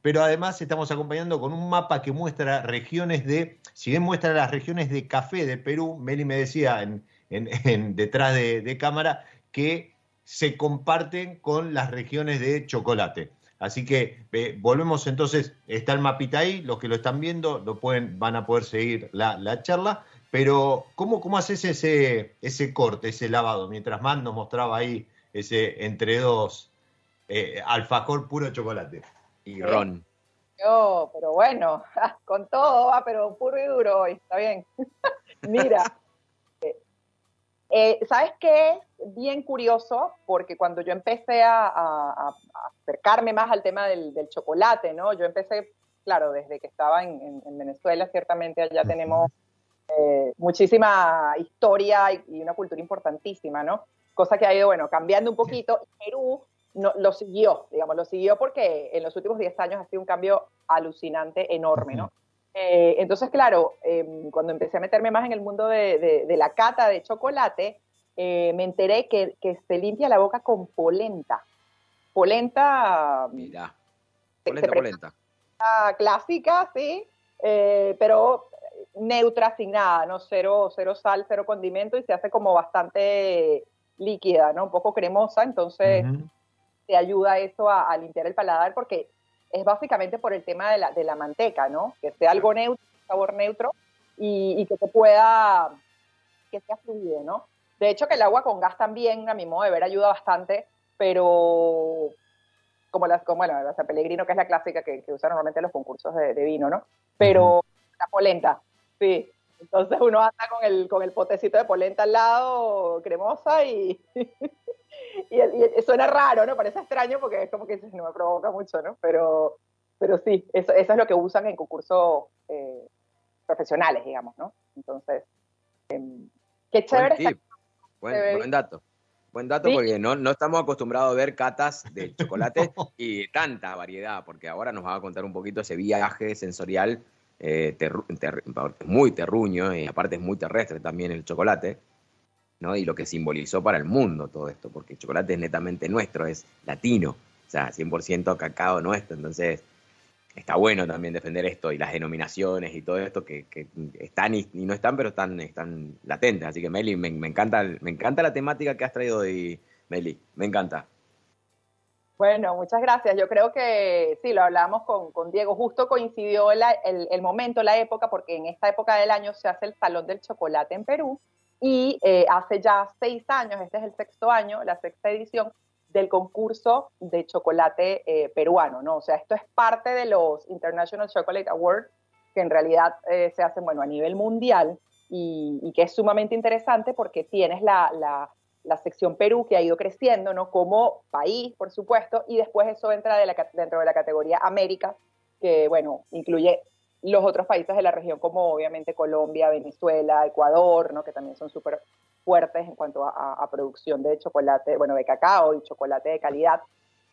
pero además estamos acompañando con un mapa que muestra regiones de, si bien muestra las regiones de café de Perú, Meli me decía en, detrás de, cámara que se comparten con las regiones de chocolate. Así que volvemos entonces, está el mapita ahí, los que lo están viendo lo pueden, van a poder seguir la charla, pero ¿cómo, cómo haces ese, ese corte, ese lavado? Mientras más nos mostraba ahí ese entre dos eh, alfajor puro chocolate. Y ron. Yo, pero bueno, con todo va, pero puro y duro hoy, está bien. Mira, eh, eh, ¿sabes qué? Bien curioso, porque cuando yo empecé a, a- a acercarme más al tema del, del chocolate, ¿no? Yo empecé, claro, desde que estaba en, en- en Venezuela, ciertamente allá tenemos eh, muchísima historia y, y una cultura importantísima, ¿no? Cosa que ha ido, bueno, cambiando un poquito. Perú no, lo siguió, digamos, lo siguió porque en los últimos 10 años ha sido un cambio alucinante, enorme, ¿no? Eh, entonces, claro, eh, cuando empecé a meterme más en el mundo de, de- de la cata de chocolate, eh, me enteré que, que se limpia la boca con polenta. Polenta Mira. Polenta, se polenta. clásica, sí, pero neutra, sin nada, ¿no? Cero, cero sal, cero condimento y se hace como bastante líquida, ¿no? Un poco cremosa, entonces te ayuda eso a, a limpiar el paladar porque es básicamente por el tema de la, de la manteca, ¿no? Que sea algo neutro, sabor neutro y, y que te pueda, que sea fluido, ¿no? De hecho que el agua con gas también, a mi modo de ver, ayuda bastante, pero como las, como, bueno, la San Pellegrino, que es la clásica que, que usan normalmente en los concursos de, de vino, ¿no? Pero la polenta, sí. Entonces uno anda con el, con el potecito de polenta al lado, cremosa, y, y, y suena raro, ¿no? Parece extraño porque es como que no me provoca mucho, ¿no? Pero, pero sí, eso, eso es lo que usan en concursos eh, profesionales, digamos, ¿no? Entonces, em, qué chévere. Buen tip. Buen, buen dato. Buen dato Sí. porque no, no estamos acostumbrados a ver catas de chocolate y tanta variedad, porque ahora nos va a contar un poquito ese viaje sensorial eh, muy terruño y aparte es muy terrestre también el chocolate, ¿no? Y lo que simbolizó para el mundo todo esto, porque el chocolate es netamente nuestro, es latino, o sea, 100% cacao nuestro, entonces está bueno también defender esto y las denominaciones y todo esto que, que están y, y no están, pero están, están latentes. Así que Meli, me, me encanta, me encanta la temática que has traído hoy, Meli, me encanta. Bueno, muchas gracias. Yo creo que sí, lo hablamos con, Diego. Justo coincidió la- el, momento, la época, porque en esta época del año se hace el Salón del Chocolate en Perú y eh, hace ya seis años, este es el sexto año, la sexta edición del concurso de chocolate eh, peruano, ¿no? O sea, esto es parte de los International Chocolate Awards, que en realidad eh, se hacen, bueno, a nivel mundial y, que es sumamente interesante porque tienes la, la sección Perú que ha ido creciendo, ¿no? Como país, por supuesto, y después eso entra dentro de la categoría América, que, bueno, incluye los otros países de la región como obviamente Colombia, Venezuela, Ecuador, ¿no? Que también son súper fuertes en cuanto a producción de chocolate, bueno, de cacao y chocolate de calidad.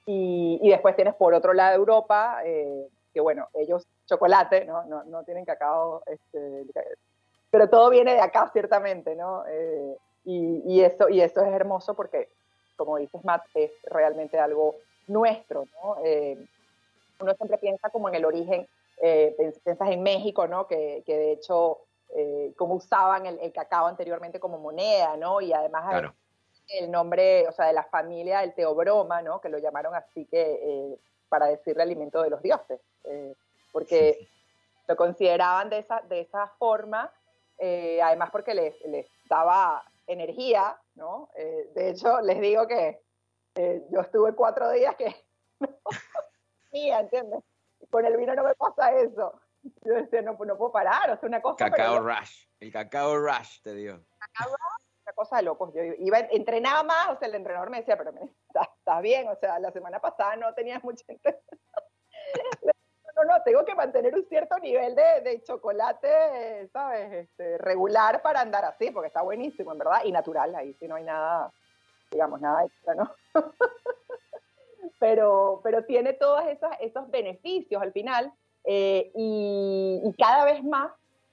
Y, y después tienes por otro lado Europa, eh, que bueno, ellos chocolate, ¿no? No, no tienen cacao, este, pero todo viene de acá, ciertamente, ¿no? Eh, y, y, eso, y eso es hermoso porque, como dices, Matt, es realmente algo nuestro, ¿no? Eh, uno siempre piensa como en el origen, eh, piensas en México, ¿no? Que, que de hecho, eh, como usaban el, el cacao anteriormente como moneda, ¿no? Y además Claro. el nombre, o sea, de la familia del teobroma, ¿no? Que lo llamaron así que eh, para decirle alimento de los dioses, eh, porque lo consideraban de esa, de esa forma, eh, además porque les, les daba energía, ¿no? Eh, de hecho, les digo que eh, yo estuve cuatro días que no mía, ¿entiendes? Con el vino no me pasa eso. Yo decía, no, no puedo parar, o sea, una cosa... Cacao pero- Rush. El Cacao Rush te dio. Cacao una cosa de locos. Yo iba, entrenaba más, o sea, el entrenador me decía, pero estás, estás bien, o sea, la semana pasada no tenías mucha intensidad. No, no, tengo que mantener un cierto nivel de, de chocolate, ¿sabes? Este, regular para andar así, porque está buenísimo, en verdad, y natural, ahí sí no hay nada, digamos, nada extra, ¿no? pero, pero tiene todos esos, esos beneficios al final eh, y, y cada vez más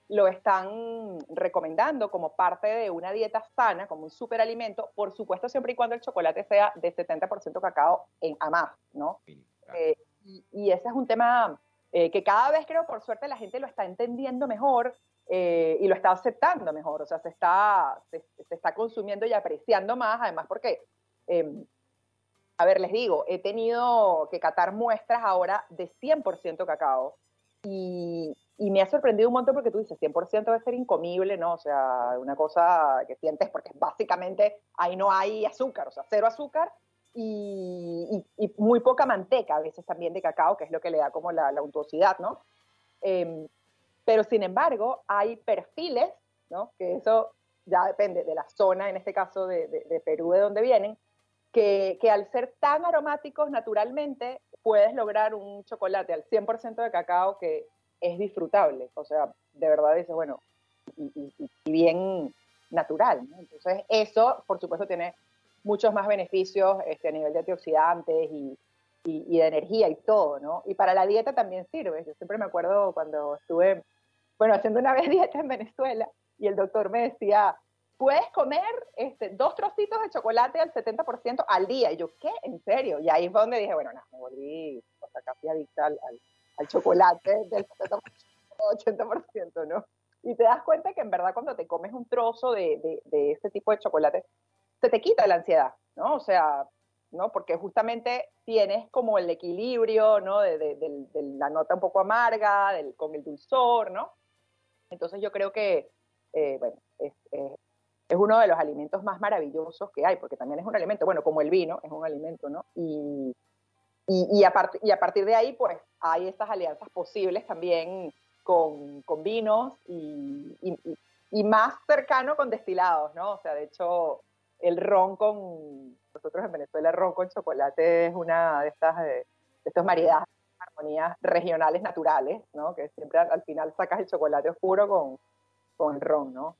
lo están recomendando como parte de una dieta sana, como un superalimento, por supuesto siempre y cuando el chocolate sea de 70% cacao en, a más, ¿no? Eh, y, y ese es un tema eh, que cada vez creo, por suerte, la gente lo está entendiendo mejor eh, y lo está aceptando mejor, o sea, se está, se, se está consumiendo y apreciando más, además porque, eh, a ver, les digo, he tenido que catar muestras ahora de 100% cacao y, y me ha sorprendido un montón porque tú dices, 100% debe ser incomible, ¿no? O sea, una cosa que sientes porque básicamente ahí no hay azúcar, o sea, cero azúcar y, y- y muy poca manteca a veces también de cacao, que es lo que le da como la, la untuosidad, ¿no? Em, pero sin embargo, hay perfiles, ¿no? Que eso ya depende de la zona, en este caso de, de- de Perú, de donde vienen, que, que al ser tan aromáticos naturalmente, puedes lograr un chocolate al 100% de cacao que es disfrutable. O sea, de verdad dices, bueno, y, y- y bien natural. ¿no? Entonces, eso, por supuesto, tiene muchos más beneficios este, a nivel de antioxidantes y, de energía y todo, ¿no? Y para la dieta también sirve. Yo siempre me acuerdo cuando estuve, bueno, haciendo una vez dieta en Venezuela y el doctor me decía, puedes comer este, dos trocitos de chocolate al 70% al día. Y yo, ¿qué? ¿En serio? Y ahí fue donde dije, bueno, no, me volví o sea, casi adicta al, al- al chocolate del 70%, 80%, ¿no? Y te das cuenta que en verdad cuando te comes un trozo de, de, de ese tipo de chocolate, se te quita la ansiedad, ¿no? O sea, ¿no? Porque justamente tienes como el equilibrio, ¿no? De, de- del- de la nota un poco amarga, del, con el dulzor, ¿no? Entonces yo creo que, eh, bueno, es, es- es uno de los alimentos más maravillosos que hay, porque también es un alimento, bueno, como el vino, es un alimento, ¿no? Y, y, y, a, part- y a partir de ahí, pues, hay estas alianzas posibles también con, con vinos y- y más cercano con destilados, ¿no? O sea, de hecho, el ron con, nosotros en Venezuela, el ron con chocolate es una de estas, eh, de estos maridajes, armonías regionales naturales, ¿no? Que siempre al, al final sacas el chocolate oscuro con, con el ron, ¿no?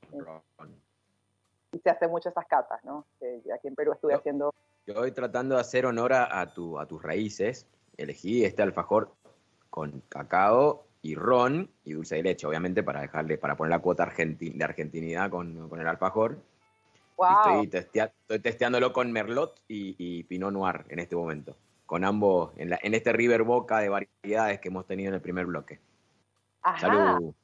Y se hacen mucho esas catas, ¿no? Que aquí en Perú estuve haciendo Yo hoy tratando de hacer honor a, a tu, a tus raíces, elegí este alfajor con cacao y ron y dulce de leche, obviamente para dejarle, para poner la cuota argenti- de argentinidad con, con el alfajor. Estoy, testea- estoy testeándolo con Merlot y, y Pinot Noir en este momento. Con ambos, en, la- en este River Boca de variedades que hemos tenido en el primer bloque. Ajá. Salud.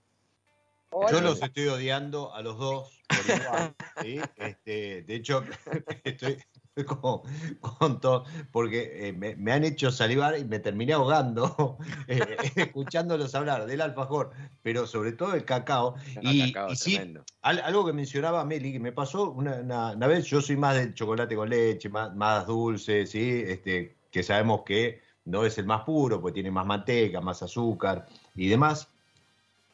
Yo los estoy odiando a los dos por igual, ¿sí? Este, de hecho, estoy con, con todo, porque eh, me, me han hecho salivar y me terminé ahogando eh, escuchándolos hablar del alfajor, pero sobre todo el cacao. No, y, cacao, y sí, al- algo que mencionaba Meli, que me pasó una, una- una vez, yo soy más del chocolate con leche, más, más dulce, ¿sí? Este, que sabemos que no es el más puro, porque tiene más manteca, más azúcar y demás.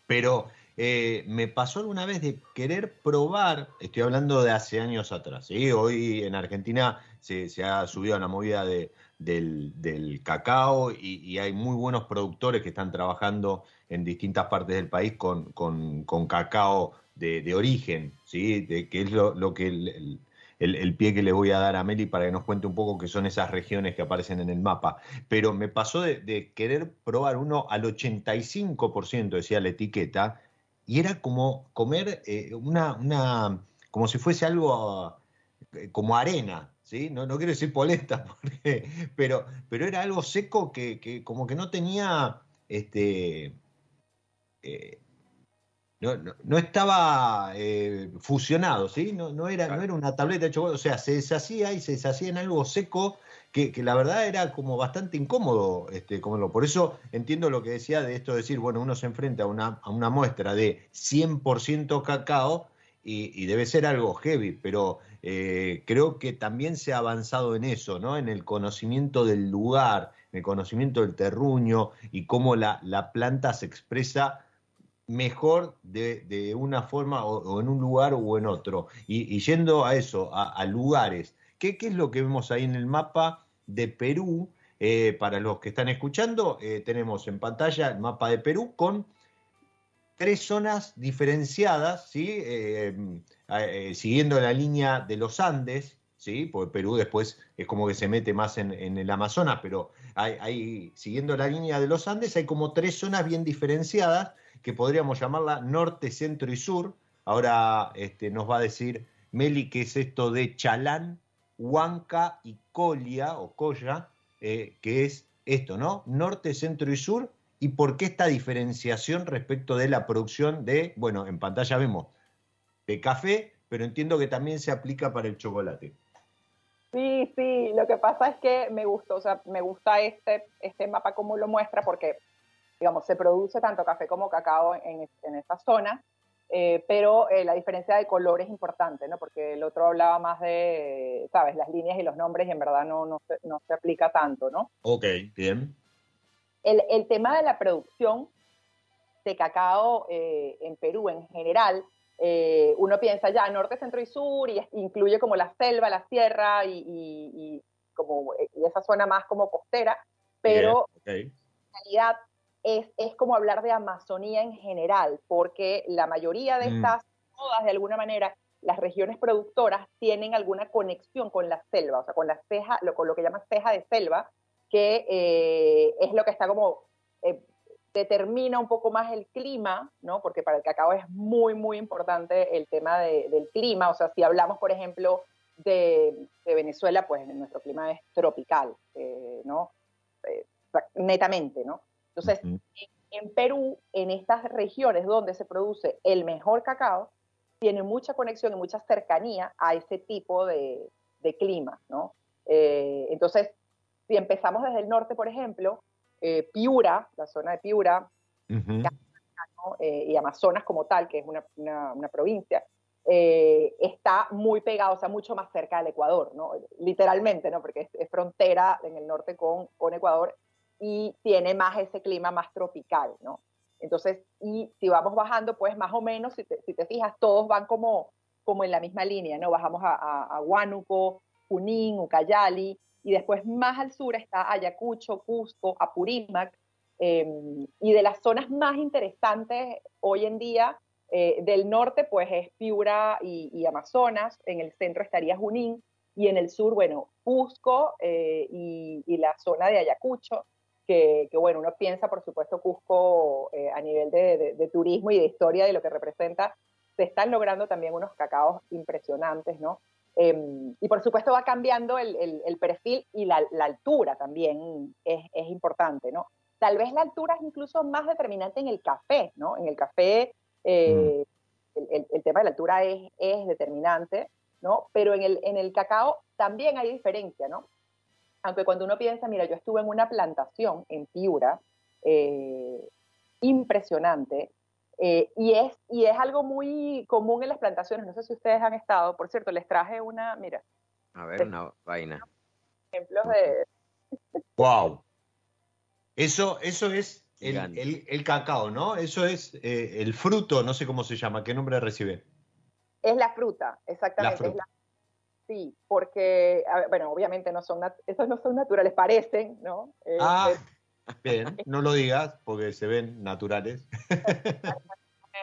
Pero eh, me pasó alguna vez de querer probar, estoy hablando de hace años atrás, ¿sí? hoy en Argentina se, ha subido a la movida de- del, cacao y, hay muy buenos productores que están trabajando en distintas partes del país con, cacao de, origen, ¿sí? de, que es lo, que el pie que le voy a dar a Meli para que nos cuente un poco qué son esas regiones que aparecen en el mapa. Pero me pasó de, de querer probar uno al 85%, decía la etiqueta, y era como comer eh, una, una, como si fuese algo eh, como arena, ¿sí? No, no quiero decir polenta, porque- pero, pero era algo seco que, que como que no tenía, este, eh, no, no- no estaba eh, fusionado, ¿sí? No, no, era, no era una tableta de chocolate, o sea, se deshacía y se deshacía en algo seco que, la verdad era como bastante incómodo este, comerlo. Por eso entiendo lo que decía de esto de decir, bueno, uno se enfrenta a una, muestra de 100% cacao y, debe ser algo heavy, pero eh, creo que también se ha avanzado en eso, ¿no? En el conocimiento del lugar, el conocimiento del terruño y cómo la, la planta se expresa mejor de, una forma o, en un lugar o en otro. Y, y yendo a eso, a lugares, ¿qué, ¿qué es lo que vemos ahí en el mapa de Perú? Eh, para los que están escuchando, eh, tenemos en pantalla el mapa de Perú con tres zonas diferenciadas, ¿sí? Eh, siguiendo la línea de los Andes, ¿sí? porque Perú después es como que se mete más en, el Amazonas, pero hay- siguiendo la línea de los Andes hay como tres zonas bien diferenciadas que podríamos llamarla norte, centro y sur. Ahora este, nos va a decir Meli qué es esto de Chalán, Huanca y Colia o Colla, eh, que es esto, ¿no? Norte, centro y sur. ¿Y por qué esta diferenciación respecto de la producción de, bueno, en pantalla vemos de café, pero entiendo que también se aplica para el chocolate. Sí, sí, lo que pasa es que me gustó, o sea, me gusta este, este mapa como lo muestra porque, digamos, se produce tanto café como cacao en, en esta zona, eh, pero eh, la diferencia de color es importante, ¿no? Porque el otro hablaba más de, ¿sabes? Las líneas y los nombres y en verdad no, no, se, no se aplica tanto, ¿no? Ok, bien. El, el tema de la producción de cacao eh, en Perú en general, eh, uno piensa ya norte, centro y sur y incluye como la selva, la sierra y, y- y como eh, y esa zona más como costera, pero Bien, ok. en realidad es, es como hablar de Amazonía en general, porque la mayoría de Mm. estas, todas de alguna manera, las regiones productoras tienen alguna conexión con la selva, o sea, con la ceja, lo, con lo que llaman ceja de selva, que eh, es lo que está como, eh, determina un poco más el clima, ¿no? Porque para el cacao es muy, muy importante el tema de- del clima, o sea, si hablamos, por ejemplo, de, de Venezuela, pues nuestro clima es tropical, eh, ¿no? Eh, netamente, ¿no? Entonces, Ujú. en Perú, en estas regiones donde se produce el mejor cacao, tiene mucha conexión y mucha cercanía a ese tipo de, de clima, ¿no? Eh, entonces, si empezamos desde el norte, por ejemplo, eh, Piura, la zona de Piura. Eh, y Amazonas como tal, que es una, una- una provincia, eh, está muy pegado, o sea, mucho más cerca del Ecuador, ¿no? Literalmente, ¿no? Porque es, es frontera en el norte con, con Ecuador y tiene más ese clima más tropical, ¿no? Entonces, y si vamos bajando, pues más o menos, si te, si te fijas, todos van como, como en la misma línea, ¿no? Bajamos a, a, a Huánuco, Junín, Ucayali, y después más al sur está Ayacucho, Cusco, Apurímac, eh, y de las zonas más interesantes hoy en día eh, del norte, pues es Piura y, Amazonas, en el centro estaría Junín, y en el sur, bueno, Cusco eh, y la zona de Ayacucho, que, que, bueno, uno piensa, por supuesto, Cusco eh, a nivel de, de- de turismo y de historia de lo que representa, se están logrando también unos cacaos impresionantes, ¿no? Eh, y por supuesto va cambiando el, el- el perfil y la, la altura también es, es importante, ¿no? Tal vez la altura es incluso más determinante en el café, ¿no? En el café eh, el, el- el tema de la altura es, es determinante, ¿no? Pero en el, en el cacao también hay diferencia, ¿no? Aunque cuando uno piensa, mira, yo estuve en una plantación en Piura, eh, impresionante, eh, y, es, y es algo muy común en las plantaciones, no sé si ustedes han estado, por cierto, les traje una, mira, A ver, una vaina. ejemplos de, Wow. Eso, eso es el, el- el cacao, ¿no? Eso es eh, el fruto, no sé cómo se llama, ¿qué nombre recibe? Es la fruta, exactamente. fruta. es la- sí, porque, bueno, obviamente no son, esos no son naturales, parecen, ¿no? Eh, Ah, pero- bien, no lo digas porque se ven naturales.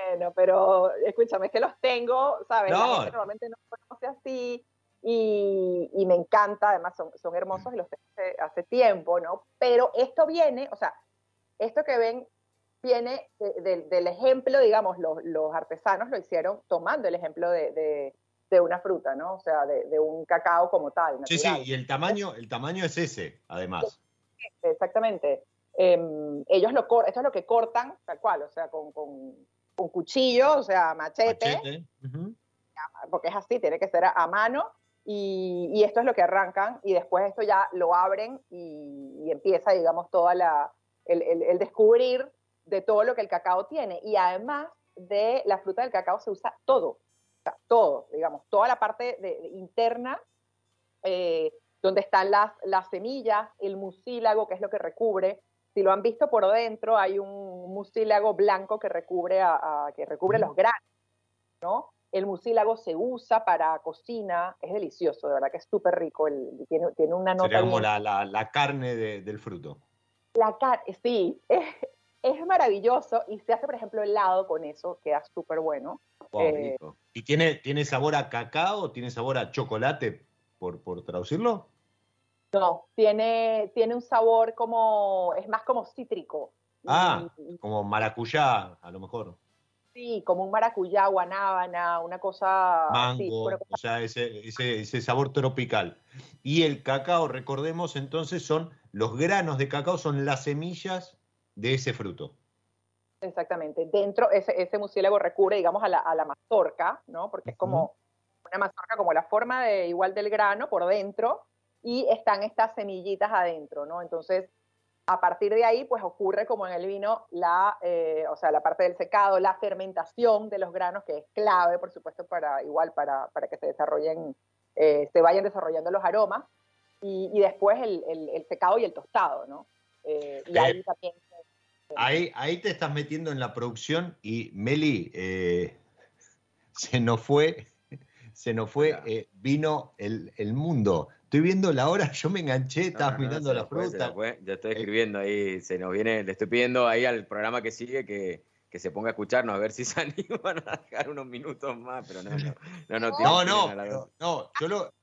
bueno, pero escúchame, es que los tengo, ¿sabes? La No. gente normalmente no conoce así y, y me encanta, además son, son hermosos y los tengo hace, hace tiempo, ¿no? Pero esto viene, o sea, esto que ven viene de- de- del ejemplo, digamos, los, los artesanos lo hicieron tomando el ejemplo de, de- de una fruta, ¿no? O sea, de, de un cacao como tal. Sí, sí, y el tamaño, el tamaño es ese, además. Exactamente. Em, ellos lo cortan, esto es lo que cortan, tal cual, o sea, con, con, con cuchillo, o sea, machete, porque es así, tiene que ser a, a mano, y, y esto es lo que arrancan, y después esto ya lo abren y, y empieza, digamos, toda la, el, el- el descubrir de todo lo que el cacao tiene. Y además de la fruta del cacao se usa todo, sea, todo, digamos, toda la parte de- de interna, eh, donde están las, las semillas, el mucílago, que es lo que recubre. Si lo han visto por dentro, hay un mucílago blanco que recubre, a, que recubre los granos, ¿no? El mucílago se usa para cocina, es delicioso, de verdad que es súper rico, el, tiene, tiene una nota... Sería como la, la- la carne de- del fruto. La carne, sí, es, es maravilloso y se hace, por ejemplo, helado con eso, queda súper bueno. Wow, Eh. ¿Y tiene, tiene sabor a cacao? ¿Tiene sabor a chocolate, por, por traducirlo? No, tiene, tiene un sabor como, es más como cítrico. Ah, Y- como maracuyá, a lo mejor. Sí, como un maracuyá, guanábana, una cosa así, Mango, una cosa- o sea, ese, ese, ese sabor tropical. Y el cacao, recordemos entonces, son los granos de cacao, son las semillas de ese fruto. exactamente. Dentro, ese, ese recubre, digamos, a la, a la mazorca, ¿no? Porque es como una mazorca como la forma de igual del grano por dentro y están estas semillitas adentro, ¿no? Entonces, a partir de ahí, pues ocurre como en el vino la, eh, o sea, la parte del secado, la fermentación de los granos, que es clave, por supuesto, para igual para, para que se desarrollen, eh, se vayan desarrollando los aromas, y, y después el, el- el secado y el tostado, ¿no? Eh, y Eh, ahí también Ahí, ahí te estás metiendo en la producción y Meli, eh, se nos fue, se nos fue, eh, vino el, el mundo. Estoy viendo la hora, yo me enganché, estabas No, no, no, mirando se la fue, fruta. Yo estoy escribiendo ahí, se nos viene, le estoy pidiendo ahí al programa que sigue que, que se ponga a escucharnos a ver si se animan a dejar unos minutos más, pero no, no, no, no, No, no, pero- no, yo lo,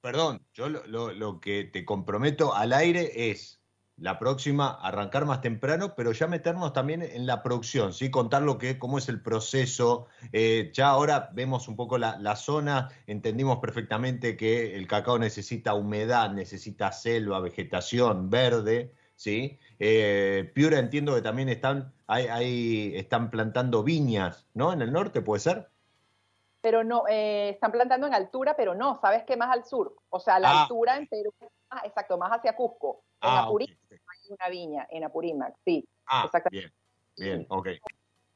perdón, yo lo, lo- lo que te comprometo al aire es la próxima arrancar más temprano, pero ya meternos también en la producción, ¿sí? Contar lo que, cómo es el proceso. Eh, ya ahora vemos un poco la, la zona, entendimos perfectamente que el cacao necesita humedad, necesita selva, vegetación verde, ¿sí? Eh, Piura entiendo que también están, hay, hay- están plantando viñas, ¿no? En el norte, ¿puede ser? pero no, eh, están plantando en altura, pero no, ¿sabes qué más al sur? O sea, la Ah. altura en Perú, ah, exacto, más hacia Cusco. En Ah, hay una viña, en Apurímac, sí. Ah, exactamente. bien, bien, ok.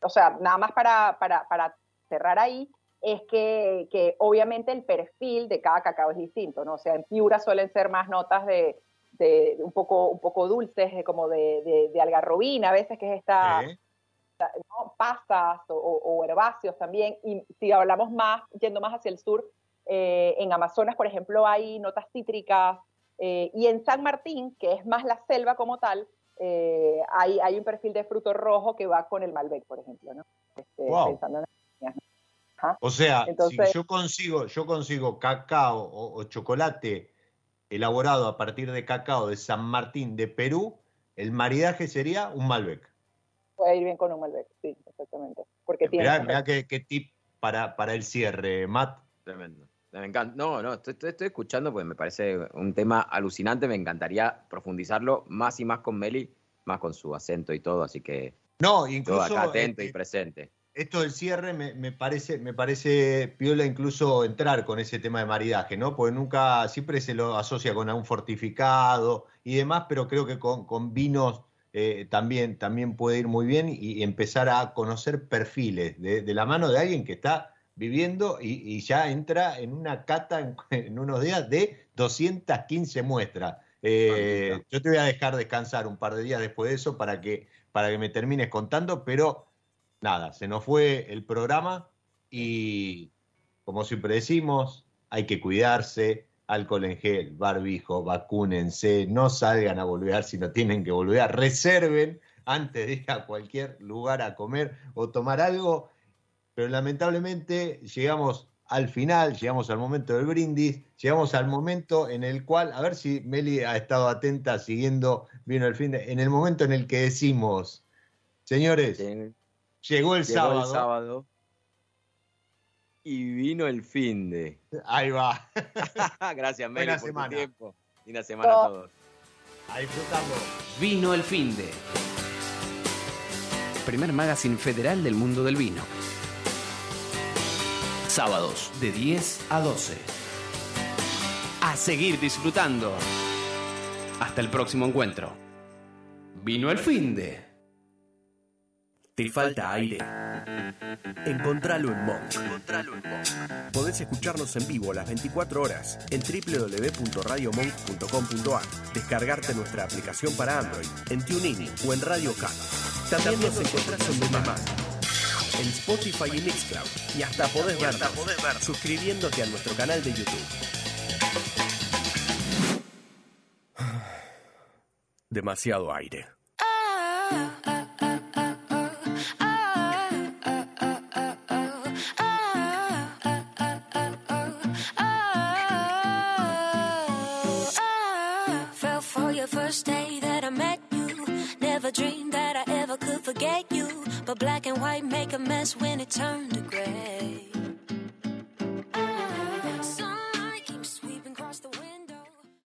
O sea, nada más para, para, para cerrar ahí, es que, que obviamente el perfil de cada cacao es distinto, ¿no? O sea, en Piura suelen ser más notas de, de un, poco, un poco dulces, de como de, de, de algarrobina, a veces que es esta. ¿no? pasas o herbáceos también. Y si hablamos más, yendo más hacia el sur, eh, en Amazonas, por ejemplo, hay notas cítricas. Eh, y en San Martín, que es más la selva como tal, eh, hay, hay un perfil de fruto rojo que va con el Malbec, por ejemplo, ¿no? Este, Wow. pensando en las. O sea, Entonces- si yo consigo, yo consigo cacao o, o chocolate elaborado a partir de cacao de San Martín de Perú, el maridaje sería un Malbec. Puede ir bien con un Malbec, sí, exactamente. Porque tiene Mirá, qué, qué tip para, para el cierre, Matt. Tremendo. Me encanta. No, no, estoy, estoy- estoy escuchando porque me parece un tema alucinante. Me encantaría profundizarlo más y más con Meli, más con su acento y todo, así que No, todo incluso acá atento eh, y presente. esto del cierre me, me parece, me parece piola incluso entrar con ese tema de maridaje, ¿no? Porque nunca, siempre se lo asocia con algún fortificado y demás, pero creo que con, con vinos eh, también, también puede ir muy bien y, y empezar a conocer perfiles de, de la mano de alguien que está viviendo y, y ya entra en una cata en, en unos días de 215 muestras. Eh, yo te voy a dejar descansar un par de días después de eso para que, para que me termines contando, pero nada, se nos fue el programa y como siempre decimos, hay que cuidarse, alcohol en gel, barbijo, vacúnense, no salgan a volver si no tienen que volver, reserven antes de ir a cualquier lugar a comer o tomar algo, pero lamentablemente llegamos al final, llegamos al momento del brindis, llegamos al momento en el cual, a ver si Meli ha estado atenta siguiendo, vino el fin, de- en el momento en el que decimos, señores, llegó el Llegó sábado, el sábado y vino el fin de. ahí va, Gracias, Meli, Buena por semana. tu tiempo. Linda semana a todos. a disfrutarlo. Vino el fin de. Primer magazine federal del mundo del vino. Sábados de 10 a 12. A seguir disfrutando. Hasta el próximo encuentro. Vino el fin de. ¿Te falta aire? Encontralo en Monk. Podés escucharnos en vivo las 24 horas en www.radiomonk.com.ar, descargarte nuestra aplicación para Android, en TuneIn o en Radio Cat. También nos encontrás en Demand, en Spotify y Mixcloud, y hasta podés vernos suscribiéndote a nuestro canal de YouTube. Demasiado aire. Fell for your first day that I met you. Never dreamed that I ever could forget you. But black and white make a mess when it turned to gray.